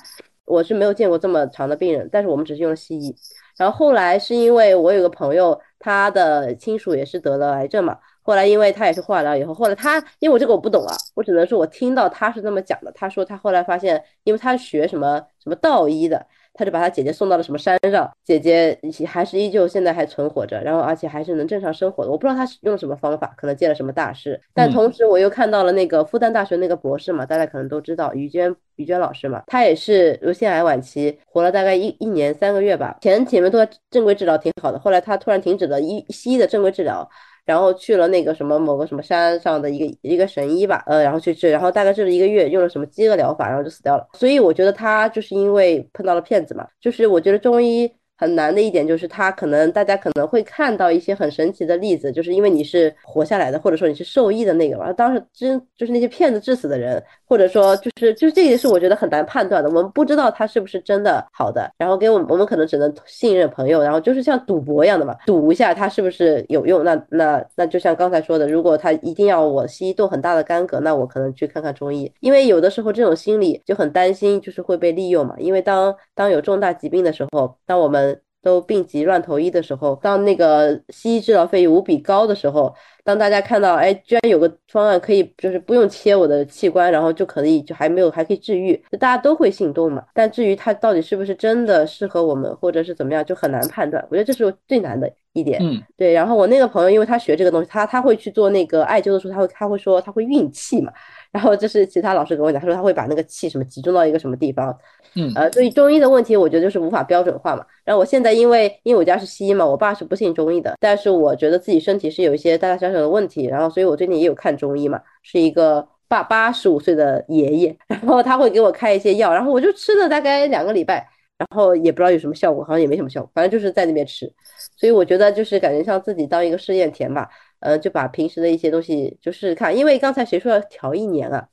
Q: 我是没有见过这么长的病人，但是我们只是用了西医。然后后来是因为我有个朋友，他的亲属也是得了癌症嘛。后来因为他也是化疗以后，后来他因为我这个我不懂啊，我只能说我听到他是这么讲的。他说他后来发现，因为他学什么什么道医的。他就把他姐姐送到了什么山上，姐姐还是依旧现在还存活着，然后而且还是能正常生活的。我不知道他是用了什么方法，可能见了什么大师。但同时我又看到了那个复旦大学那个博士嘛，大家可能都知道于娟于娟老师嘛，她也是乳腺癌晚期，活了大概一一年三个月吧。前前面都在正规治疗挺好的，后来她突然停止了医西医的正规治疗。然后去了那个什么某个什么山上的一个一个神医吧，呃，然后去治，然后大概治了一个月，用了什么饥饿疗法，然后就死掉了。所以我觉得他就是因为碰到了骗子嘛，就是我觉得中医。很难的一点就是，他可能大家可能会看到一些很神奇的例子，就是因为你是活下来的，或者说你是受益的那个。然后当时真就是那些骗子致死的人，或者说就是就是这个是我觉得很难判断的，我们不知道他是不是真的好的。然后给我们我们可能只能信任朋友，然后就是像赌博一样的嘛，赌一下他是不是有用。那那那就像刚才说的，如果他一定要我吸动很大的干戈，那我可能去看看中医，因为有的时候这种心理就很担心，就是会被利用嘛。因为当当有重大疾病的时候，当我们都病急乱投医的时候，当那个西医治疗费用无比高的时候，当大家看到，哎，居然有个方案可以，就是不用切我的器官，然后就可以，就还没有还可以治愈，就大家都会心动嘛。但至于它到底是不是真的适合我们，或者是怎么样，就很难判断。我觉得这是最难的一点。
B: 嗯，
Q: 对。然后我那个朋友，因为他学这个东西，他他会去做那个艾灸的时候，他会他会说他会运气嘛。然后这是其他老师跟我讲，他说他会把那个气什么集中到一个什么地方。
B: 嗯，
Q: 呃，对于中医的问题，我觉得就是无法标准化嘛。然后我现在因为因为我家是西医嘛，我爸是不信中医的，但是我觉得自己身体是有一些大大小小的问题，然后所以我最近也有看中医嘛，是一个八八十五岁的爷爷，然后他会给我开一些药，然后我就吃了大概两个礼拜，然后也不知道有什么效果，好像也没什么效果，反正就是在那边吃。所以我觉得就是感觉像自己当一个试验田吧，呃，就把平时的一些东西就试试看，因为刚才谁说要调一年啊？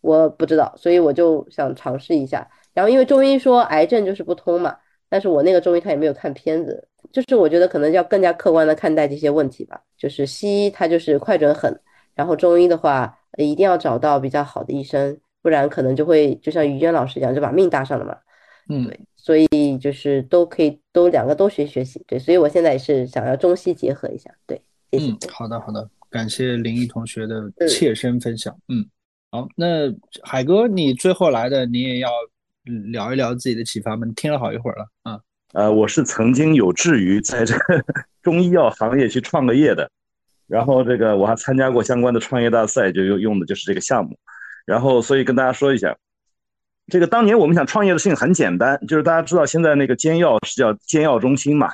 Q: 我不知道，所以我就想尝试一下。然后因为中医说癌症就是不通嘛，但是我那个中医他也没有看片子，就是我觉得可能要更加客观的看待这些问题吧。就是西医它就是快准狠，然后中医的话一定要找到比较好的医生，不然可能就会就像于娟老师一样就把命搭上了嘛。
B: 嗯，
Q: 对，所以就是都可以都两个都学学习。对，所以我现在也是想要中西结合一下。对。
B: 嗯，好的好的，感谢林毅同学的切身分享。嗯。好，那海哥，你最后来的，你也要聊一聊自己的启发吗？听了好一会儿了啊。
R: 呃，我是曾经有志于在这个 中医药行业去创个业的，然后这个我还参加过相关的创业大赛，就用用的就是这个项目。然后，所以跟大家说一下，这个当年我们想创业的事情很简单，就是大家知道现在那个煎药是叫煎药中心嘛，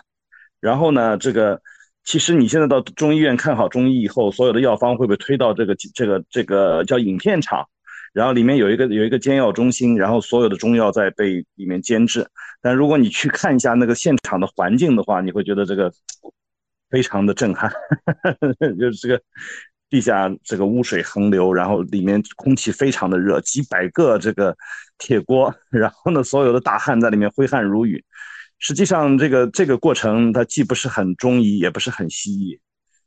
R: 然后呢，这个。其实你现在到中医院看好中医以后，所有的药方会被推到这个这个这个叫影片厂，然后里面有一个有一个煎药中心，然后所有的中药在被里面煎制。但如果你去看一下那个现场的环境的话，你会觉得这个非常的震撼，就是这个地下这个污水横流，然后里面空气非常的热，几百个这个铁锅，然后呢，所有的大汉在里面挥汗如雨。实际上，这个这个过程它既不是很中医，也不是很西医，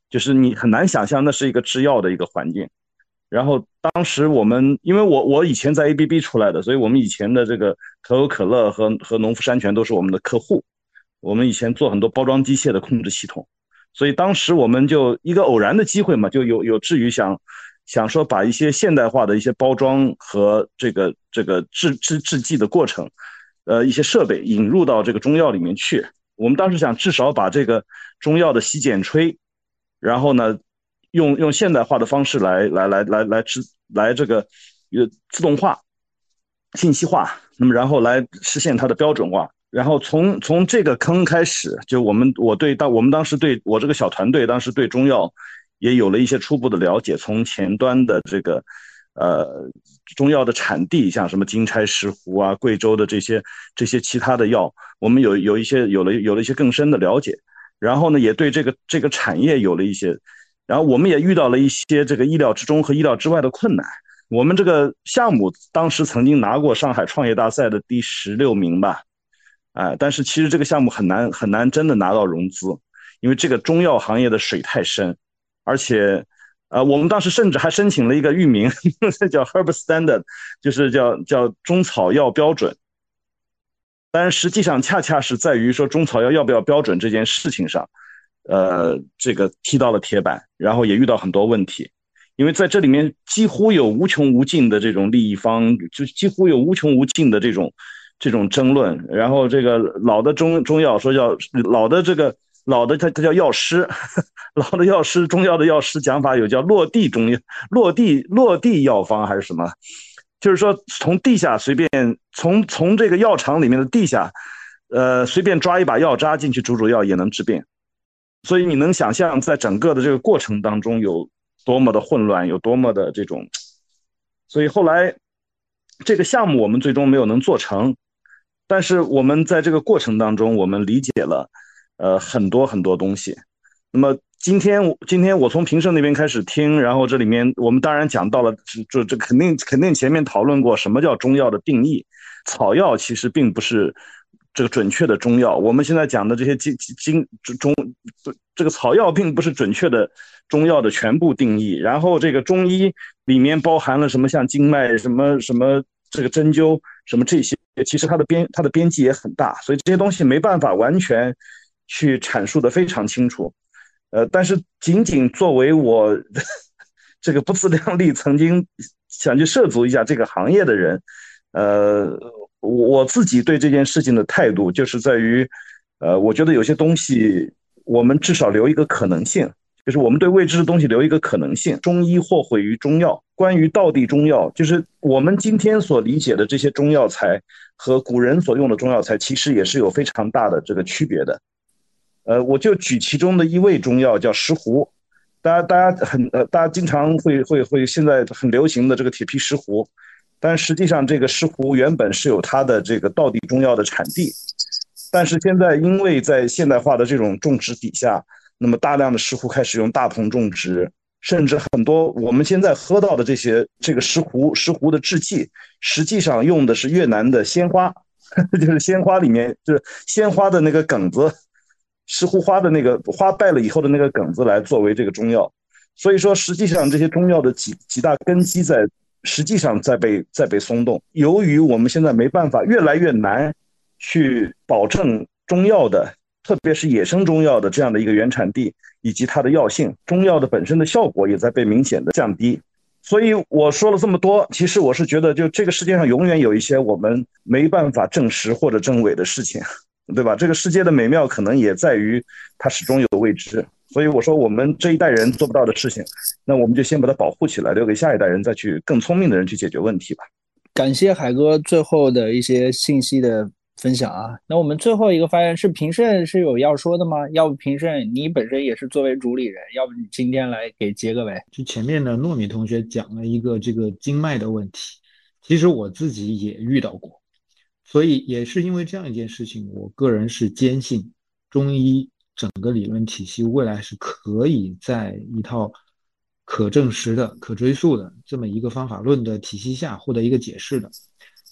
R: 就是你很难想象那是一个制药的一个环境。然后当时我们，因为我我以前在 ABB 出来的，所以我们以前的这个可口可乐和和农夫山泉都是我们的客户。我们以前做很多包装机械的控制系统，所以当时我们就一个偶然的机会嘛，就有有志于想想说把一些现代化的一些包装和这个这个制制制剂的过程。呃，一些设备引入到这个中药里面去。我们当时想，至少把这个中药的洗剪吹，然后呢，用用现代化的方式来来来来来制来这个呃自动化、信息化，那么然后来实现它的标准化。然后从从这个坑开始，就我们我对当我们当时对我这个小团队当时对中药也有了一些初步的了解。从前端的这个呃中药的产地，像什么金钗、石斛啊、贵州的这些这些其他的药，我们有有一些有了有了一些更深的了解。然后呢，也对这个这个产业有了一些，然后我们也遇到了一些这个意料之中和意料之外的困难。我们这个项目当时曾经拿过上海创业大赛的第十六名吧。哎，但是其实这个项目很难很难真的拿到融资，因为这个中药行业的水太深，而且，呃，我们当时甚至还申请了一个域名，叫 Herb Standard，就是叫叫中草药标准。但实际上恰恰是在于说中草药要不要标准这件事情上，呃，这个踢到了铁板，然后也遇到很多问题，因为在这里面几乎有无穷无尽的这种利益方，就几乎有无穷无尽的这种。这种争论，然后这个老的中中药说要老的这个老的他他叫药师，老的药师中药的药师讲法有叫落地中药落地落地药方还是什么？就是说从地下随便从从这个药厂里面的地下，呃随便抓一把药渣进去煮煮药也能治病，所以你能想象在整个的这个过程当中有多么的混乱，有多么的这种，所以后来这个项目我们最终没有能做成。但是我们在这个过程当中，我们理解了，呃，很多很多东西。那么今天，今天我从平生那边开始听，然后这里面我们当然讲到了，就这肯定肯定前面讨论过什么叫中药的定义。草药其实并不是这个准确的中药。我们现在讲的这些经经中中这个草药并不是准确的中药的全部定义。然后这个中医里面包含了什么，像经脉什么什么这个针灸什么这些。其实它的边它的边际也很大，所以这些东西没办法完全去阐述的非常清楚。呃，但是仅仅作为我 这个不自量力，曾经想去涉足一下这个行业的人，呃，我自己对这件事情的态度就是在于，呃，我觉得有些东西我们至少留一个可能性。就是我们对未知的东西留一个可能性。中医或毁于中药。关于道地中药，就是我们今天所理解的这些中药材和古人所用的中药材，其实也是有非常大的这个区别的。呃，我就举其中的一味中药，叫石斛。大家大家很呃，大家经常会会会现在很流行的这个铁皮石斛，但实际上这个石斛原本是有它的这个道地中药的产地，但是现在因为在现代化的这种种植底下。那么大量的石斛开始用大棚种植，甚至很多我们现在喝到的这些这个石斛石斛的制剂，实际上用的是越南的鲜花，就是鲜花里面就是鲜花的那个梗子，石斛花的那个花败了以后的那个梗子来作为这个中药。所以说，实际上这些中药的几几大根基在实际上在被在被松动。由于我们现在没办法，越来越难去保证中药的。特别是野生中药的这样的一个原产地以及它的药性，中药的本身的效果也在被明显的降低。所以我说了这么多，其实我是觉得，就这个世界上永远有一些我们没办法证实或者证伪的事情，对吧？这个世界的美妙可能也在于它始终有未知。所以我说，我们这一代人做不到的事情，那我们就先把它保护起来，留给下一代人再去更聪明的人去解决问题吧。
B: 感谢海哥最后的一些信息的。分享啊，那我们最后一个发言是平胜是有要说的吗？要不平胜你本身也是作为主理人，要不你今天来给结个尾？
K: 就前面的糯米同学讲了一个这个经脉的问题，其实我自己也遇到过，所以也是因为这样一件事情，我个人是坚信中医整个理论体系未来是可以在一套可证实的、可追溯的这么一个方法论的体系下获得一个解释的。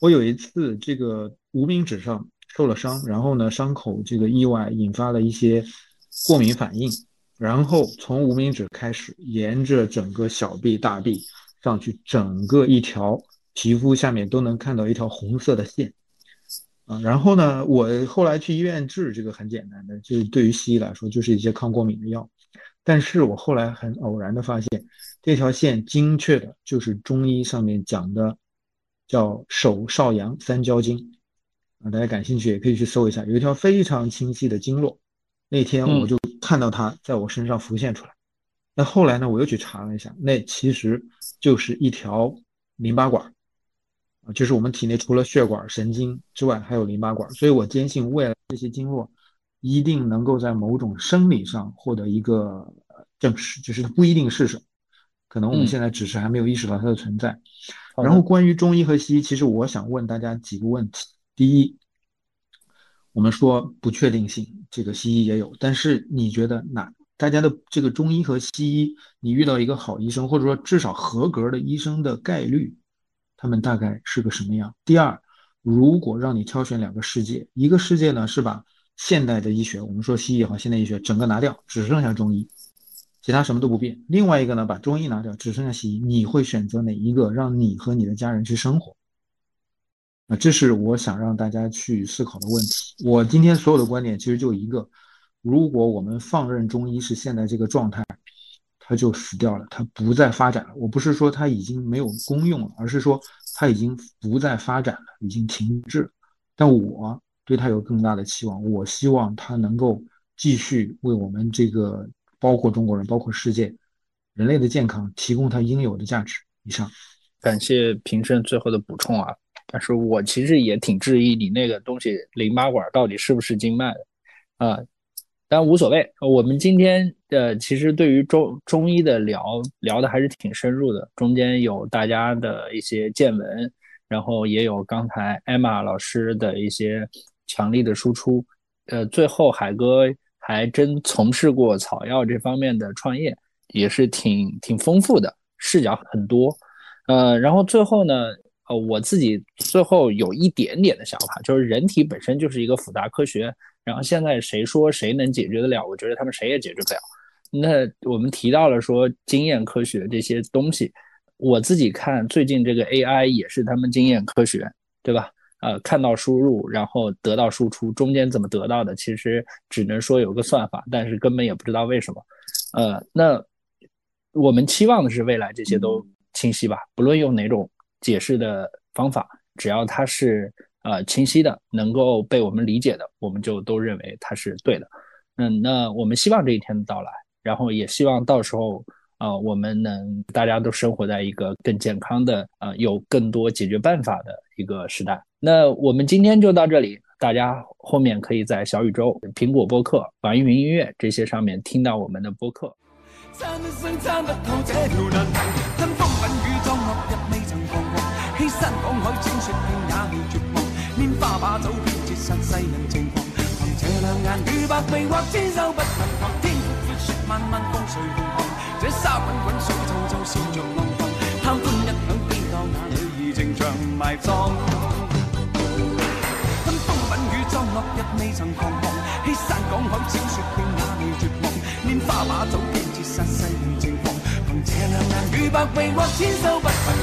K: 我有一次这个无名指上受了伤，然后呢，伤口这个意外引发了一些过敏反应，然后从无名指开始，沿着整个小臂、大臂上去，整个一条皮肤下面都能看到一条红色的线，啊，然后呢，我后来去医院治，这个很简单的，就是对于西医来说就是一些抗过敏的药，但是我后来很偶然的发现，这条线精确的就是中医上面讲的。叫手少阳三焦经啊，大家感兴趣也可以去搜一下，有一条非常清晰的经络。那天我就看到它在我身上浮现出来，那后来呢，我又去查了一下，那其实就是一条淋巴管啊，就是我们体内除了血管、神经之外，还有淋巴管。所以我坚信未来这些经络一定能够在某种生理上获得一个证实，就是它不一定是什么，可能我们现在只是还没有意识到它的存在。然后关于中医和西医，其实我想问大家几个问题：第一，我们说不确定性，这个西医也有，但是你觉得哪？大家的这个中医和西医，你遇到一个好医生，或者说至少合格的医生的概率，他们大概是个什么样？第二，如果让你挑选两个世界，一个世界呢是把现代的医学，我们说西医也好，现代医学整个拿掉，只剩下中医，其他什么都不变；另外一个呢，把中医拿掉，只剩下西医，你会选择哪一个？让你和你的家人去生活？啊，这是我想让大家去思考的问题。我今天所有的观点其实就一个。如果我们放任中医是现在这个状态，它就死掉了，它不再发展了。我不是说它已经没有功用了，而是说它已经不再发展了，已经停滞。但我对它有更大的期望，我希望它能够继续为我们这个，包括中国人，包括世界人类的健康提供它应有的价值。以上，
B: 感谢平生最后的补充啊！但是我其实也挺质疑你那个东西，淋巴管到底是不是经脉的啊？但无所谓，我们今天呃，其实对于中中医的聊聊的还是挺深入的，中间有大家的一些见闻，然后也有刚才艾玛老师的一些强力的输出，呃，最后海哥还真从事过草药这方面的创业，也是挺挺丰富的，视角很多，呃，然后最后呢，呃，我自己最后有一点点的想法，就是人体本身就是一个复杂科学。然后现在谁说谁能解决得了？我觉得他们谁也解决不了。那我们提到了说经验科学这些东西，我自己看最近这个 AI 也是他们经验科学，对吧？呃，看到输入，然后得到输出，中间怎么得到的？其实只能说有个算法，但是根本也不知道为什么。呃，那我们期望的是未来这些都清晰吧？不论用哪种解释的方法，只要它是。呃，清晰的，能够被我们理解的，我们就都认为它是对的。嗯，那我们希望这一天的到来，然后也希望到时候，呃，我们能大家都生活在一个更健康的，呃，有更多解决办法的一个时代。那我们今天就到这里，大家后面可以在小宇宙、苹果播客、网易云音乐这些上面听到我们的播客。拈花把酒，偏折煞世人情狂。凭这两眼与百臂或千手不能防。天阔阔，雪漫漫，风随浪狂。这沙滚滚，水皱皱，笑着浪荡。贪欢一晌，偏教那女儿情长埋葬。分风吻雨，装落日未曾彷徨。欺山赶海，小说并哪里绝望？拈花把酒，偏折煞世人情狂。凭这两眼与百臂或千手不能。